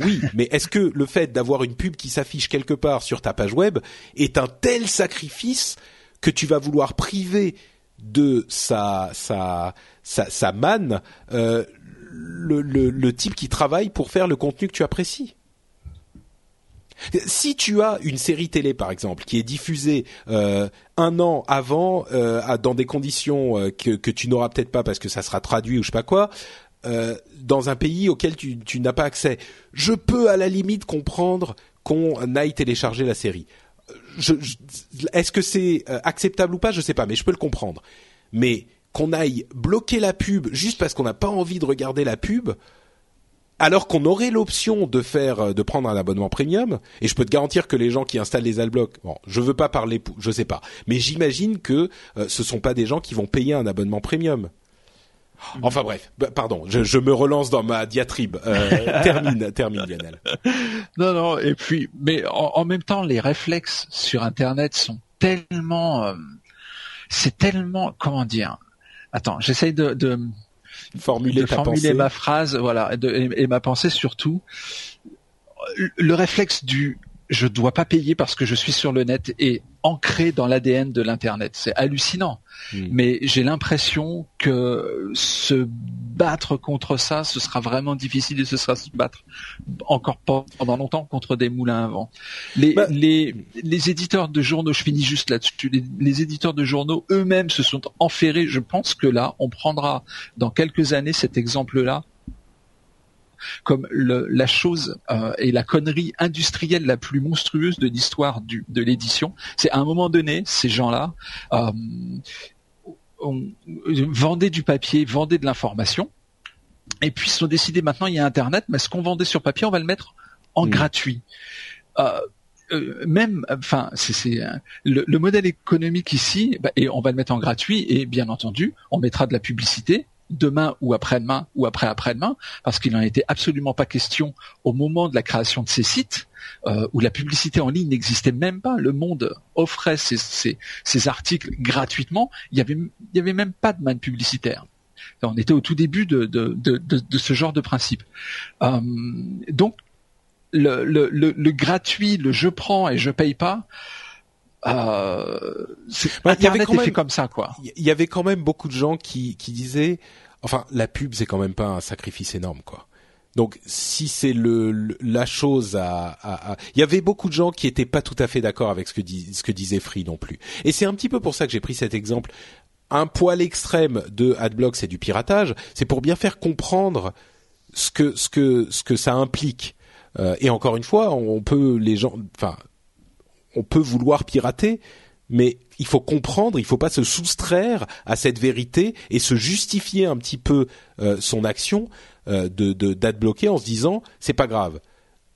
Oui, mais est-ce que le fait d'avoir une pub qui s'affiche quelque part sur ta page web est un tel sacrifice que tu vas vouloir priver de sa sa sa, sa manne euh, le, le, le type qui travaille pour faire le contenu que tu apprécies? Si tu as une série télé, par exemple, qui est diffusée euh, un an avant, euh, dans des conditions euh, que, que tu n'auras peut-être pas parce que ça sera traduit ou je sais pas quoi, euh, dans un pays auquel tu, tu n'as pas accès, je peux à la limite comprendre qu'on aille télécharger la série. Je, je- Est-ce que c'est euh, acceptable ou pas? Je sais pas, mais je peux le comprendre. Mais qu'on aille bloquer la pub juste parce qu'on n'a pas envie de regarder la pub, alors qu'on aurait l'option de faire euh, de prendre un abonnement premium et je peux te garantir que les gens qui installent les adblocks bon je veux pas parler je sais pas mais j'imagine que euh, ce sont pas des gens qui vont payer un abonnement premium enfin bref bah, pardon je, je me relance dans ma diatribe euh, termine termine Lionel Non, non. Et puis, mais en, en même temps, les réflexes sur Internet sont tellement, euh, c'est tellement, comment dire. Attends, j'essaye de, de, formuler de ta formuler pensée ma phrase, voilà, de- et, et ma pensée surtout. Le, le réflexe du je dois pas payer parce que je suis sur le net est ancré dans l'ADN de l'internet. C'est hallucinant. Hmm. Mais j'ai l'impression que se battre contre ça, ce sera vraiment difficile et ce sera se battre encore pendant longtemps contre des moulins à vent. Les, Bah- les, les éditeurs de journaux, je finis juste là-dessus, les, les éditeurs de journaux eux-mêmes se sont enferrés. Je pense que là, on prendra dans quelques années cet exemple-là comme le- la chose euh, et la connerie industrielle la plus monstrueuse de l'histoire de l'édition. C'est à un moment donné, ces gens-là euh, vendaient du papier, vendaient de l'information, et puis ils se sont décidés maintenant il y a Internet, mais ce qu'on vendait sur papier, on va le mettre en Mm. gratuit. Euh, euh, même, enfin, c'est c'est, le, le modèle économique ici, bah, et on va le mettre en gratuit, et bien entendu, on mettra de la publicité demain ou après-demain ou après-après-demain, parce qu'il n'en était absolument pas question au moment de la création de ces sites, euh, où la publicité en ligne n'existait même pas. Le Monde offrait ces articles gratuitement. Il y avait, avait même pas de manne publicitaire. On était au tout début de, de, de, ce genre de principe. Euh, donc, le, le, le gratuit, le je prends et je paye pas, euh, Bah, il y avait quand même- comme ça, quoi. il y avait quand même beaucoup de gens qui, qui disaient, enfin, la pub c'est quand même pas un sacrifice énorme, quoi. Donc, si c'est le, le- la chose à, à- à- il y avait beaucoup de gens qui étaient pas tout à fait d'accord avec ce que, dis- ce que disait Free non plus. Et c'est un petit peu pour ça que j'ai pris cet exemple. Un poil extrême de AdBlock, c'est du piratage. C'est pour bien faire comprendre ce que ce que ce que ça implique. Euh, et encore une fois, on peut les gens, enfin, on peut vouloir pirater, mais il faut comprendre, il faut pas se soustraire à cette vérité et se justifier un petit peu euh, son action euh, de en se disant c'est pas grave.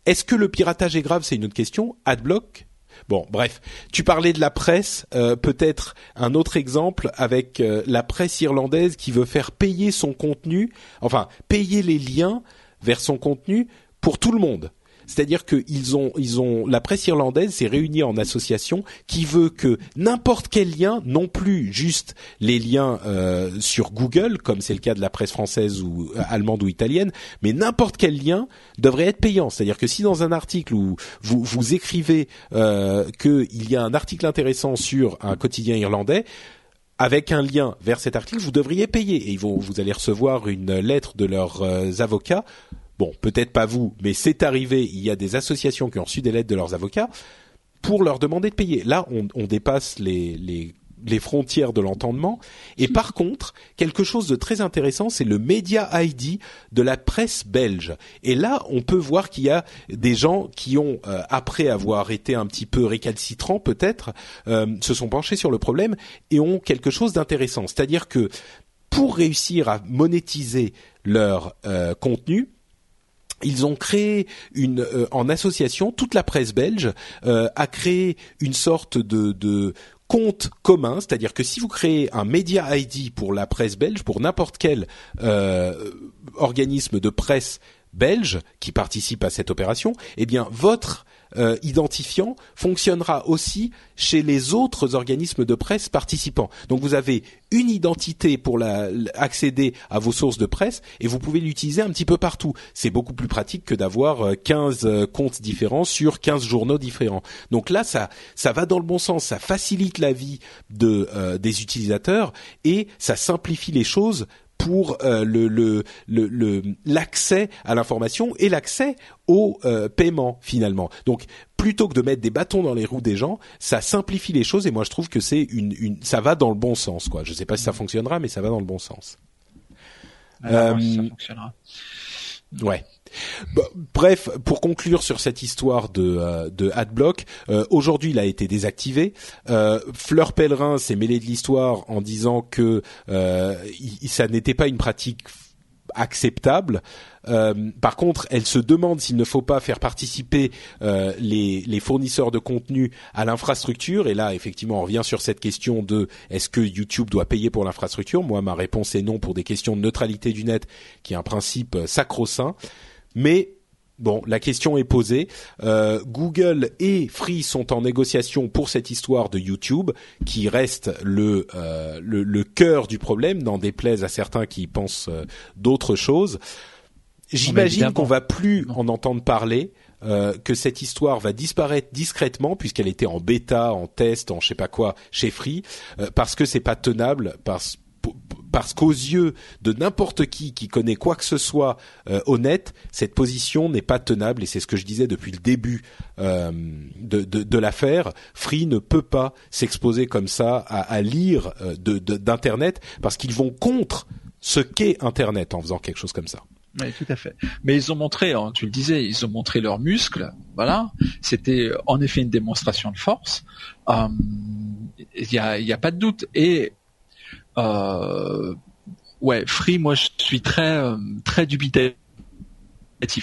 Est-ce que le piratage est grave C'est une autre question. Adblock? Bon, bref, tu parlais de la presse, euh, peut-être un autre exemple avec la presse irlandaise qui veut faire payer son contenu, enfin payer les liens vers son contenu pour tout le monde. C'est-à-dire qu'ils ont, ils ont, la presse irlandaise s'est réunie en association qui veut que n'importe quel lien, non plus juste les liens euh, sur Google, comme c'est le cas de la presse française ou euh, allemande ou italienne, mais n'importe quel lien devrait être payant. C'est-à-dire que si dans un article où vous, écrivez euh, qu'il y a un article intéressant sur un quotidien irlandais, avec un lien vers cet article, vous devriez payer et ils vont, vous allez recevoir une lettre de leurs avocats bon, peut-être pas vous, mais c'est arrivé, il y a des associations qui ont reçu des lettres de leurs avocats pour leur demander de payer. Là, on, dépasse les frontières de l'entendement. Et par contre, quelque chose de très intéressant, c'est le Media ID de la presse belge. Et là, on peut voir qu'il y a des gens qui ont, euh, après avoir été un petit peu récalcitrants peut-être, euh, se sont penchés sur le problème et ont quelque chose d'intéressant. C'est-à-dire que pour réussir à monétiser leur euh, contenu, ils ont créé une euh, en association toute la presse belge euh, a créé une sorte de, compte commun, c'est-à-dire que si vous créez un Media ID pour la presse belge, pour n'importe quel euh, organisme de presse belge qui participe à cette opération, eh bien votre euh, identifiant fonctionnera aussi chez les autres organismes de presse participants. Donc vous avez une identité pour accéder à vos sources de presse et vous pouvez l'utiliser un petit peu partout. C'est beaucoup plus pratique que d'avoir 15 euh, euh, comptes différents sur 15 journaux différents. Donc là, ça, ça va dans le bon sens, ça facilite la vie de, des utilisateurs et ça simplifie les choses pour euh, le l'accès à l'information et l'accès au euh, paiement finalement. Donc plutôt que de mettre des bâtons dans les roues des gens, ça simplifie les choses et moi je trouve que c'est une, une ça va dans le bon sens quoi. Je sais pas si ça fonctionnera mais ça va dans le bon sens. Alors, ça euh, fonctionnera. Ouais. Bah, bref, pour conclure sur cette histoire de, euh, AdBlock, euh, aujourd'hui il a été désactivé. Euh, Fleur Pellerin s'est mêlée de l'histoire en disant que ça n'était pas une pratique acceptable. par contre, elle se demande s'il ne faut pas faire participer les, les, fournisseurs de contenu à l'infrastructure. Et là, effectivement, on revient sur cette question de est-ce que YouTube doit payer pour l'infrastructure? Moi, ma réponse est non pour des questions de neutralité du net, qui est un principe sacro-saint. Mais Bon, la question est posée. Euh, Google et Free sont en négociation pour cette histoire de YouTube, qui reste le euh, le, cœur du problème, n'en déplaise à certains qui pensent euh, d'autres choses. J'imagine qu'on va plus en entendre parler. que cette histoire va disparaître discrètement puisqu'elle était en bêta, en test, en je sais pas quoi chez Free, parce que c'est pas tenable, parce parce qu'aux yeux de n'importe qui qui connaît quoi que ce soit euh, honnête, cette position n'est pas tenable et c'est ce que je disais depuis le début euh, de, de, l'affaire. Free ne peut pas s'exposer comme ça à, lire euh, de d'internet parce qu'ils vont contre ce qu'est Internet en faisant quelque chose comme ça. Oui, tout à fait. Mais ils ont montré, hein, tu le disais, ils ont montré leurs muscles. Voilà, c'était en effet une démonstration de force. Il n'y a, y a pas de doute. Et euh, ouais, Free, moi je suis très euh, très dubitatif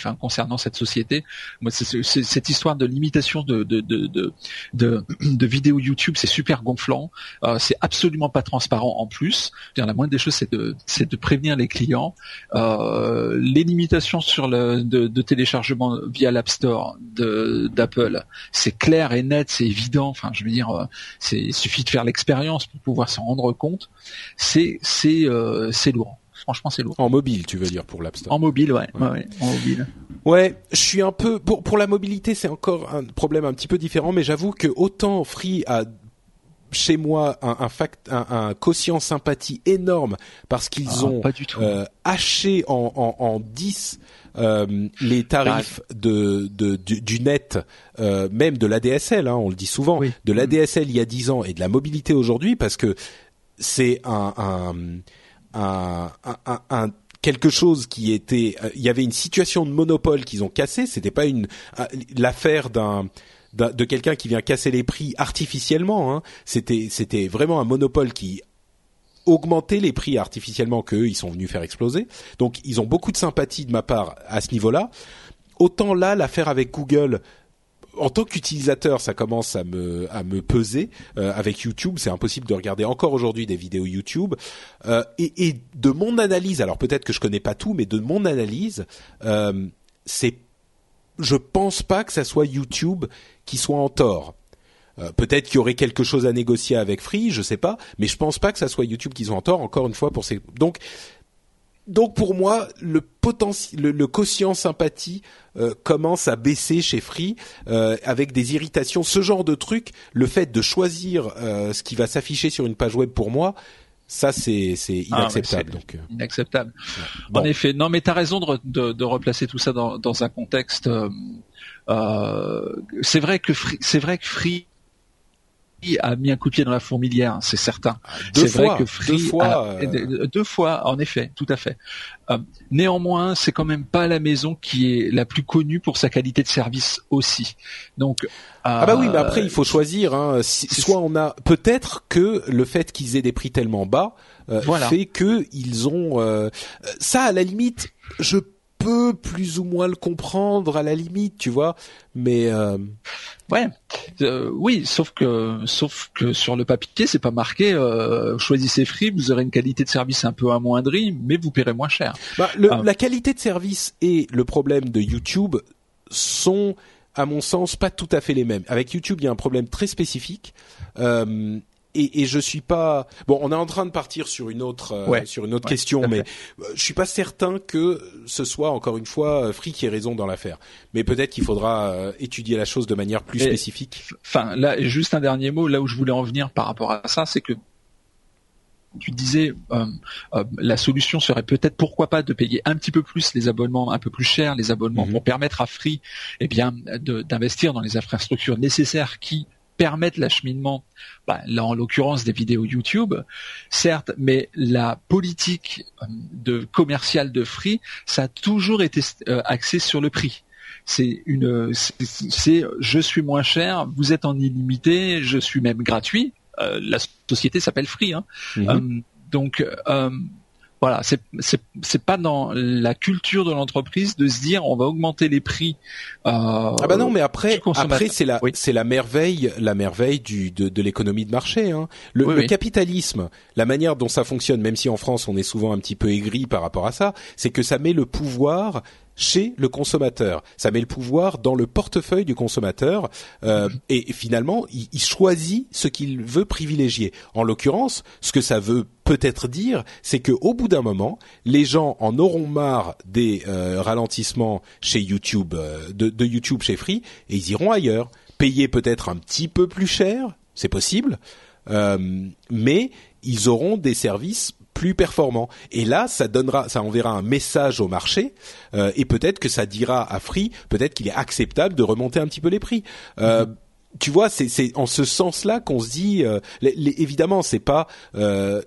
Hein, concernant cette société. Moi, cette histoire de limitation de de de de, vidéos YouTube, c'est super gonflant. Euh, c'est absolument pas transparent en plus. la moindre des choses, c'est de c'est de prévenir les clients. Euh, les limitations sur le de, téléchargement via l'App Store d'Apple, c'est clair et net, c'est évident. Enfin, je veux dire, euh, c'est il suffit de faire l'expérience pour pouvoir s'en rendre compte. C'est c'est c'est lourd. Franchement, c'est lourd. En mobile, tu veux dire pour l'App Store En mobile, ouais. ouais. en mobile. Ouais, je suis un peu pour pour la mobilité, c'est encore un problème un petit peu différent, mais j'avoue que autant Free a chez moi un, un, fact, un, un quotient sympathie énorme parce qu'ils ah, ont euh, haché en, en, en 10 euh, les tarifs de, de du, net, euh, même de l'ADSL, hein, on le dit souvent, de l'ADSL il y a 10 ans et de la mobilité aujourd'hui parce que c'est un, un un, un, quelque chose qui était, euh, il y avait une situation de monopole qu'ils ont cassé. C'était pas une l'affaire d'un de quelqu'un qui vient casser les prix artificiellement. Hein. C'était c'était vraiment un monopole qui augmentait les prix artificiellement qu'eux ils sont venus faire exploser. Donc ils ont beaucoup de sympathie de ma part à ce niveau-là. Autant là l'affaire avec Google en tant qu'utilisateur, ça commence à me à me peser. Euh, avec YouTube, c'est impossible de regarder encore aujourd'hui des vidéos YouTube. Euh, et, et, de mon analyse, alors peut-être que je connais pas tout, mais de mon analyse, euh, c'est, je pense pas que ça soit YouTube qui soit en tort. Euh, peut-être qu'il y aurait quelque chose à négocier avec Free, je sais pas, mais je pense pas que ça soit YouTube qui soit en tort. Encore une fois pour ces donc donc pour moi, le potentiel, le, quotient sympathie euh, commence à baisser chez Free euh, avec des irritations. Ce genre de truc, le fait de choisir euh, ce qui va s'afficher sur une page web pour moi, ça c'est c'est ah, inacceptable. donc inacceptable. En effet, non, mais tu as raison de, de, de, replacer tout ça dans, dans un contexte. c'est vrai que c'est vrai que Free a mis un coup de pied dans la fourmilière, c'est certain. Ah, c'est vrai que Free deux fois, euh, deux fois, en effet, tout à fait. Euh, néanmoins, c'est quand même pas la maison qui est la plus connue pour sa qualité de service aussi. Donc ah bah oui, mais après il faut choisir. Hein. soit on a peut-être que le fait qu'ils aient des prix tellement bas euh, fait que ils ont ça à la limite. Je peux plus ou moins le comprendre à la limite, tu vois. Mais euh... ouais, euh, oui, sauf que sauf que sur le papier, c'est pas marqué. Euh, choisissez Free, vous aurez une qualité de service un peu amoindrie, mais vous paierez moins cher. Bah, le, ah. La qualité de service et le problème de YouTube sont à mon sens, pas tout à fait les mêmes. Avec YouTube, il y a un problème très spécifique. Euh, et, et je suis pas bon. On est en train de partir sur une autre euh, sur une autre question, mais euh, je suis pas certain que ce soit encore une fois euh, Free qui ait raison dans l'affaire. Mais peut-être qu'il faudra étudier la chose de manière plus spécifique. Enfin, là, juste un dernier mot. Là où je voulais en venir par rapport à ça, c'est que tu disais euh, la solution serait peut-être pourquoi pas de payer un petit peu plus les abonnements un peu plus chers les abonnements mhm. pour permettre à Free eh bien d'investir dans les infrastructures nécessaires qui permettre l'acheminement, bah, là en l'occurrence des vidéos YouTube, certes, mais la politique euh, de commerciale de Free, ça a toujours été euh, axé sur le prix. C'est une, c'est je suis moins cher, vous êtes en illimité, je suis même gratuit. Euh, la société s'appelle Free, hein. Mhm. donc voilà, c'est c'est pas dans la culture de l'entreprise de se dire on va augmenter les prix. Euh, ah bah non, mais après après c'est la c'est la merveille la merveille du de, de l'économie de marché. Hein. Le, le capitalisme, la manière dont ça fonctionne, même si en France on est souvent un petit peu aigri par rapport à ça, c'est que ça met le pouvoir chez le consommateur. Ça met le pouvoir dans le portefeuille du consommateur euh, et finalement, il, il choisit ce qu'il veut privilégier. En l'occurrence, ce que ça veut peut-être dire, c'est que au bout d'un moment, les gens en auront marre des euh, ralentissements chez YouTube, euh, de, de, YouTube chez Free, et ils iront ailleurs, payer peut-être un petit peu plus cher, c'est possible, euh, mais ils auront des services plus performants. Et là, ça donnera, ça enverra un message au marché, euh, et peut-être que ça dira à Free, peut-être qu'il est acceptable de remonter un petit peu les prix. Euh, mm-hmm. tu vois, c'est en ce sens-là qu'on se dit. Euh, les, les, évidemment, c'est pas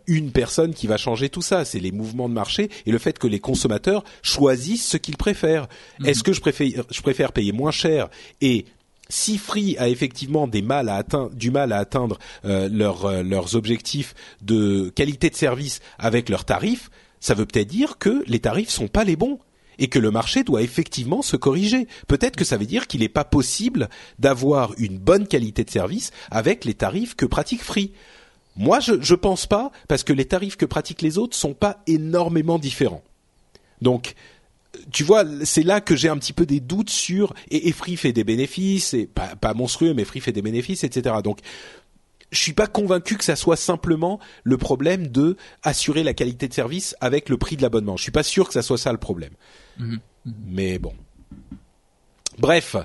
une personne qui va changer tout ça. C'est les mouvements de marché et le fait que les consommateurs choisissent ce qu'ils préfèrent. Mm-hmm. Est-ce que je préfère, je préfère payer moins cher et si Free a effectivement du mal à atteindre euh, euh, leurs objectifs de qualité de service avec leurs tarifs, ça veut peut-être dire que les tarifs sont pas les bons et que le marché doit effectivement se corriger. Peut-être que ça veut dire qu'il n'est pas possible d'avoir une bonne qualité de service avec les tarifs que pratique Free. Moi, je, je pense pas, parce que les tarifs que pratiquent les autres sont pas énormément différents. Donc, tu vois, c'est là que j'ai un petit peu des doutes sur et, Free fait des bénéfices, et pas, pas monstrueux, mais Free fait des bénéfices, etc. Donc je suis pas convaincu que ça soit simplement le problème de assurer la qualité de service avec le prix de l'abonnement. Je suis pas sûr que ça soit ça le problème. Mhm. Mais bon. Bref,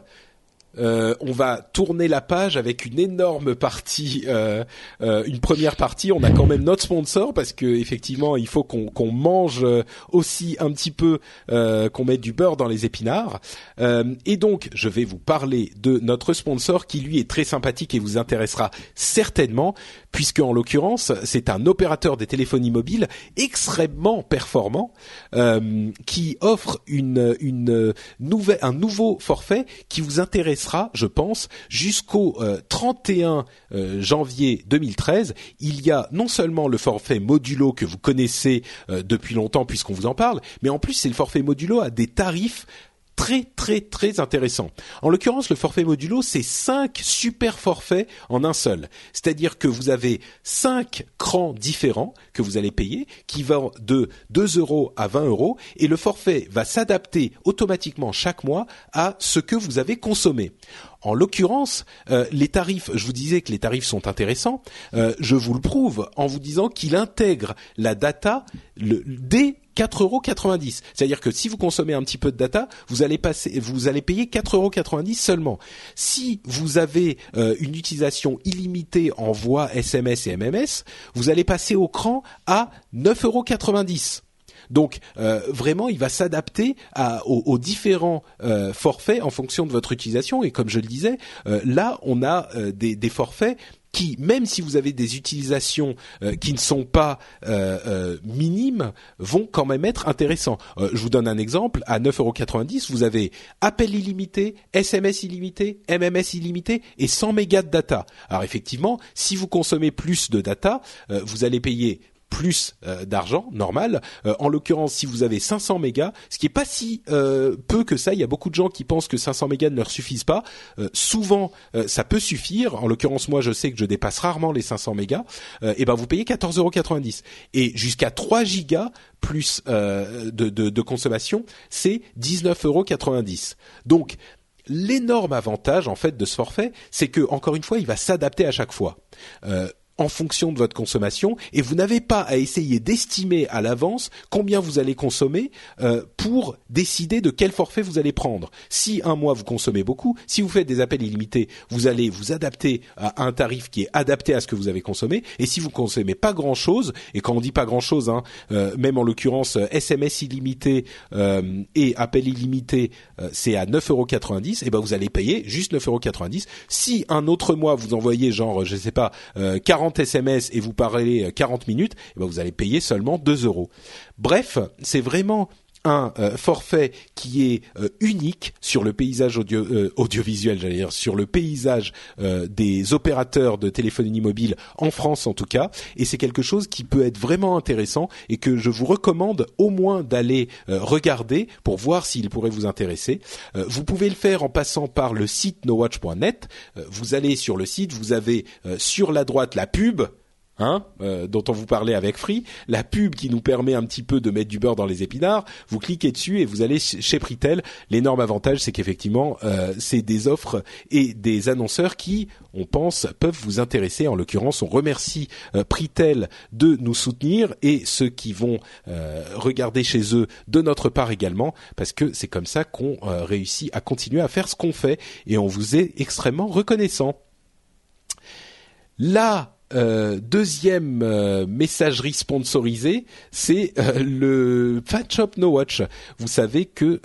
euh, on va tourner la page avec une énorme partie, euh, euh, une première partie. On a quand même notre sponsor parce que effectivement, il faut qu'on mange aussi un petit peu, qu'on mette du beurre dans les épinards. et donc, je vais vous parler de notre sponsor qui lui est très sympathique et vous intéressera certainement, puisque en l'occurrence, c'est un opérateur des téléphonies mobiles extrêmement performant qui offre une, une nouvelle, un nouveau forfait qui vous intéressera je pense, jusqu'au 31 euh, euh, janvier 2013. Il y a non seulement le forfait modulo que vous connaissez euh, depuis longtemps puisqu'on vous en parle, mais en plus c'est le forfait modulo à des tarifs très très très intéressant. En l'occurrence, le forfait modulo, c'est cinq super forfaits en un seul. C'est-à-dire que vous avez cinq crans différents que vous allez payer, qui vont de 2 euros à 20 euros, et le forfait va s'adapter automatiquement chaque mois à ce que vous avez consommé. En l'occurrence, euh, les tarifs, je vous disais que les tarifs sont intéressants, euh, je vous le prouve en vous disant qu'il intègre la data le, dès 4,90 euros. C'est-à-dire que si vous consommez un petit peu de data, vous allez passer, vous allez payer 4,90 euros seulement. Si vous avez euh, une utilisation illimitée en voix SMS et MMS, vous allez passer au cran à 9,90 euros. Donc euh, vraiment, il va s'adapter aux, différents euh, forfaits en fonction de votre utilisation. Et comme je le disais, euh, là, on a des, des, forfaits qui, même si vous avez des utilisations qui ne sont pas minimes, vont quand même être intéressants. je vous donne un exemple. À 9,90€, vous avez appel illimité, SMS illimité, MMS illimité et 100 mégas de data. Alors effectivement, si vous consommez plus de data, vous allez payer plus euh, d'argent normal. Euh, en l'occurrence, si vous avez 500 mégas, ce qui est pas si euh, peu que ça, il y a beaucoup de gens qui pensent que 500 mégas ne leur suffisent pas. souvent, ça peut suffire. En l'occurrence, moi, je sais que je dépasse rarement les 500 mégas. et ben, vous payez 14,90 euros et jusqu'à 3 gigas plus de, de, de, consommation, c'est 19,90 euros. Donc l'énorme avantage en fait de ce forfait, c'est que encore une fois, il va s'adapter à chaque fois. Euh, en fonction de votre consommation et vous n'avez pas à essayer d'estimer à l'avance combien vous allez consommer euh, pour décider de quel forfait vous allez prendre. Si un mois vous consommez beaucoup, si vous faites des appels illimités, vous allez vous adapter à un tarif qui est adapté à ce que vous avez consommé. Et si vous consommez pas grand chose, et quand on dit pas grand chose, hein, euh, même en l'occurrence SMS illimité euh, et appel illimité, c'est à 9,90€, et ben vous allez payer juste 9,90€. Si un autre mois vous envoyez genre je sais pas 40 SMS et vous parlez 40 minutes, eh ben vous allez payer seulement 2 euros. Bref, c'est vraiment un euh, forfait qui est euh, unique sur le paysage audio, euh, audiovisuel, j'allais dire, sur le paysage des opérateurs de téléphonie mobile en France en tout cas, et c'est quelque chose qui peut être vraiment intéressant et que je vous recommande au moins d'aller regarder pour voir s'il pourrait vous intéresser. vous pouvez le faire en passant par le site nowatch.net. vous allez sur le site, vous avez sur la droite la pub Hein, euh, dont on vous parlait avec Free, la pub qui nous permet un petit peu de mettre du beurre dans les épinards, vous cliquez dessus et vous allez chez Pritel. L'énorme avantage, c'est qu'effectivement, euh, c'est des offres et des annonceurs qui, on pense, peuvent vous intéresser. En l'occurrence, on remercie euh, Pritel de nous soutenir et ceux qui vont regarder chez eux de notre part également, parce que c'est comme ça qu'on réussit à continuer à faire ce qu'on fait et on vous est extrêmement reconnaissant. Là, euh, deuxième euh, messagerie sponsorisée, c'est euh, le fan shop No Watch. Vous savez que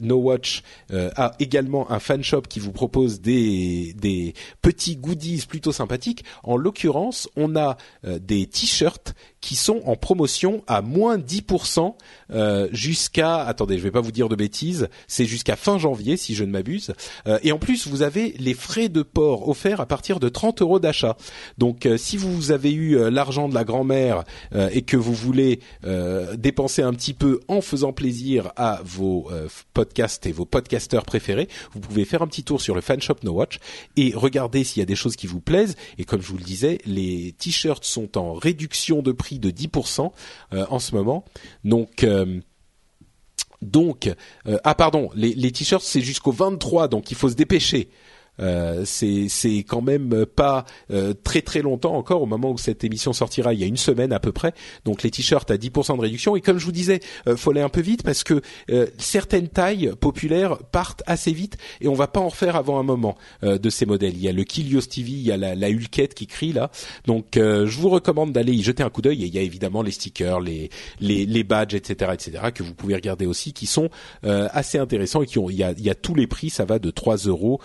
No Watch a également un fan shop qui vous propose des des petits goodies plutôt sympathiques. En l'occurrence, on a des t-shirts qui sont en promotion à moins 10% euh, jusqu'à attendez je vais pas vous dire de bêtises c'est jusqu'à fin janvier si je ne m'abuse. Euh, et en plus vous avez les frais de port offerts à partir de 30 euros d'achat. Donc euh, si vous avez eu euh, l'argent de la grand-mère euh, et que vous voulez dépenser un petit peu en faisant plaisir à vos podcasts et vos podcasteurs préférés vous pouvez faire un petit tour sur le fan shop No Watch et regarder s'il y a des choses qui vous plaisent. Et comme je vous le disais les t-shirts sont en réduction de prix de 10% euh, en ce moment. Donc euh, donc, euh, ah pardon, les, les t-shirts c'est jusqu'au 23, donc il faut se dépêcher. Euh, c'est c'est quand même pas euh, très très longtemps encore au moment où cette émission sortira il y a une semaine à peu près. Donc les t-shirts à 10% de réduction. Et comme je vous disais euh, faut aller un peu vite parce que certaines tailles populaires partent assez vite et on va pas en refaire avant un moment de ces modèles. Il y a le Kilios TV il y a la, la Hulkette qui crie là. Donc je vous recommande d'aller y jeter un coup d'œil. Et il y a évidemment les stickers les les, les badges etc etc que vous pouvez regarder aussi qui sont assez intéressants et qui ont il y a, il y a tous les prix. Ça va de 3 euros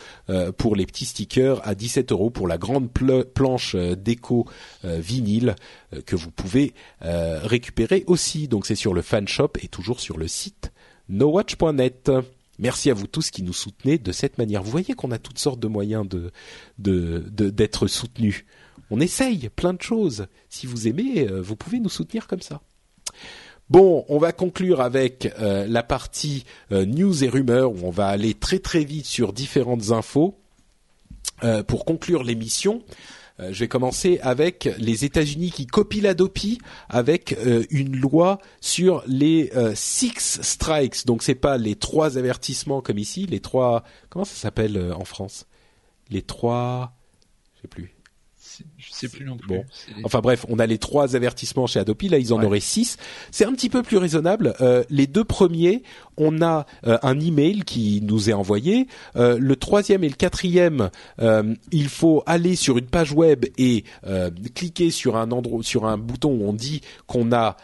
pour les petits stickers à 17 euros pour la grande planche euh, déco euh, vinyle euh, que vous pouvez récupérer aussi. Donc c'est sur le fan shop et toujours sur le site nowatch.net. Merci à vous tous qui nous soutenez de cette manière. Vous voyez qu'on a toutes sortes de moyens de d'être soutenus. On essaye plein de choses. Si vous aimez, vous pouvez nous soutenir comme ça. Bon, on va conclure avec euh, la partie euh, news et rumeurs où on va aller très très vite sur différentes infos euh, pour conclure l'émission. je vais commencer avec les États-Unis qui copient l'Adopi avec une loi sur les six strikes. Donc c'est pas les trois avertissements comme ici, les trois comment ça s'appelle en France? Les trois, je sais plus je sais plus non plus. Bon. Enfin bref, on a les trois avertissements chez Adopi. Là, ils en auraient six. C'est un petit peu plus raisonnable. Euh, les deux premiers, on a euh, un email qui nous est envoyé. Euh, le troisième et le quatrième, il faut aller sur une page web et cliquer sur un endroit, sur un bouton où on dit qu'on a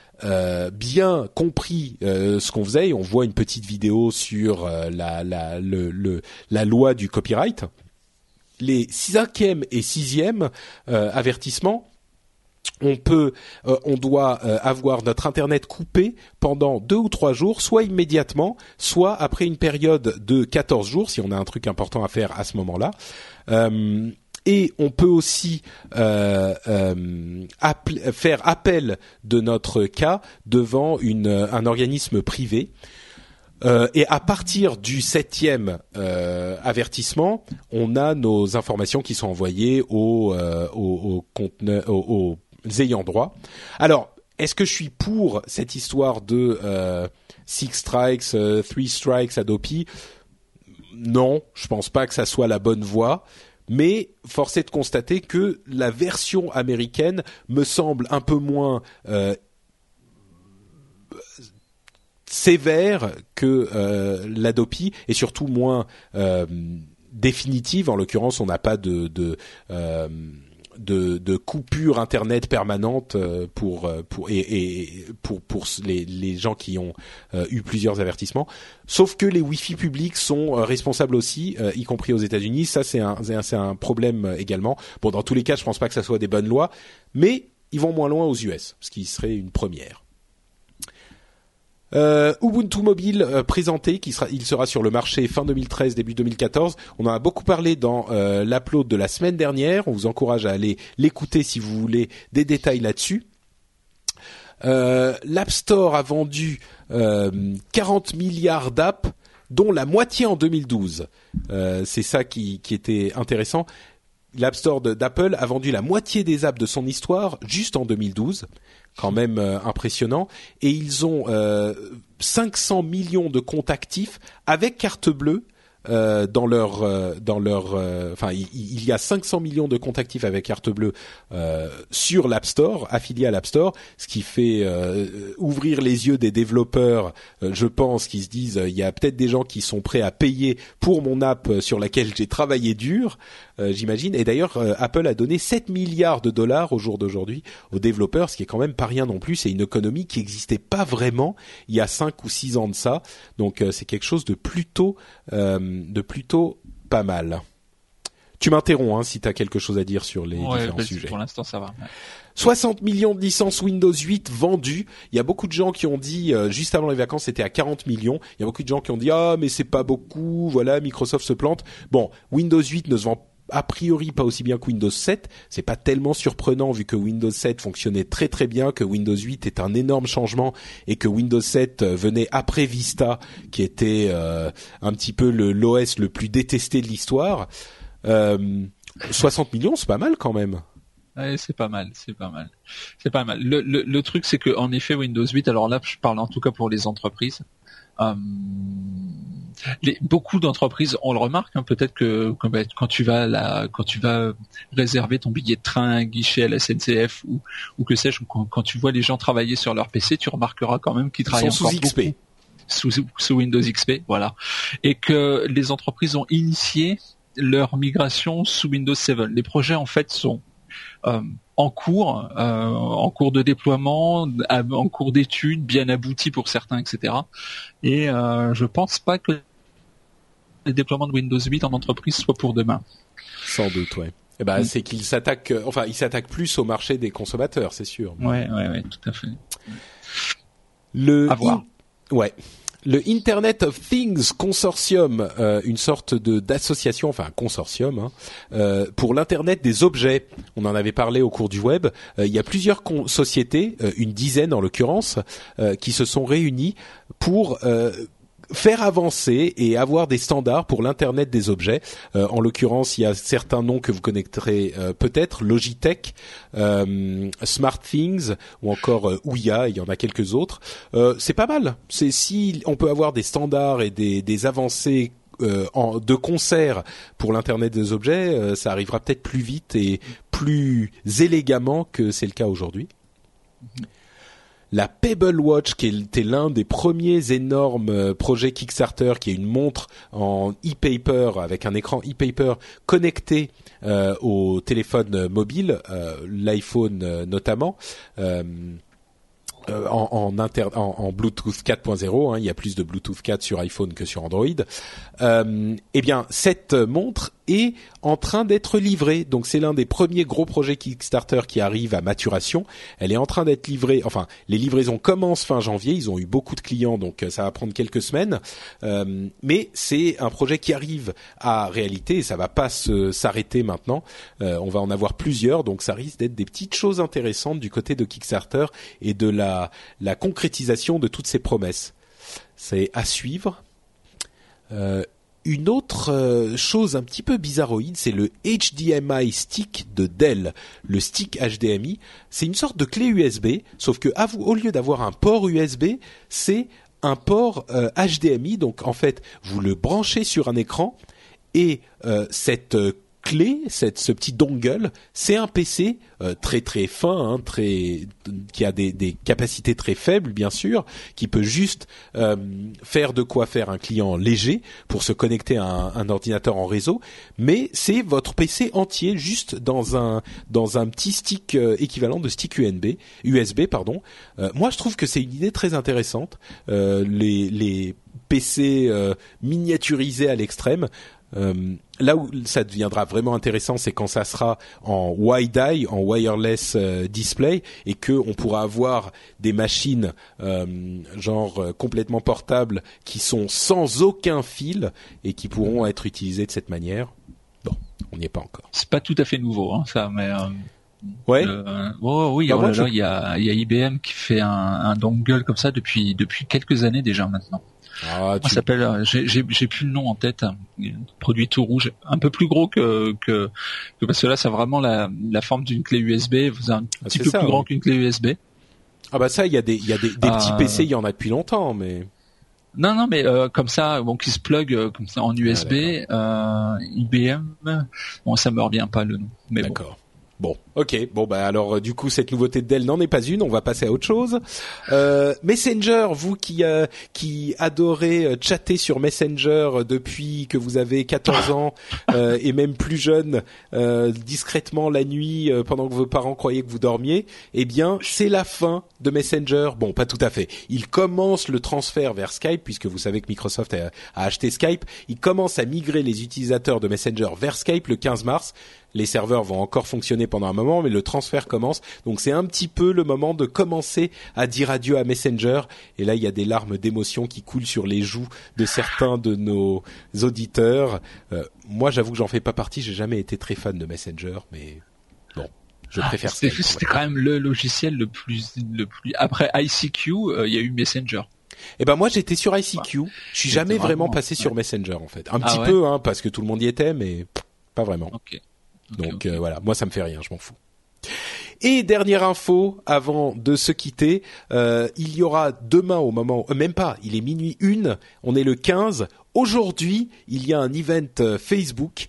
bien compris ce qu'on faisait. Et on voit une petite vidéo sur la, la, le, la loi du copyright les cinquième et sixième euh, avertissements, on peut, euh, on doit euh, avoir notre internet coupé pendant deux ou trois jours, soit immédiatement, soit après une période de 14 jours, si on a un truc important à faire à ce moment-là. et on peut aussi faire appel de notre cas devant un organisme privé. Euh, et à partir du septième euh, avertissement, on a nos informations qui sont envoyées aux, euh, aux, aux, ayants droit. Alors, est-ce que je suis pour cette histoire de euh, six strikes, three strikes, Adopi Non, je pense pas que ça soit la bonne voie. Mais force est de constater que la version américaine me semble un peu moins sévère que euh, l'Adopi et surtout moins euh, définitive. En l'occurrence, on n'a pas de euh, coupure internet permanente euh, pour les, gens qui ont eu plusieurs avertissements. Sauf que les Wi-Fi publics sont responsables aussi, y compris aux États-Unis. Ça, c'est un problème également. Bon, dans tous les cas, je pense pas que ça soit des bonnes lois, mais ils vont moins loin aux US, ce qui serait une première. Euh, Ubuntu Mobile euh, présenté, qui sera, il sera sur le marché fin 2013, début 2014. On en a beaucoup parlé dans euh, l'upload de la semaine dernière. On vous encourage à aller l'écouter si vous voulez des détails là-dessus. Euh, L'App Store a vendu 40 milliards d'apps, dont la moitié en 2012. C'est ça qui, qui était intéressant. L'App Store d'Apple a vendu la moitié des apps de son histoire juste en 2012 quand même euh, impressionnant. Et ils ont euh, 500 millions de comptes actifs avec carte bleue euh, dans leur euh, dans leur euh, enfin il, y a 500 millions de comptes actifs avec carte bleue sur l'App Store affilié à l'App Store ce qui fait ouvrir les yeux des développeurs je pense qui se disent il y a peut-être des gens qui sont prêts à payer pour mon app sur laquelle j'ai travaillé dur j'imagine et d'ailleurs Apple a donné 7 milliards de dollars au jour d'aujourd'hui aux développeurs ce qui est quand même pas rien non plus c'est une économie qui n'existait pas vraiment il y a 5 ou 6 ans de ça donc c'est quelque chose de plutôt de plutôt pas mal. Tu m'interromps hein, si tu as quelque chose à dire sur les différents sujets. Pour l'instant, ça va. 60 millions de licences Windows 8 vendues. Il y a beaucoup de gens qui ont dit euh, juste avant les vacances c'était à 40 millions. Il y a beaucoup de gens qui ont dit ah mais c'est pas beaucoup. Voilà Microsoft se plante. Bon Windows 8 ne se vend a priori pas aussi bien que Windows 7. C'est pas tellement surprenant vu que Windows 7 fonctionnait très très bien, que Windows 8 est un énorme changement et que Windows 7 euh, venait après Vista, qui était euh, un petit peu le l'OS le plus détesté de l'histoire. Euh, 60 millions, c'est pas mal quand même. Ouais, c'est pas mal, c'est pas mal, c'est pas mal. Le, le, le truc, c'est que en effet, Windows 8. Alors là, je parle en tout cas pour les entreprises. Euh, les, beaucoup d'entreprises, on le remarque, hein, peut-être que, quand tu vas là, quand tu vas réserver ton billet de train, guichet à la SNCF ou, ou que sais-je, quand, tu vois les gens travailler sur leur PC, tu remarqueras quand même qu'ils travaillent sous XP. Sous, sous Windows XP, voilà, et que les entreprises ont initié leur migration sous Windows 7. Les projets en fait sont en cours, euh, en cours de déploiement, en cours d'études, bien aboutis pour certains, etc. Et euh, je pense pas que le déploiement de Windows 8 en entreprise soit pour demain. Sans doute, ouais. Eh ben, mm. c'est qu'il s'attaque, euh, enfin, il s'attaque plus au marché des consommateurs, c'est sûr. Ouais, ouais, ouais, tout à fait. Le, ouais. Le Internet of Things Consortium, euh, une sorte de d'association, enfin un consortium, hein, euh, pour l'internet des objets. On en avait parlé au cours du web. Euh, il y a plusieurs sociétés, une dizaine en l'occurrence, qui se sont réunies pour faire avancer et avoir des standards pour l'internet des objets. Euh, en l'occurrence, il y a certains noms que vous connecterez euh, peut-être Logitech, euh, SmartThings ou encore Ouya. Il y en a quelques autres. c'est pas mal. C'est si on peut avoir des standards et des, des avancées en, de concert pour l'internet des objets, ça arrivera peut-être plus vite et plus élégamment que c'est le cas aujourd'hui. Mm-hmm la Pebble Watch, qui était l'un des premiers énormes euh, projets Kickstarter, qui est une montre en e-paper avec un écran e-paper connecté euh, au téléphone mobile, euh, l'iPhone notamment. en, Bluetooth 4.0, hein, il y a plus de Bluetooth 4 sur iPhone que sur Android. eh bien, cette montre est en train d'être livrée. Donc c'est l'un des premiers gros projets Kickstarter qui arrive à maturation. Elle est en train d'être livrée. Enfin, les livraisons commencent fin janvier. Ils ont eu beaucoup de clients, donc euh, ça va prendre quelques semaines. Euh, mais c'est un projet qui arrive à réalité et ça va pas s'arrêter maintenant. Euh, on va en avoir plusieurs, donc ça risque d'être des petites choses intéressantes du côté de Kickstarter et de la, la concrétisation de toutes ces promesses. C'est à suivre. Euh, une autre euh, chose un petit peu bizarroïde, c'est le HDMI stick de Dell. Le stick HDMI, c'est une sorte de clé USB, sauf que au lieu d'avoir un port USB, c'est un port HDMI. Euh, Donc en fait, vous le branchez sur un écran et euh, cette clé, cette, ce petit dongle, c'est un PC euh, très très fin, hein, très qui a des, des, capacités très faibles bien sûr, qui peut juste euh, faire de quoi faire un client léger pour se connecter à un, ordinateur en réseau, mais c'est votre PC entier juste dans un dans un petit stick euh, équivalent de stick USB, USB pardon. moi je trouve que c'est une idée très intéressante. les les PC miniaturisés à l'extrême euh, là où ça deviendra vraiment intéressant, c'est quand ça sera en wide-eye, en wireless euh, display, et que on pourra avoir des machines euh, genre complètement portables qui sont sans aucun fil et qui pourront être utilisées de cette manière. Bon, on n'y est pas encore. C'est pas tout à fait nouveau, hein, ça, mais. Ouais. Oh, oui, bah, oh il y a, y a IBM qui fait un, un dongle comme ça depuis depuis quelques années déjà maintenant. Ah, tu... s'appelle, euh, j'ai plus le nom en tête. Un produit tout rouge, un peu plus gros que que, que parce que là, c'est vraiment la, la forme d'une clé USB, un ah, petit peu plus grand qu'une clé USB. Ah bah ça, il y a des il y a des, des petits euh, PC, il y en a depuis longtemps, mais. Non, non, mais euh, comme ça, bon, qui se plug euh, comme ça en USB, ah, IBM, bon, ça me revient pas le nom, mais D'accord. Bon, ok. Bon, bah alors euh, du coup, cette nouveauté de Dell n'en est pas une. On va passer à autre chose. Euh, Messenger, vous qui euh, qui adorez euh, chatter sur Messenger depuis que vous avez 14 ans et même plus jeune, discrètement la nuit pendant que vos parents croyaient que vous dormiez, eh bien, c'est la fin de Messenger. Bon, pas tout à fait. Il commence le transfert vers Skype puisque vous savez que Microsoft a, a acheté Skype. Il commence à migrer les utilisateurs de Messenger vers Skype le 15 mars les serveurs vont encore fonctionner pendant un moment, mais le transfert commence. Donc c'est un petit peu le moment de commencer à dire adieu à Messenger. Et là, il y a des larmes d'émotion qui coulent sur les joues de certains de nos auditeurs. Euh, moi, j'avoue que j'en fais pas partie. J'ai jamais été très fan de Messenger, mais bon. Je ah, préfère. C'était quand même le logiciel le plus, le plus. Après ICQ, euh, il y a eu Messenger. Eh ben moi j'étais sur ICQ. Je suis jamais vraiment, passé sur Messenger en fait. Un ah petit peu hein parce que tout le monde y était mais pas vraiment. Donc euh, voilà, moi ça me fait rien, je m'en fous. Et dernière info avant de se quitter, euh, il y aura demain au moment, euh, même pas, il est minuit une, on est le 15. Aujourd'hui, il y a un event Facebook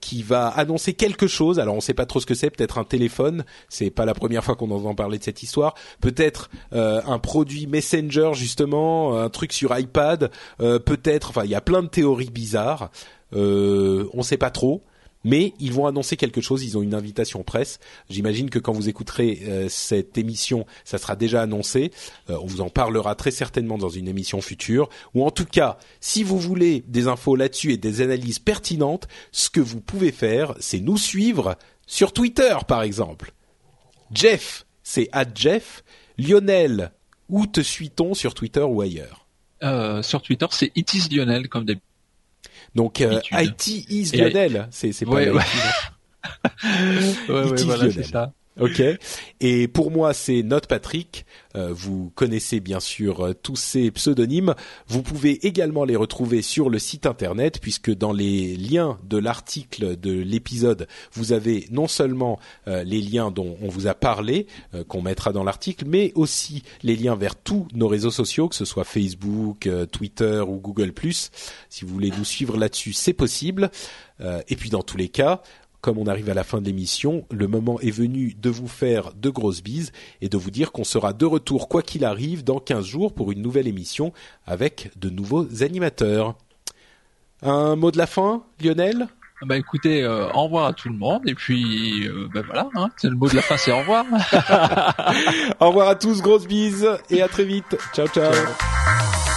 qui va annoncer quelque chose. Alors, on ne sait pas trop ce que c'est. Peut-être un téléphone. C'est pas la première fois qu'on entend parler de cette histoire. Peut-être un produit Messenger justement, un truc sur iPad. Peut-être. Enfin, il y a plein de théories bizarres. on ne sait pas trop mais ils vont annoncer quelque chose. Ils ont une invitation presse. J'imagine que quand vous écouterez euh, cette émission, ça sera déjà annoncé. Euh, on vous en parlera très certainement dans une émission future. Ou en tout cas, si vous voulez des infos là-dessus et des analyses pertinentes, ce que vous pouvez faire, c'est nous suivre sur Twitter, par exemple. Jeff, c'est à Jeff. Lionel, où te suit-on sur Twitter ou ailleurs? Euh, sur Twitter, c'est It is Lionel comme des. Donc euh. IT is Lionel, c'est c'est pas Ouais, ouais. ouais, ouais, is voilà, c'est ça. Ok. Et pour moi, c'est Note Patrick. Euh, vous connaissez bien sûr euh, tous ces pseudonymes. Vous pouvez également les retrouver sur le site internet, puisque dans les liens de l'article de l'épisode, vous avez non seulement euh, les liens dont on vous a parlé, qu'on mettra dans l'article, mais aussi les liens vers tous nos réseaux sociaux, que ce soit Facebook, Twitter ou Google+. Si vous voulez nous suivre là-dessus, c'est possible. Et puis dans tous les cas, comme on arrive à la fin de l'émission, le moment est venu de vous faire de grosses bises et de vous dire qu'on sera de retour quoi qu'il arrive dans 15 jours pour une nouvelle émission avec de nouveaux animateurs. Un mot de la fin, Lionel? Bah écoutez, euh, au revoir à tout le monde et puis euh, bah voilà, hein, c'est le mot de la fin, c'est au revoir. Au revoir à tous, grosses bises et à très vite. ciao. ciao. Ciao.